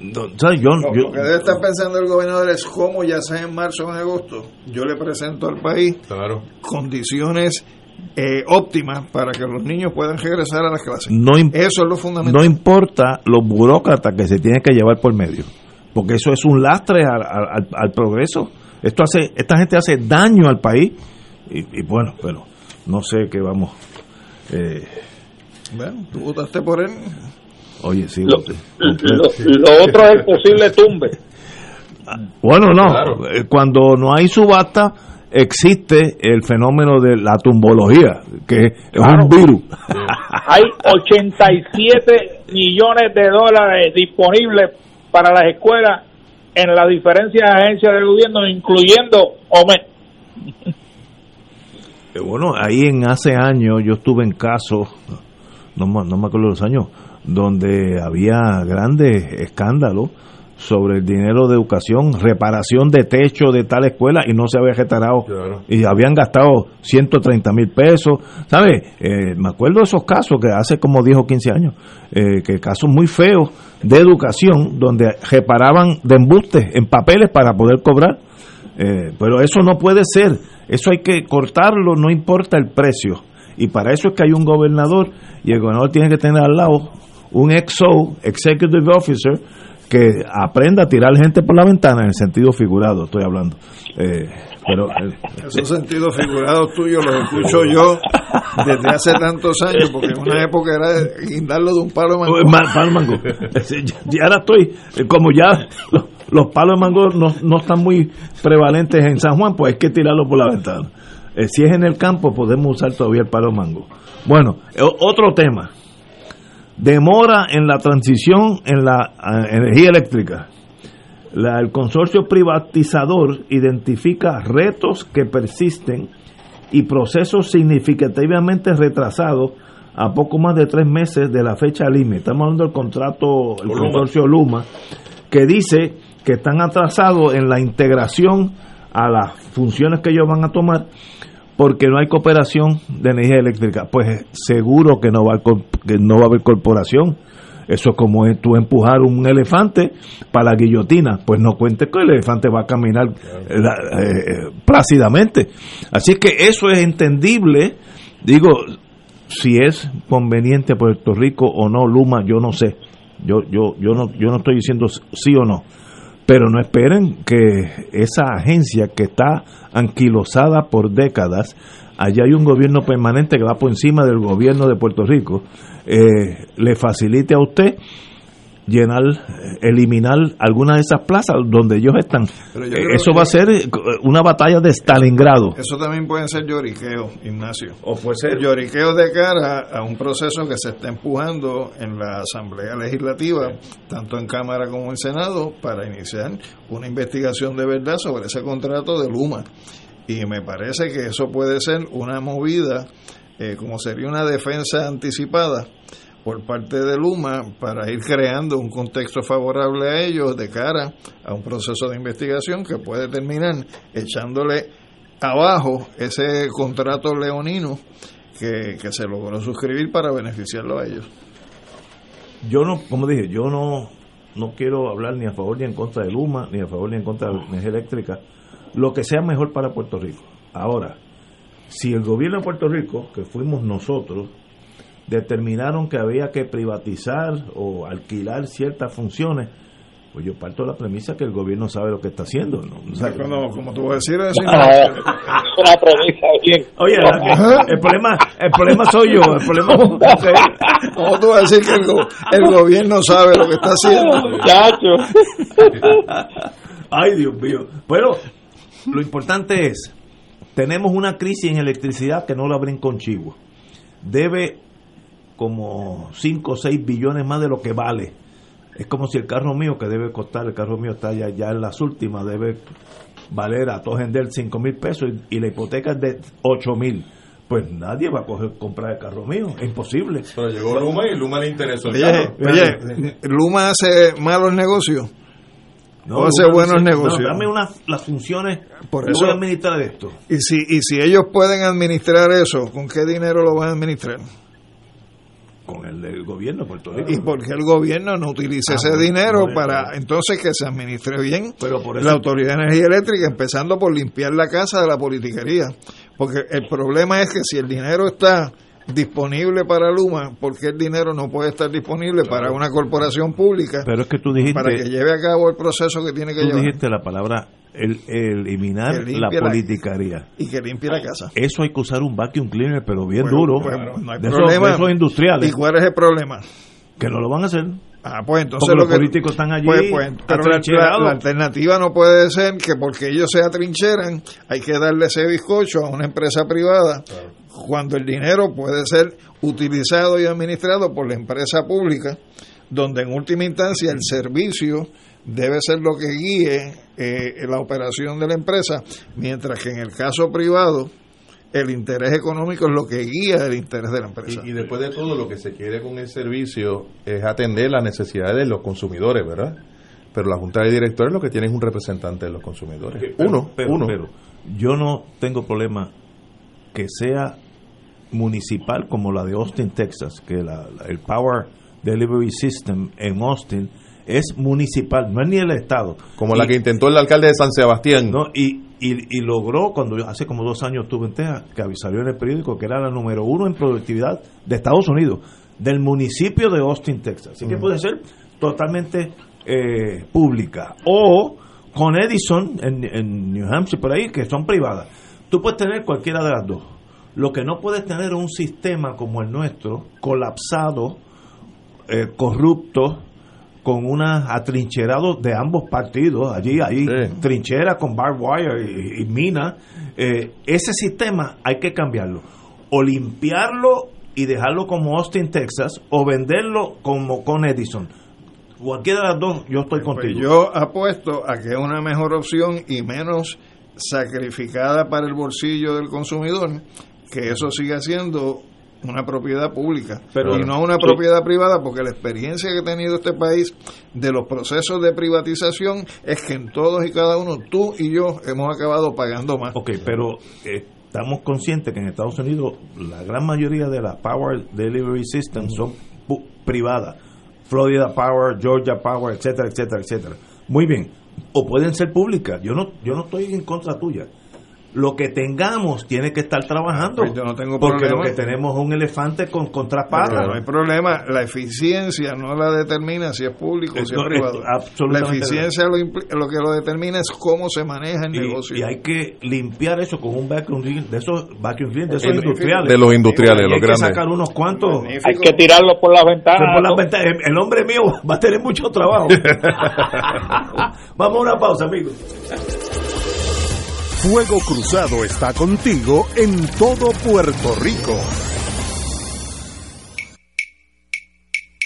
lo que debe estar pensando el gobernador es cómo ya sea en marzo o en agosto, yo le presento al país condiciones eh, óptimas para que los niños puedan regresar a las clases. No eso es lo fundamental. No importa los burócratas que se tienen que llevar por medio, porque eso es un lastre al, progreso. Esto hace, esta gente hace daño al país y, bueno, pero no sé qué vamos. Eh, bueno, tú votaste por él. Oye, sí. Lo, otro es el posible tumbe. Bueno, no. Eh, cuando no hay subasta, existe el fenómeno de la tumbología, que es un virus. Hay 87 millones de dólares disponibles para las escuelas en las diferentes agencias del gobierno, incluyendo OME. Eh, bueno, ahí en hace años yo estuve en casos, no, no me acuerdo los años, donde había grandes escándalos sobre el dinero de educación, reparación de techo de tal escuela y no se había retarado y habían gastado 130 mil pesos, ¿sabes? Eh, me acuerdo de esos casos que hace como 10 o 15 años, eh, que casos muy feos de educación donde reparaban de embustes en papeles para poder cobrar, eh, pero eso no puede ser, eso hay que cortarlo, no importa el precio. Y para eso es que hay un gobernador y el gobernador tiene que tener al lado un EXO, Executive Officer, que aprenda a tirar gente por la ventana en el sentido figurado, estoy hablando. Eh, pero eh, esos sentidos figurados tuyos los escucho yo desde hace tantos años, porque en una época era guindarlo de un palo de mango. Palo mango. Y ahora estoy, eh, como ya los, palos de mango no, no, están muy prevalentes en San Juan, pues hay que tirarlo por la ventana. si es en el campo, podemos usar todavía el palo de mango. Bueno, otro tema demora en la transición en la eh, energía eléctrica. el consorcio privatizador identifica retos que persisten y procesos significativamente retrasados a poco más de tres meses de la fecha límite. Estamos hablando del contrato, el consorcio Luma, que dice que están atrasados en la integración a las funciones que ellos van a tomar porque no hay cooperación de energía eléctrica. Pues seguro que no va a, no va a haber corporación. Eso es como tú empujar un elefante para la guillotina. Pues no cuentes que el elefante va a caminar eh, eh, plácidamente. Así que eso es entendible. Digo, si es conveniente a Puerto Rico o no, Luma, yo no sé. Yo, yo, yo, no, yo no estoy diciendo sí o no pero no esperen que esa agencia que está anquilosada por décadas, allá hay un gobierno permanente que va por encima del gobierno de Puerto Rico, eh, le facilite a usted llenar, eliminar alguna de esas plazas donde ellos están. Eso va a ser una batalla de Stalingrado. Eso también pueden ser lloriqueos, Ignacio. O puede ser lloriqueos de cara a un proceso que se está empujando en la Asamblea Legislativa, tanto en Cámara como en Senado, para iniciar una investigación de verdad sobre ese contrato de Luma. Y me parece que eso puede ser una movida, eh, como sería una defensa anticipada por parte de Luma para ir creando un contexto favorable a ellos de cara a un proceso de investigación que puede terminar echándole abajo ese contrato leonino que, que se logró suscribir para beneficiarlo a ellos. Yo no, como dije, yo no, no quiero hablar ni a favor ni en contra de Luma, ni a favor ni en contra de la energía eléctrica, lo que sea mejor para Puerto Rico. Ahora, si el gobierno de Puerto Rico, que fuimos nosotros, determinaron que había que privatizar o alquilar ciertas funciones, pues yo parto de la premisa que el gobierno sabe lo que está haciendo. ¿no? O sea, Como, como tú vas a decir, eso una premisa bien. Oye, el problema, el problema soy yo. El problema, ¿Cómo tú vas a decir que el, go- el gobierno sabe lo que está haciendo? Ay, Dios mío. Bueno, lo importante es, tenemos una crisis en electricidad que no la abren con chivo. Debe como 5 o 6 billones más de lo que vale. Es como si el carro mío, que debe costar, el carro mío está ya, ya en las últimas, debe valer a todo gender 5 mil pesos y, y la hipoteca es de 8 mil. Pues nadie va a coger, comprar el carro mío, es imposible. Pero llegó Luma y Luma le interesó el Oye, carro. oye, Luma hace malos negocios. No, o hace buenos dice, negocios. no, dame una, las funciones, Por eso- voy a administrar esto. Y si, y si ellos pueden administrar eso, ¿con qué dinero lo van a administrar? Con el del gobierno de Puerto Rico. ¿Y por qué el gobierno no utiliza Ah, ese dinero para entonces que se administre bien Pero por eso- la Autoridad de Energía Eléctrica, empezando por limpiar la casa de la politiquería? Porque el problema es que si el dinero está disponible para Luma, ¿por qué el dinero no puede estar disponible para una corporación pública Pero es que tú dijiste, para que lleve a cabo el proceso que tiene que tú llevar dijiste la palabra el, el eliminar la politicaría. y que limpie la casa? Eso hay que usar un vacuum cleaner, pero bien Bueno, duro. no hay de, esos, problema. de esos industriales. ¿Y cuál es el problema? Que no lo van a hacer. Ah, pues entonces Porque lo los que- políticos están allí Pues, pues, pero la, atrincherados. la- la alternativa no puede ser que porque ellos se atrincheran, hay que darle ese bizcocho a una empresa privada, cuando el dinero puede ser utilizado y administrado por la empresa pública, donde en última instancia el servicio debe ser lo que guíe eh, la operación de la empresa, mientras que en el caso privado el interés económico es lo que guía el interés de la empresa. Y, y después de todo, lo que se quiere con el servicio es atender las necesidades de los consumidores, ¿verdad? Pero la Junta de Directores lo que tiene es un representante de los consumidores. Pero- uno, pero, uno. pero yo no tengo problema que sea municipal como la de Austin, Texas, que la- la- el Power Delivery System en Austin es municipal, no es ni el Estado. como Y- la que intentó el alcalde de San Sebastián. No, y, y, y logró, cuando yo hace como dos años estuve en Texas, que salió en el periódico que era la número uno en productividad de Estados Unidos, del municipio de Austin, Texas. Así que puede ser totalmente eh, pública. O con Edison en, en New Hampshire, por ahí, que son privadas. Tú puedes tener cualquiera de las dos. Lo que no puedes tener es un sistema como el nuestro, colapsado, eh, corrupto, con unas atrincherados de ambos partidos, allí hay trincheras con barbed wire y, y minas. Eh, ese sistema hay que cambiarlo. O limpiarlo y dejarlo como Austin, Texas, o venderlo como con Edison. Cualquiera de las dos, yo estoy Pues contigo. yo apuesto a que es una mejor opción y menos sacrificada para el bolsillo del consumidor, que eso siga siendo una propiedad pública Pero- y no una Sí. propiedad privada, porque la experiencia que ha tenido este país de los procesos de privatización es que en todos y cada uno, tú y yo, hemos acabado pagando más. Ok, pero eh, estamos conscientes que en Estados Unidos la gran mayoría de las Power Delivery Systems son pu- privadas. Florida Power, Georgia Power, etcétera, etcétera, etcétera. Muy bien. O pueden ser públicas. Yo no, yo no estoy en contra tuya. Lo que tengamos tiene que estar trabajando. Pues yo no tengo porque problema. lo que tenemos es un elefante con, con tres Pero patas. no hay problema, la eficiencia no la determina si es público o si es privado. absolutamente La eficiencia lo, lo que lo determina es cómo se maneja el Y, negocio. y hay que limpiar eso con un vacuum cleaner, de esos vacuum cleaner, de esos El- industriales. de los industriales, los hay que grandes. sacar unos cuantos. Hay que tirarlo por las ventanas. por las ventanas. El, el hombre mío va a tener mucho trabajo. Vamos a una pausa, amigos. Fuego Cruzado está contigo en todo Puerto Rico.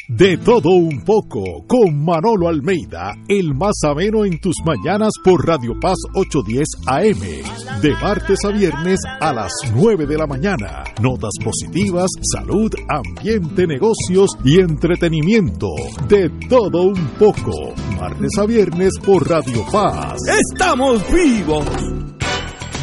De todo un poco, con Manolo Almeida, el más ameno en tus mañanas por Radio Paz 810 AM. De martes a viernes a las 9 de la mañana. Notas positivas, salud, ambiente, negocios y entretenimiento. De todo un poco. Martes a viernes por Radio Paz. ¡Estamos vivos!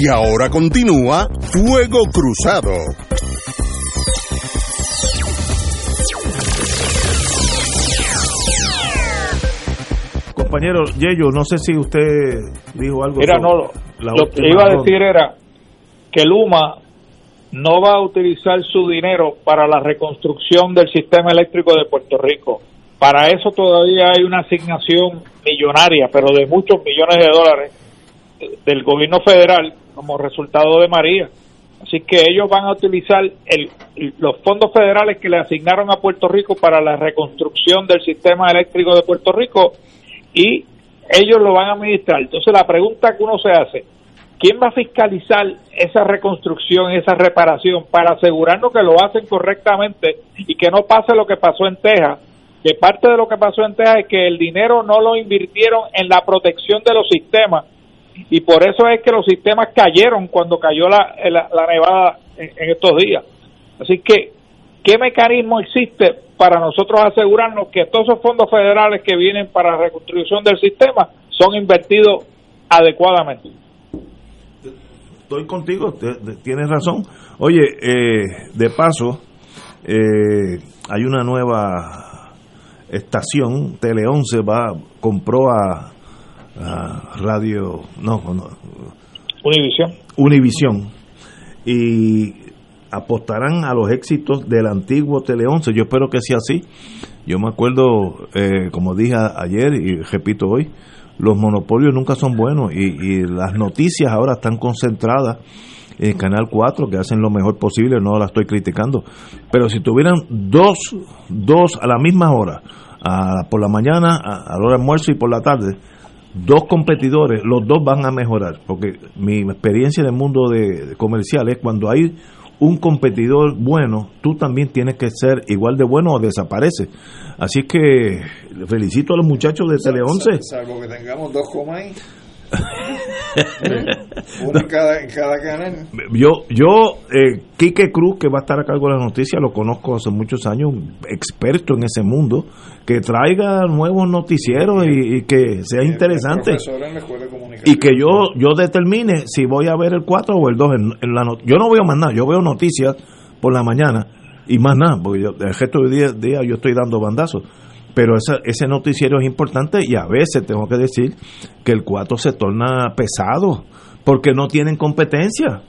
Y ahora continúa Fuego Cruzado. Compañero Yello, no sé si usted dijo algo. Mira, no, lo, la lo que iba a decir era que Luma no va a utilizar su dinero para la reconstrucción del sistema eléctrico de Puerto Rico. Para eso todavía hay una asignación millonaria, pero de muchos millones de dólares eh, del gobierno federal como resultado de María. Así que ellos van a utilizar el, los fondos federales que le asignaron a Puerto Rico para la reconstrucción del sistema eléctrico de Puerto Rico y ellos lo van a administrar. Entonces la pregunta que uno se hace, ¿quién va a fiscalizar esa reconstrucción, esa reparación para asegurarnos que lo hacen correctamente y que no pase lo que pasó en Texas? Que parte de lo que pasó en Texas es que el dinero no lo invirtieron en la protección de los sistemas y por eso es que los sistemas cayeron cuando cayó la, la, la nevada en, estos días. Así que, ¿qué mecanismo existe para nosotros asegurarnos que todos esos fondos federales que vienen para la reconstrucción del sistema son invertidos adecuadamente? Estoy contigo, tienes razón. Oye, eh, de paso, eh, hay una nueva estación, Tele 11 va, compró a, a Radio, no, no, Univisión. Univisión y apostarán a los éxitos del antiguo Tele 11. Yo espero que sea así. Yo me acuerdo, eh, como dije ayer y repito hoy, los monopolios nunca son buenos y, y las noticias ahora están concentradas en Canal 4, que hacen lo mejor posible, no la estoy criticando. Pero si tuvieran dos, dos a la misma hora, a- por la mañana, a, a la hora de almuerzo y por la tarde, dos competidores, los dos van a mejorar, porque mi experiencia en el mundo de, comercial es cuando hay un competidor bueno, tú también tienes que ser igual de bueno o desaparece. Así que felicito a los muchachos de Tele 11. Salvo que tengamos dos comas Uno en cada, en cada canal. Yo, yo eh, Quique Cruz, que va a estar a cargo de la noticia, lo conozco hace muchos años, un experto en ese mundo, que traiga nuevos noticieros y, y que sea interesante. De. Y que yo yo determine si voy a ver el 4 o el 2 en, en la Yo no veo más nada, yo veo noticias por la mañana y más nada, porque yo, el resto del día, día yo estoy dando bandazos. Pero ese, ese noticiero es importante y a veces tengo que decir que el 4 se torna pesado porque no tienen competencia.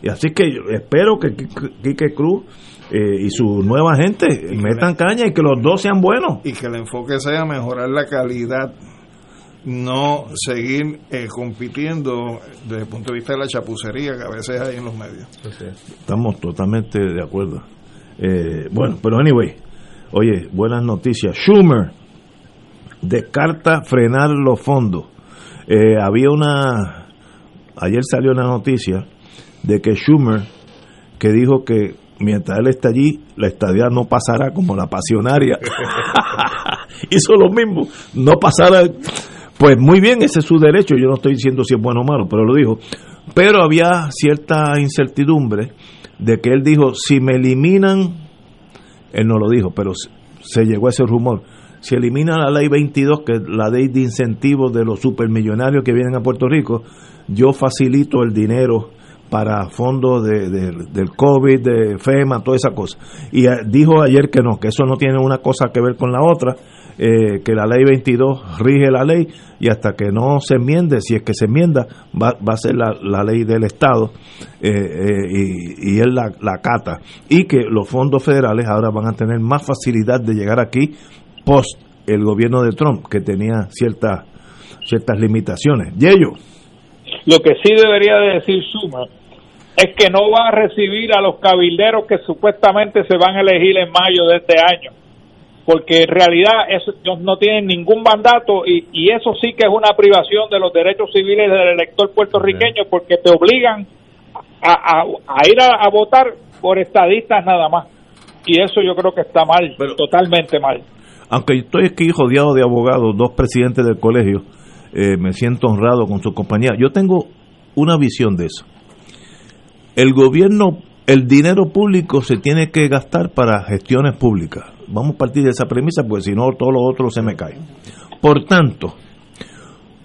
Y así que yo espero que Quique Quique Cruz eh, y su nueva gente metan caña y que los dos sean buenos. Y que el enfoque sea mejorar la calidad, no seguir eh, compitiendo desde el punto de vista de la chapucería que a veces hay en los medios. Estamos totalmente de acuerdo. Eh, bueno, pero anyway, oye, buenas noticias. Schumer descarta frenar los fondos. Eh, había una, ayer salió una noticia de que Schumer, que dijo que mientras él esté allí, la estadía no pasará como la pasionaria. Hizo lo mismo, no pasará. Pues muy bien, ese es su derecho, yo no estoy diciendo si es bueno o malo, pero lo dijo. Pero había cierta incertidumbre de que él dijo, si me eliminan, él no lo dijo, pero se llegó a ese rumor, si eliminan la ley 22, que es la ley de incentivos de los supermillonarios que vienen a Puerto Rico, yo facilito el dinero para fondos de, del COVID, de FEMA, toda esa cosa. Y eh, dijo ayer que no, que eso no tiene una cosa que ver con la otra, eh, que la ley 22 rige la ley y hasta que no se enmiende, si es que se enmienda, va, va a ser la, la ley del Estado eh, y, y, él la, la cata. Y que los fondos federales ahora van a tener más facilidad de llegar aquí post el gobierno de Trump, que tenía ciertas ciertas limitaciones. Y. Lo que sí debería de decir Suma es que no va a recibir a los cabilderos que supuestamente se van a elegir en mayo de este año, porque en realidad eso, ellos no tienen ningún mandato y, y, eso sí que es una privación de los derechos civiles del elector puertorriqueño, porque te obligan a, a, a ir a, a, votar por estadistas nada más. Y eso yo creo que está mal, Pero, totalmente mal. Aunque estoy aquí rodeado de abogados, dos presidentes del colegio, eh, me siento honrado con su compañía. Yo tengo una visión de eso el gobierno, el dinero público se tiene que gastar para gestiones públicas. Vamos a partir de esa premisa, porque si no, todo lo otro se me cae. Por tanto,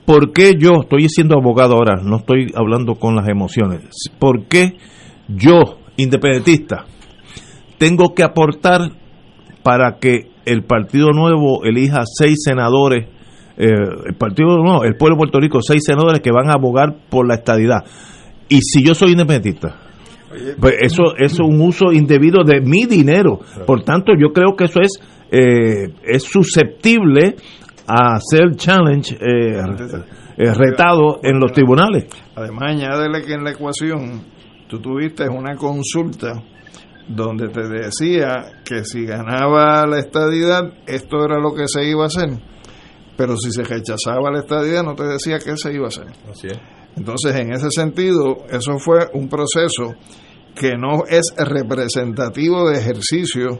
¿por qué yo, estoy siendo abogado ahora, no estoy hablando con las emociones, ¿por qué yo, independentista, tengo que aportar para que el Partido Nuevo elija seis senadores? Eh, el Partido no, el pueblo de Puerto Rico, seis senadores que van a abogar por la estadidad y si yo soy independentista, pues eso, eso es un uso indebido de mi dinero. Por tanto, yo creo que eso es, eh, es susceptible a ser challenge, eh, eh, retado en los tribunales. Además, añádele que en la ecuación tú tuviste una consulta donde te decía que si ganaba la estadidad, esto era lo que se iba a hacer. Pero si se rechazaba la estadidad, no te decía qué se iba a hacer. Así es. Entonces, en ese sentido, eso fue un proceso que no es representativo de ejercicio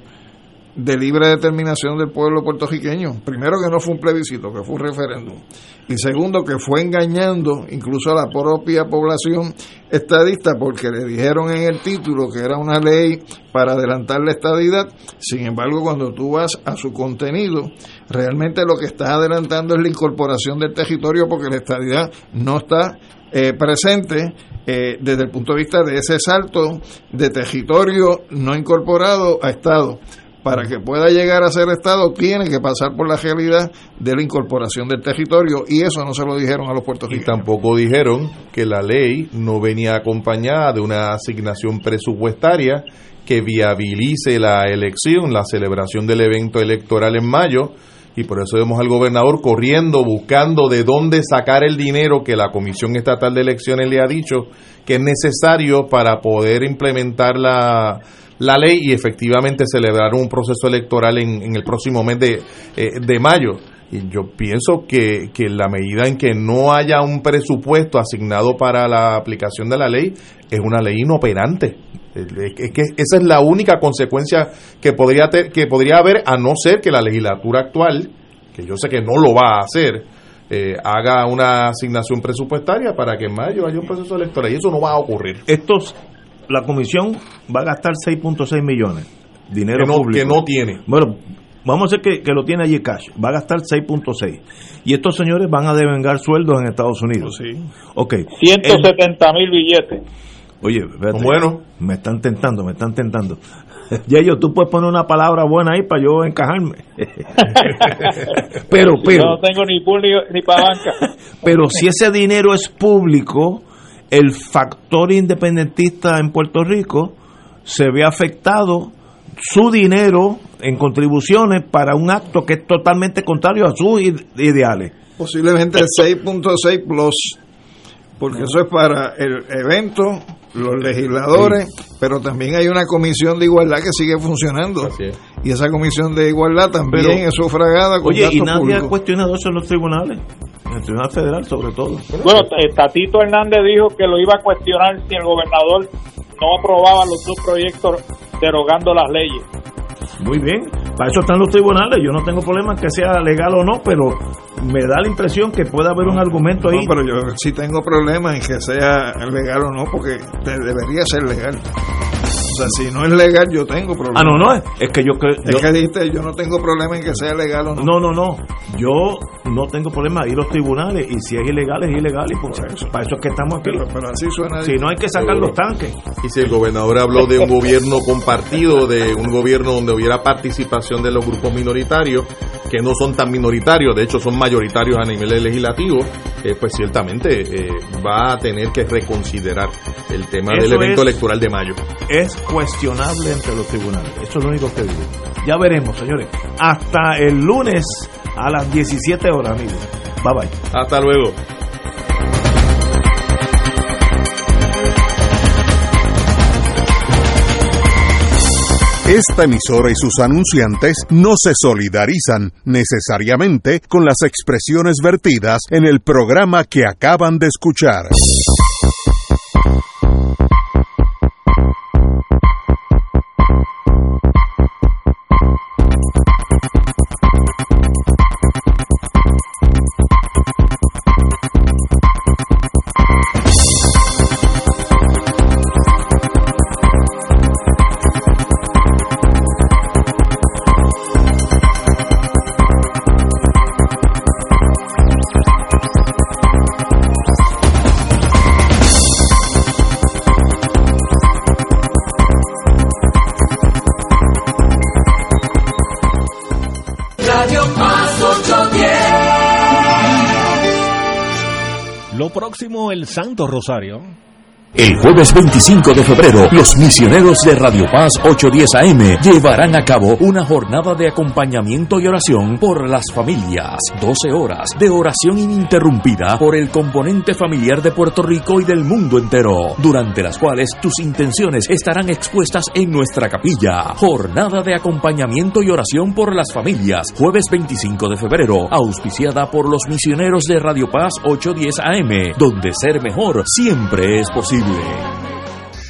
de libre determinación del pueblo puertorriqueño. Primero que no fue un plebiscito, que fue un referéndum. Y segundo que fue engañando incluso a la propia población estadista porque le dijeron en el título que era una ley para adelantar la estadidad. Sin embargo, cuando tú vas a su contenido, realmente lo que estás adelantando es la incorporación del territorio porque la estadidad no está eh, presente eh, desde el punto de vista de ese salto de territorio no incorporado a Estado. Para que pueda llegar a ser Estado, tiene que pasar por la realidad de la incorporación del territorio, y eso no se lo dijeron a los puertorriqueños. Y tampoco dijeron que la ley no venía acompañada de una asignación presupuestaria que viabilice la elección, la celebración del evento electoral en mayo, y por eso vemos al gobernador corriendo, buscando de dónde sacar el dinero que la Comisión Estatal de Elecciones le ha dicho que es necesario para poder implementar la, la ley y efectivamente celebrar un proceso electoral en, en el próximo mes de, eh, de mayo. Y yo pienso que, que la medida en que no haya un presupuesto asignado para la aplicación de la ley es una ley inoperante. Es que esa es la única consecuencia que podría, ter, que podría haber, a no ser que la legislatura actual, que yo sé que no lo va a hacer, eh, haga una asignación presupuestaria para que en mayo haya un proceso electoral. Y eso no va a ocurrir. Estos, la comisión va a gastar 6.6 millones. Dinero que no, público. que no tiene. Bueno, vamos a hacer que, que, lo tiene allí cash. Va a gastar 6.6. Y estos señores van a devengar sueldos en Estados Unidos. Sí. Ok. 170 mil billetes. Oye, espérate, bueno. me están tentando, me están tentando. Ya yo, tú puedes poner una palabra buena ahí para yo encajarme. pero, pero. Yo no tengo ni pool ni, ni para banca. Pero si ese dinero es público, el factor independentista en Puerto Rico se ve afectado su dinero en contribuciones para un acto que es totalmente contrario a sus ideales. Posiblemente el 6.6 plus, porque eso es para el evento, los legisladores, sí. pero también hay una comisión de igualdad que sigue funcionando. Y esa comisión de igualdad también pero, es sufragada con Oye, y nadie público. ha cuestionado eso en los tribunales, en el Tribunal Federal sobre todo. Bueno, Tatito Hernández dijo que lo iba a cuestionar si el gobernador no aprobaba los dos proyectos derogando las leyes. Muy bien, para eso están los tribunales. Yo no tengo problema en que sea legal o no, pero me da la impresión que puede haber un argumento ahí. No, pero yo sí tengo problemas en que sea legal o no, porque debería ser legal. O sea, si no es legal, yo tengo problemas. Ah, no, no, es que yo creo. Es que dijiste, yo no tengo problema en que sea legal o no. No, no, no. Yo no tengo problema ir a los tribunales y si es ilegal, es ilegal y por eso, para eso es que estamos aquí. Pero, así suena. Si no hay que sacar los tanques. Y si el gobernador habló de un gobierno compartido, de un gobierno donde hubiera participación de los grupos minoritarios, que no son tan minoritarios, de hecho son mayoritarios a nivel legislativo, eh, pues ciertamente eh, va a tener que reconsiderar el tema del evento es- electoral de mayo. Es cuestionable entre los tribunales. Eso es lo único que digo. Ya veremos, señores. Hasta el lunes a las 17 horas, amigos. Bye bye. Hasta luego. Esta emisora y sus anunciantes no se solidarizan necesariamente con las expresiones vertidas en el programa que acaban de escuchar. Próximo, el Santo Rosario. El jueves 25 de febrero, los misioneros de Radio Paz 810 AM llevarán a cabo una jornada de acompañamiento y oración por las familias. 12 horas de oración ininterrumpida por el componente familiar de Puerto Rico y del mundo entero, durante las cuales tus intenciones estarán expuestas en nuestra capilla. Jornada de acompañamiento y oración por las familias, jueves 25 de febrero, auspiciada por los misioneros de Radio Paz 810 AM, donde ser mejor siempre es posible. Increíble.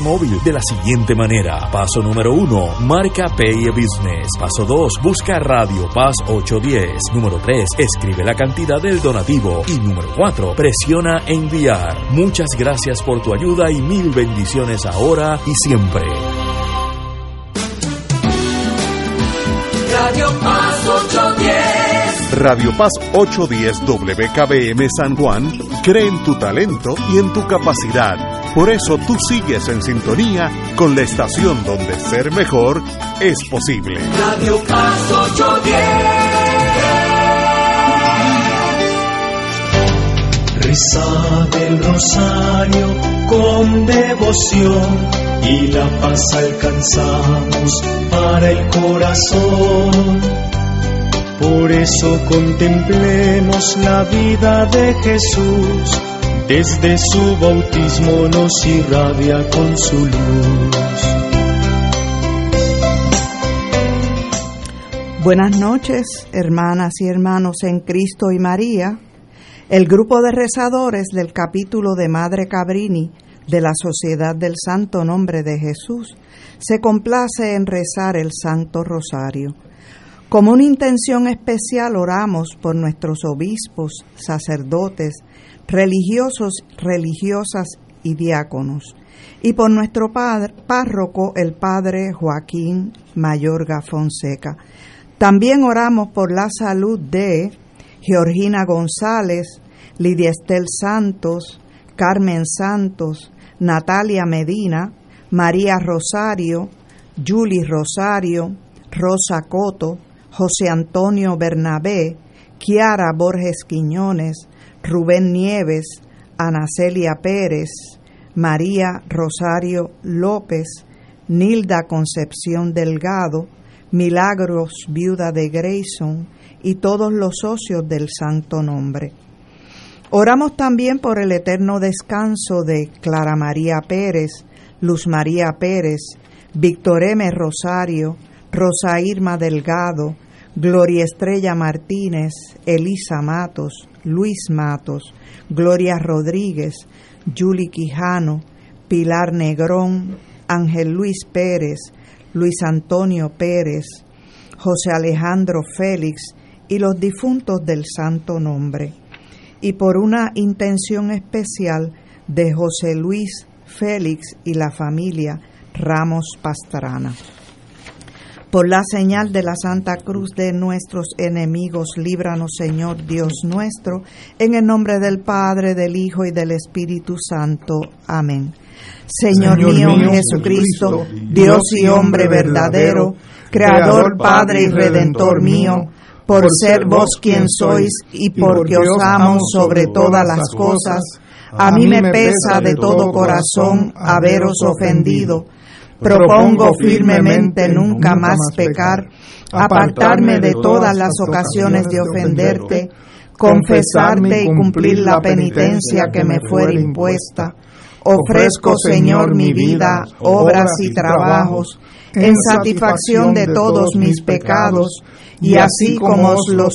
móvil de la siguiente manera. Paso número uno, marca Pay Business. Paso 2, busca Radio Paz 810. Número 3, escribe la cantidad del donativo. Y número 4, presiona enviar. Muchas gracias por tu ayuda y mil bendiciones ahora y siempre. Radio Paz 810. Radio Paz 810 WKBM San Juan cree en tu talento y en tu capacidad. Por eso tú sigues en sintonía con la estación donde ser mejor es posible. Radio Paz 810. Rezad el rosario con devoción y la paz alcanzamos para el corazón. Por eso contemplemos la vida de Jesús, desde su bautismo nos irradia con su luz. Buenas noches, hermanas y hermanos en Cristo y María. El grupo de rezadores del capítulo de Madre Cabrini de la Sociedad del Santo Nombre de Jesús se complace en rezar el Santo Rosario. Como una intención especial oramos por nuestros obispos, sacerdotes, religiosos, religiosas y diáconos, y por nuestro padre, párroco, el padre Joaquín Mayorga Fonseca. También oramos por la salud de Georgina González, Lidia Estel Santos, Carmen Santos, Natalia Medina, María Rosario, Julie Rosario, Rosa Coto, José Antonio Bernabé, Kiara Borges Quiñones, Rubén Nieves, Ana Celia Pérez, María Rosario López, Nilda Concepción Delgado, Milagros Viuda de Grayson y todos los socios del Santo Nombre. Oramos también por el eterno descanso de Clara María Pérez, Luz María Pérez, Víctor M. Rosario, Rosa Irma Delgado, Gloria Estrella Martínez, Elisa Matos, Luis Matos, Gloria Rodríguez, Julie Quijano, Pilar Negrón, Ángel Luis Pérez, Luis Antonio Pérez, José Alejandro Félix y los difuntos del Santo Nombre. Y por una intención especial de José Luis Félix y la familia Ramos Pastrana. Por la señal de la Santa Cruz de nuestros enemigos, líbranos, Señor Dios nuestro, en el nombre del Padre, del Hijo y del Espíritu Santo. Amén. Señor, mío, Jesucristo, Dios y hombre verdadero, Creador, Padre y Redentor mío, por ser vos quien sois y porque os amo sobre todas las cosas, a mí me pesa de todo corazón haberos ofendido. Propongo firmemente nunca más pecar, apartarme de todas las ocasiones de ofenderte, confesarte y cumplir la penitencia que me fuera impuesta. Ofrezco, Señor, mi vida, obras y trabajos, en satisfacción de todos mis pecados, y así como os los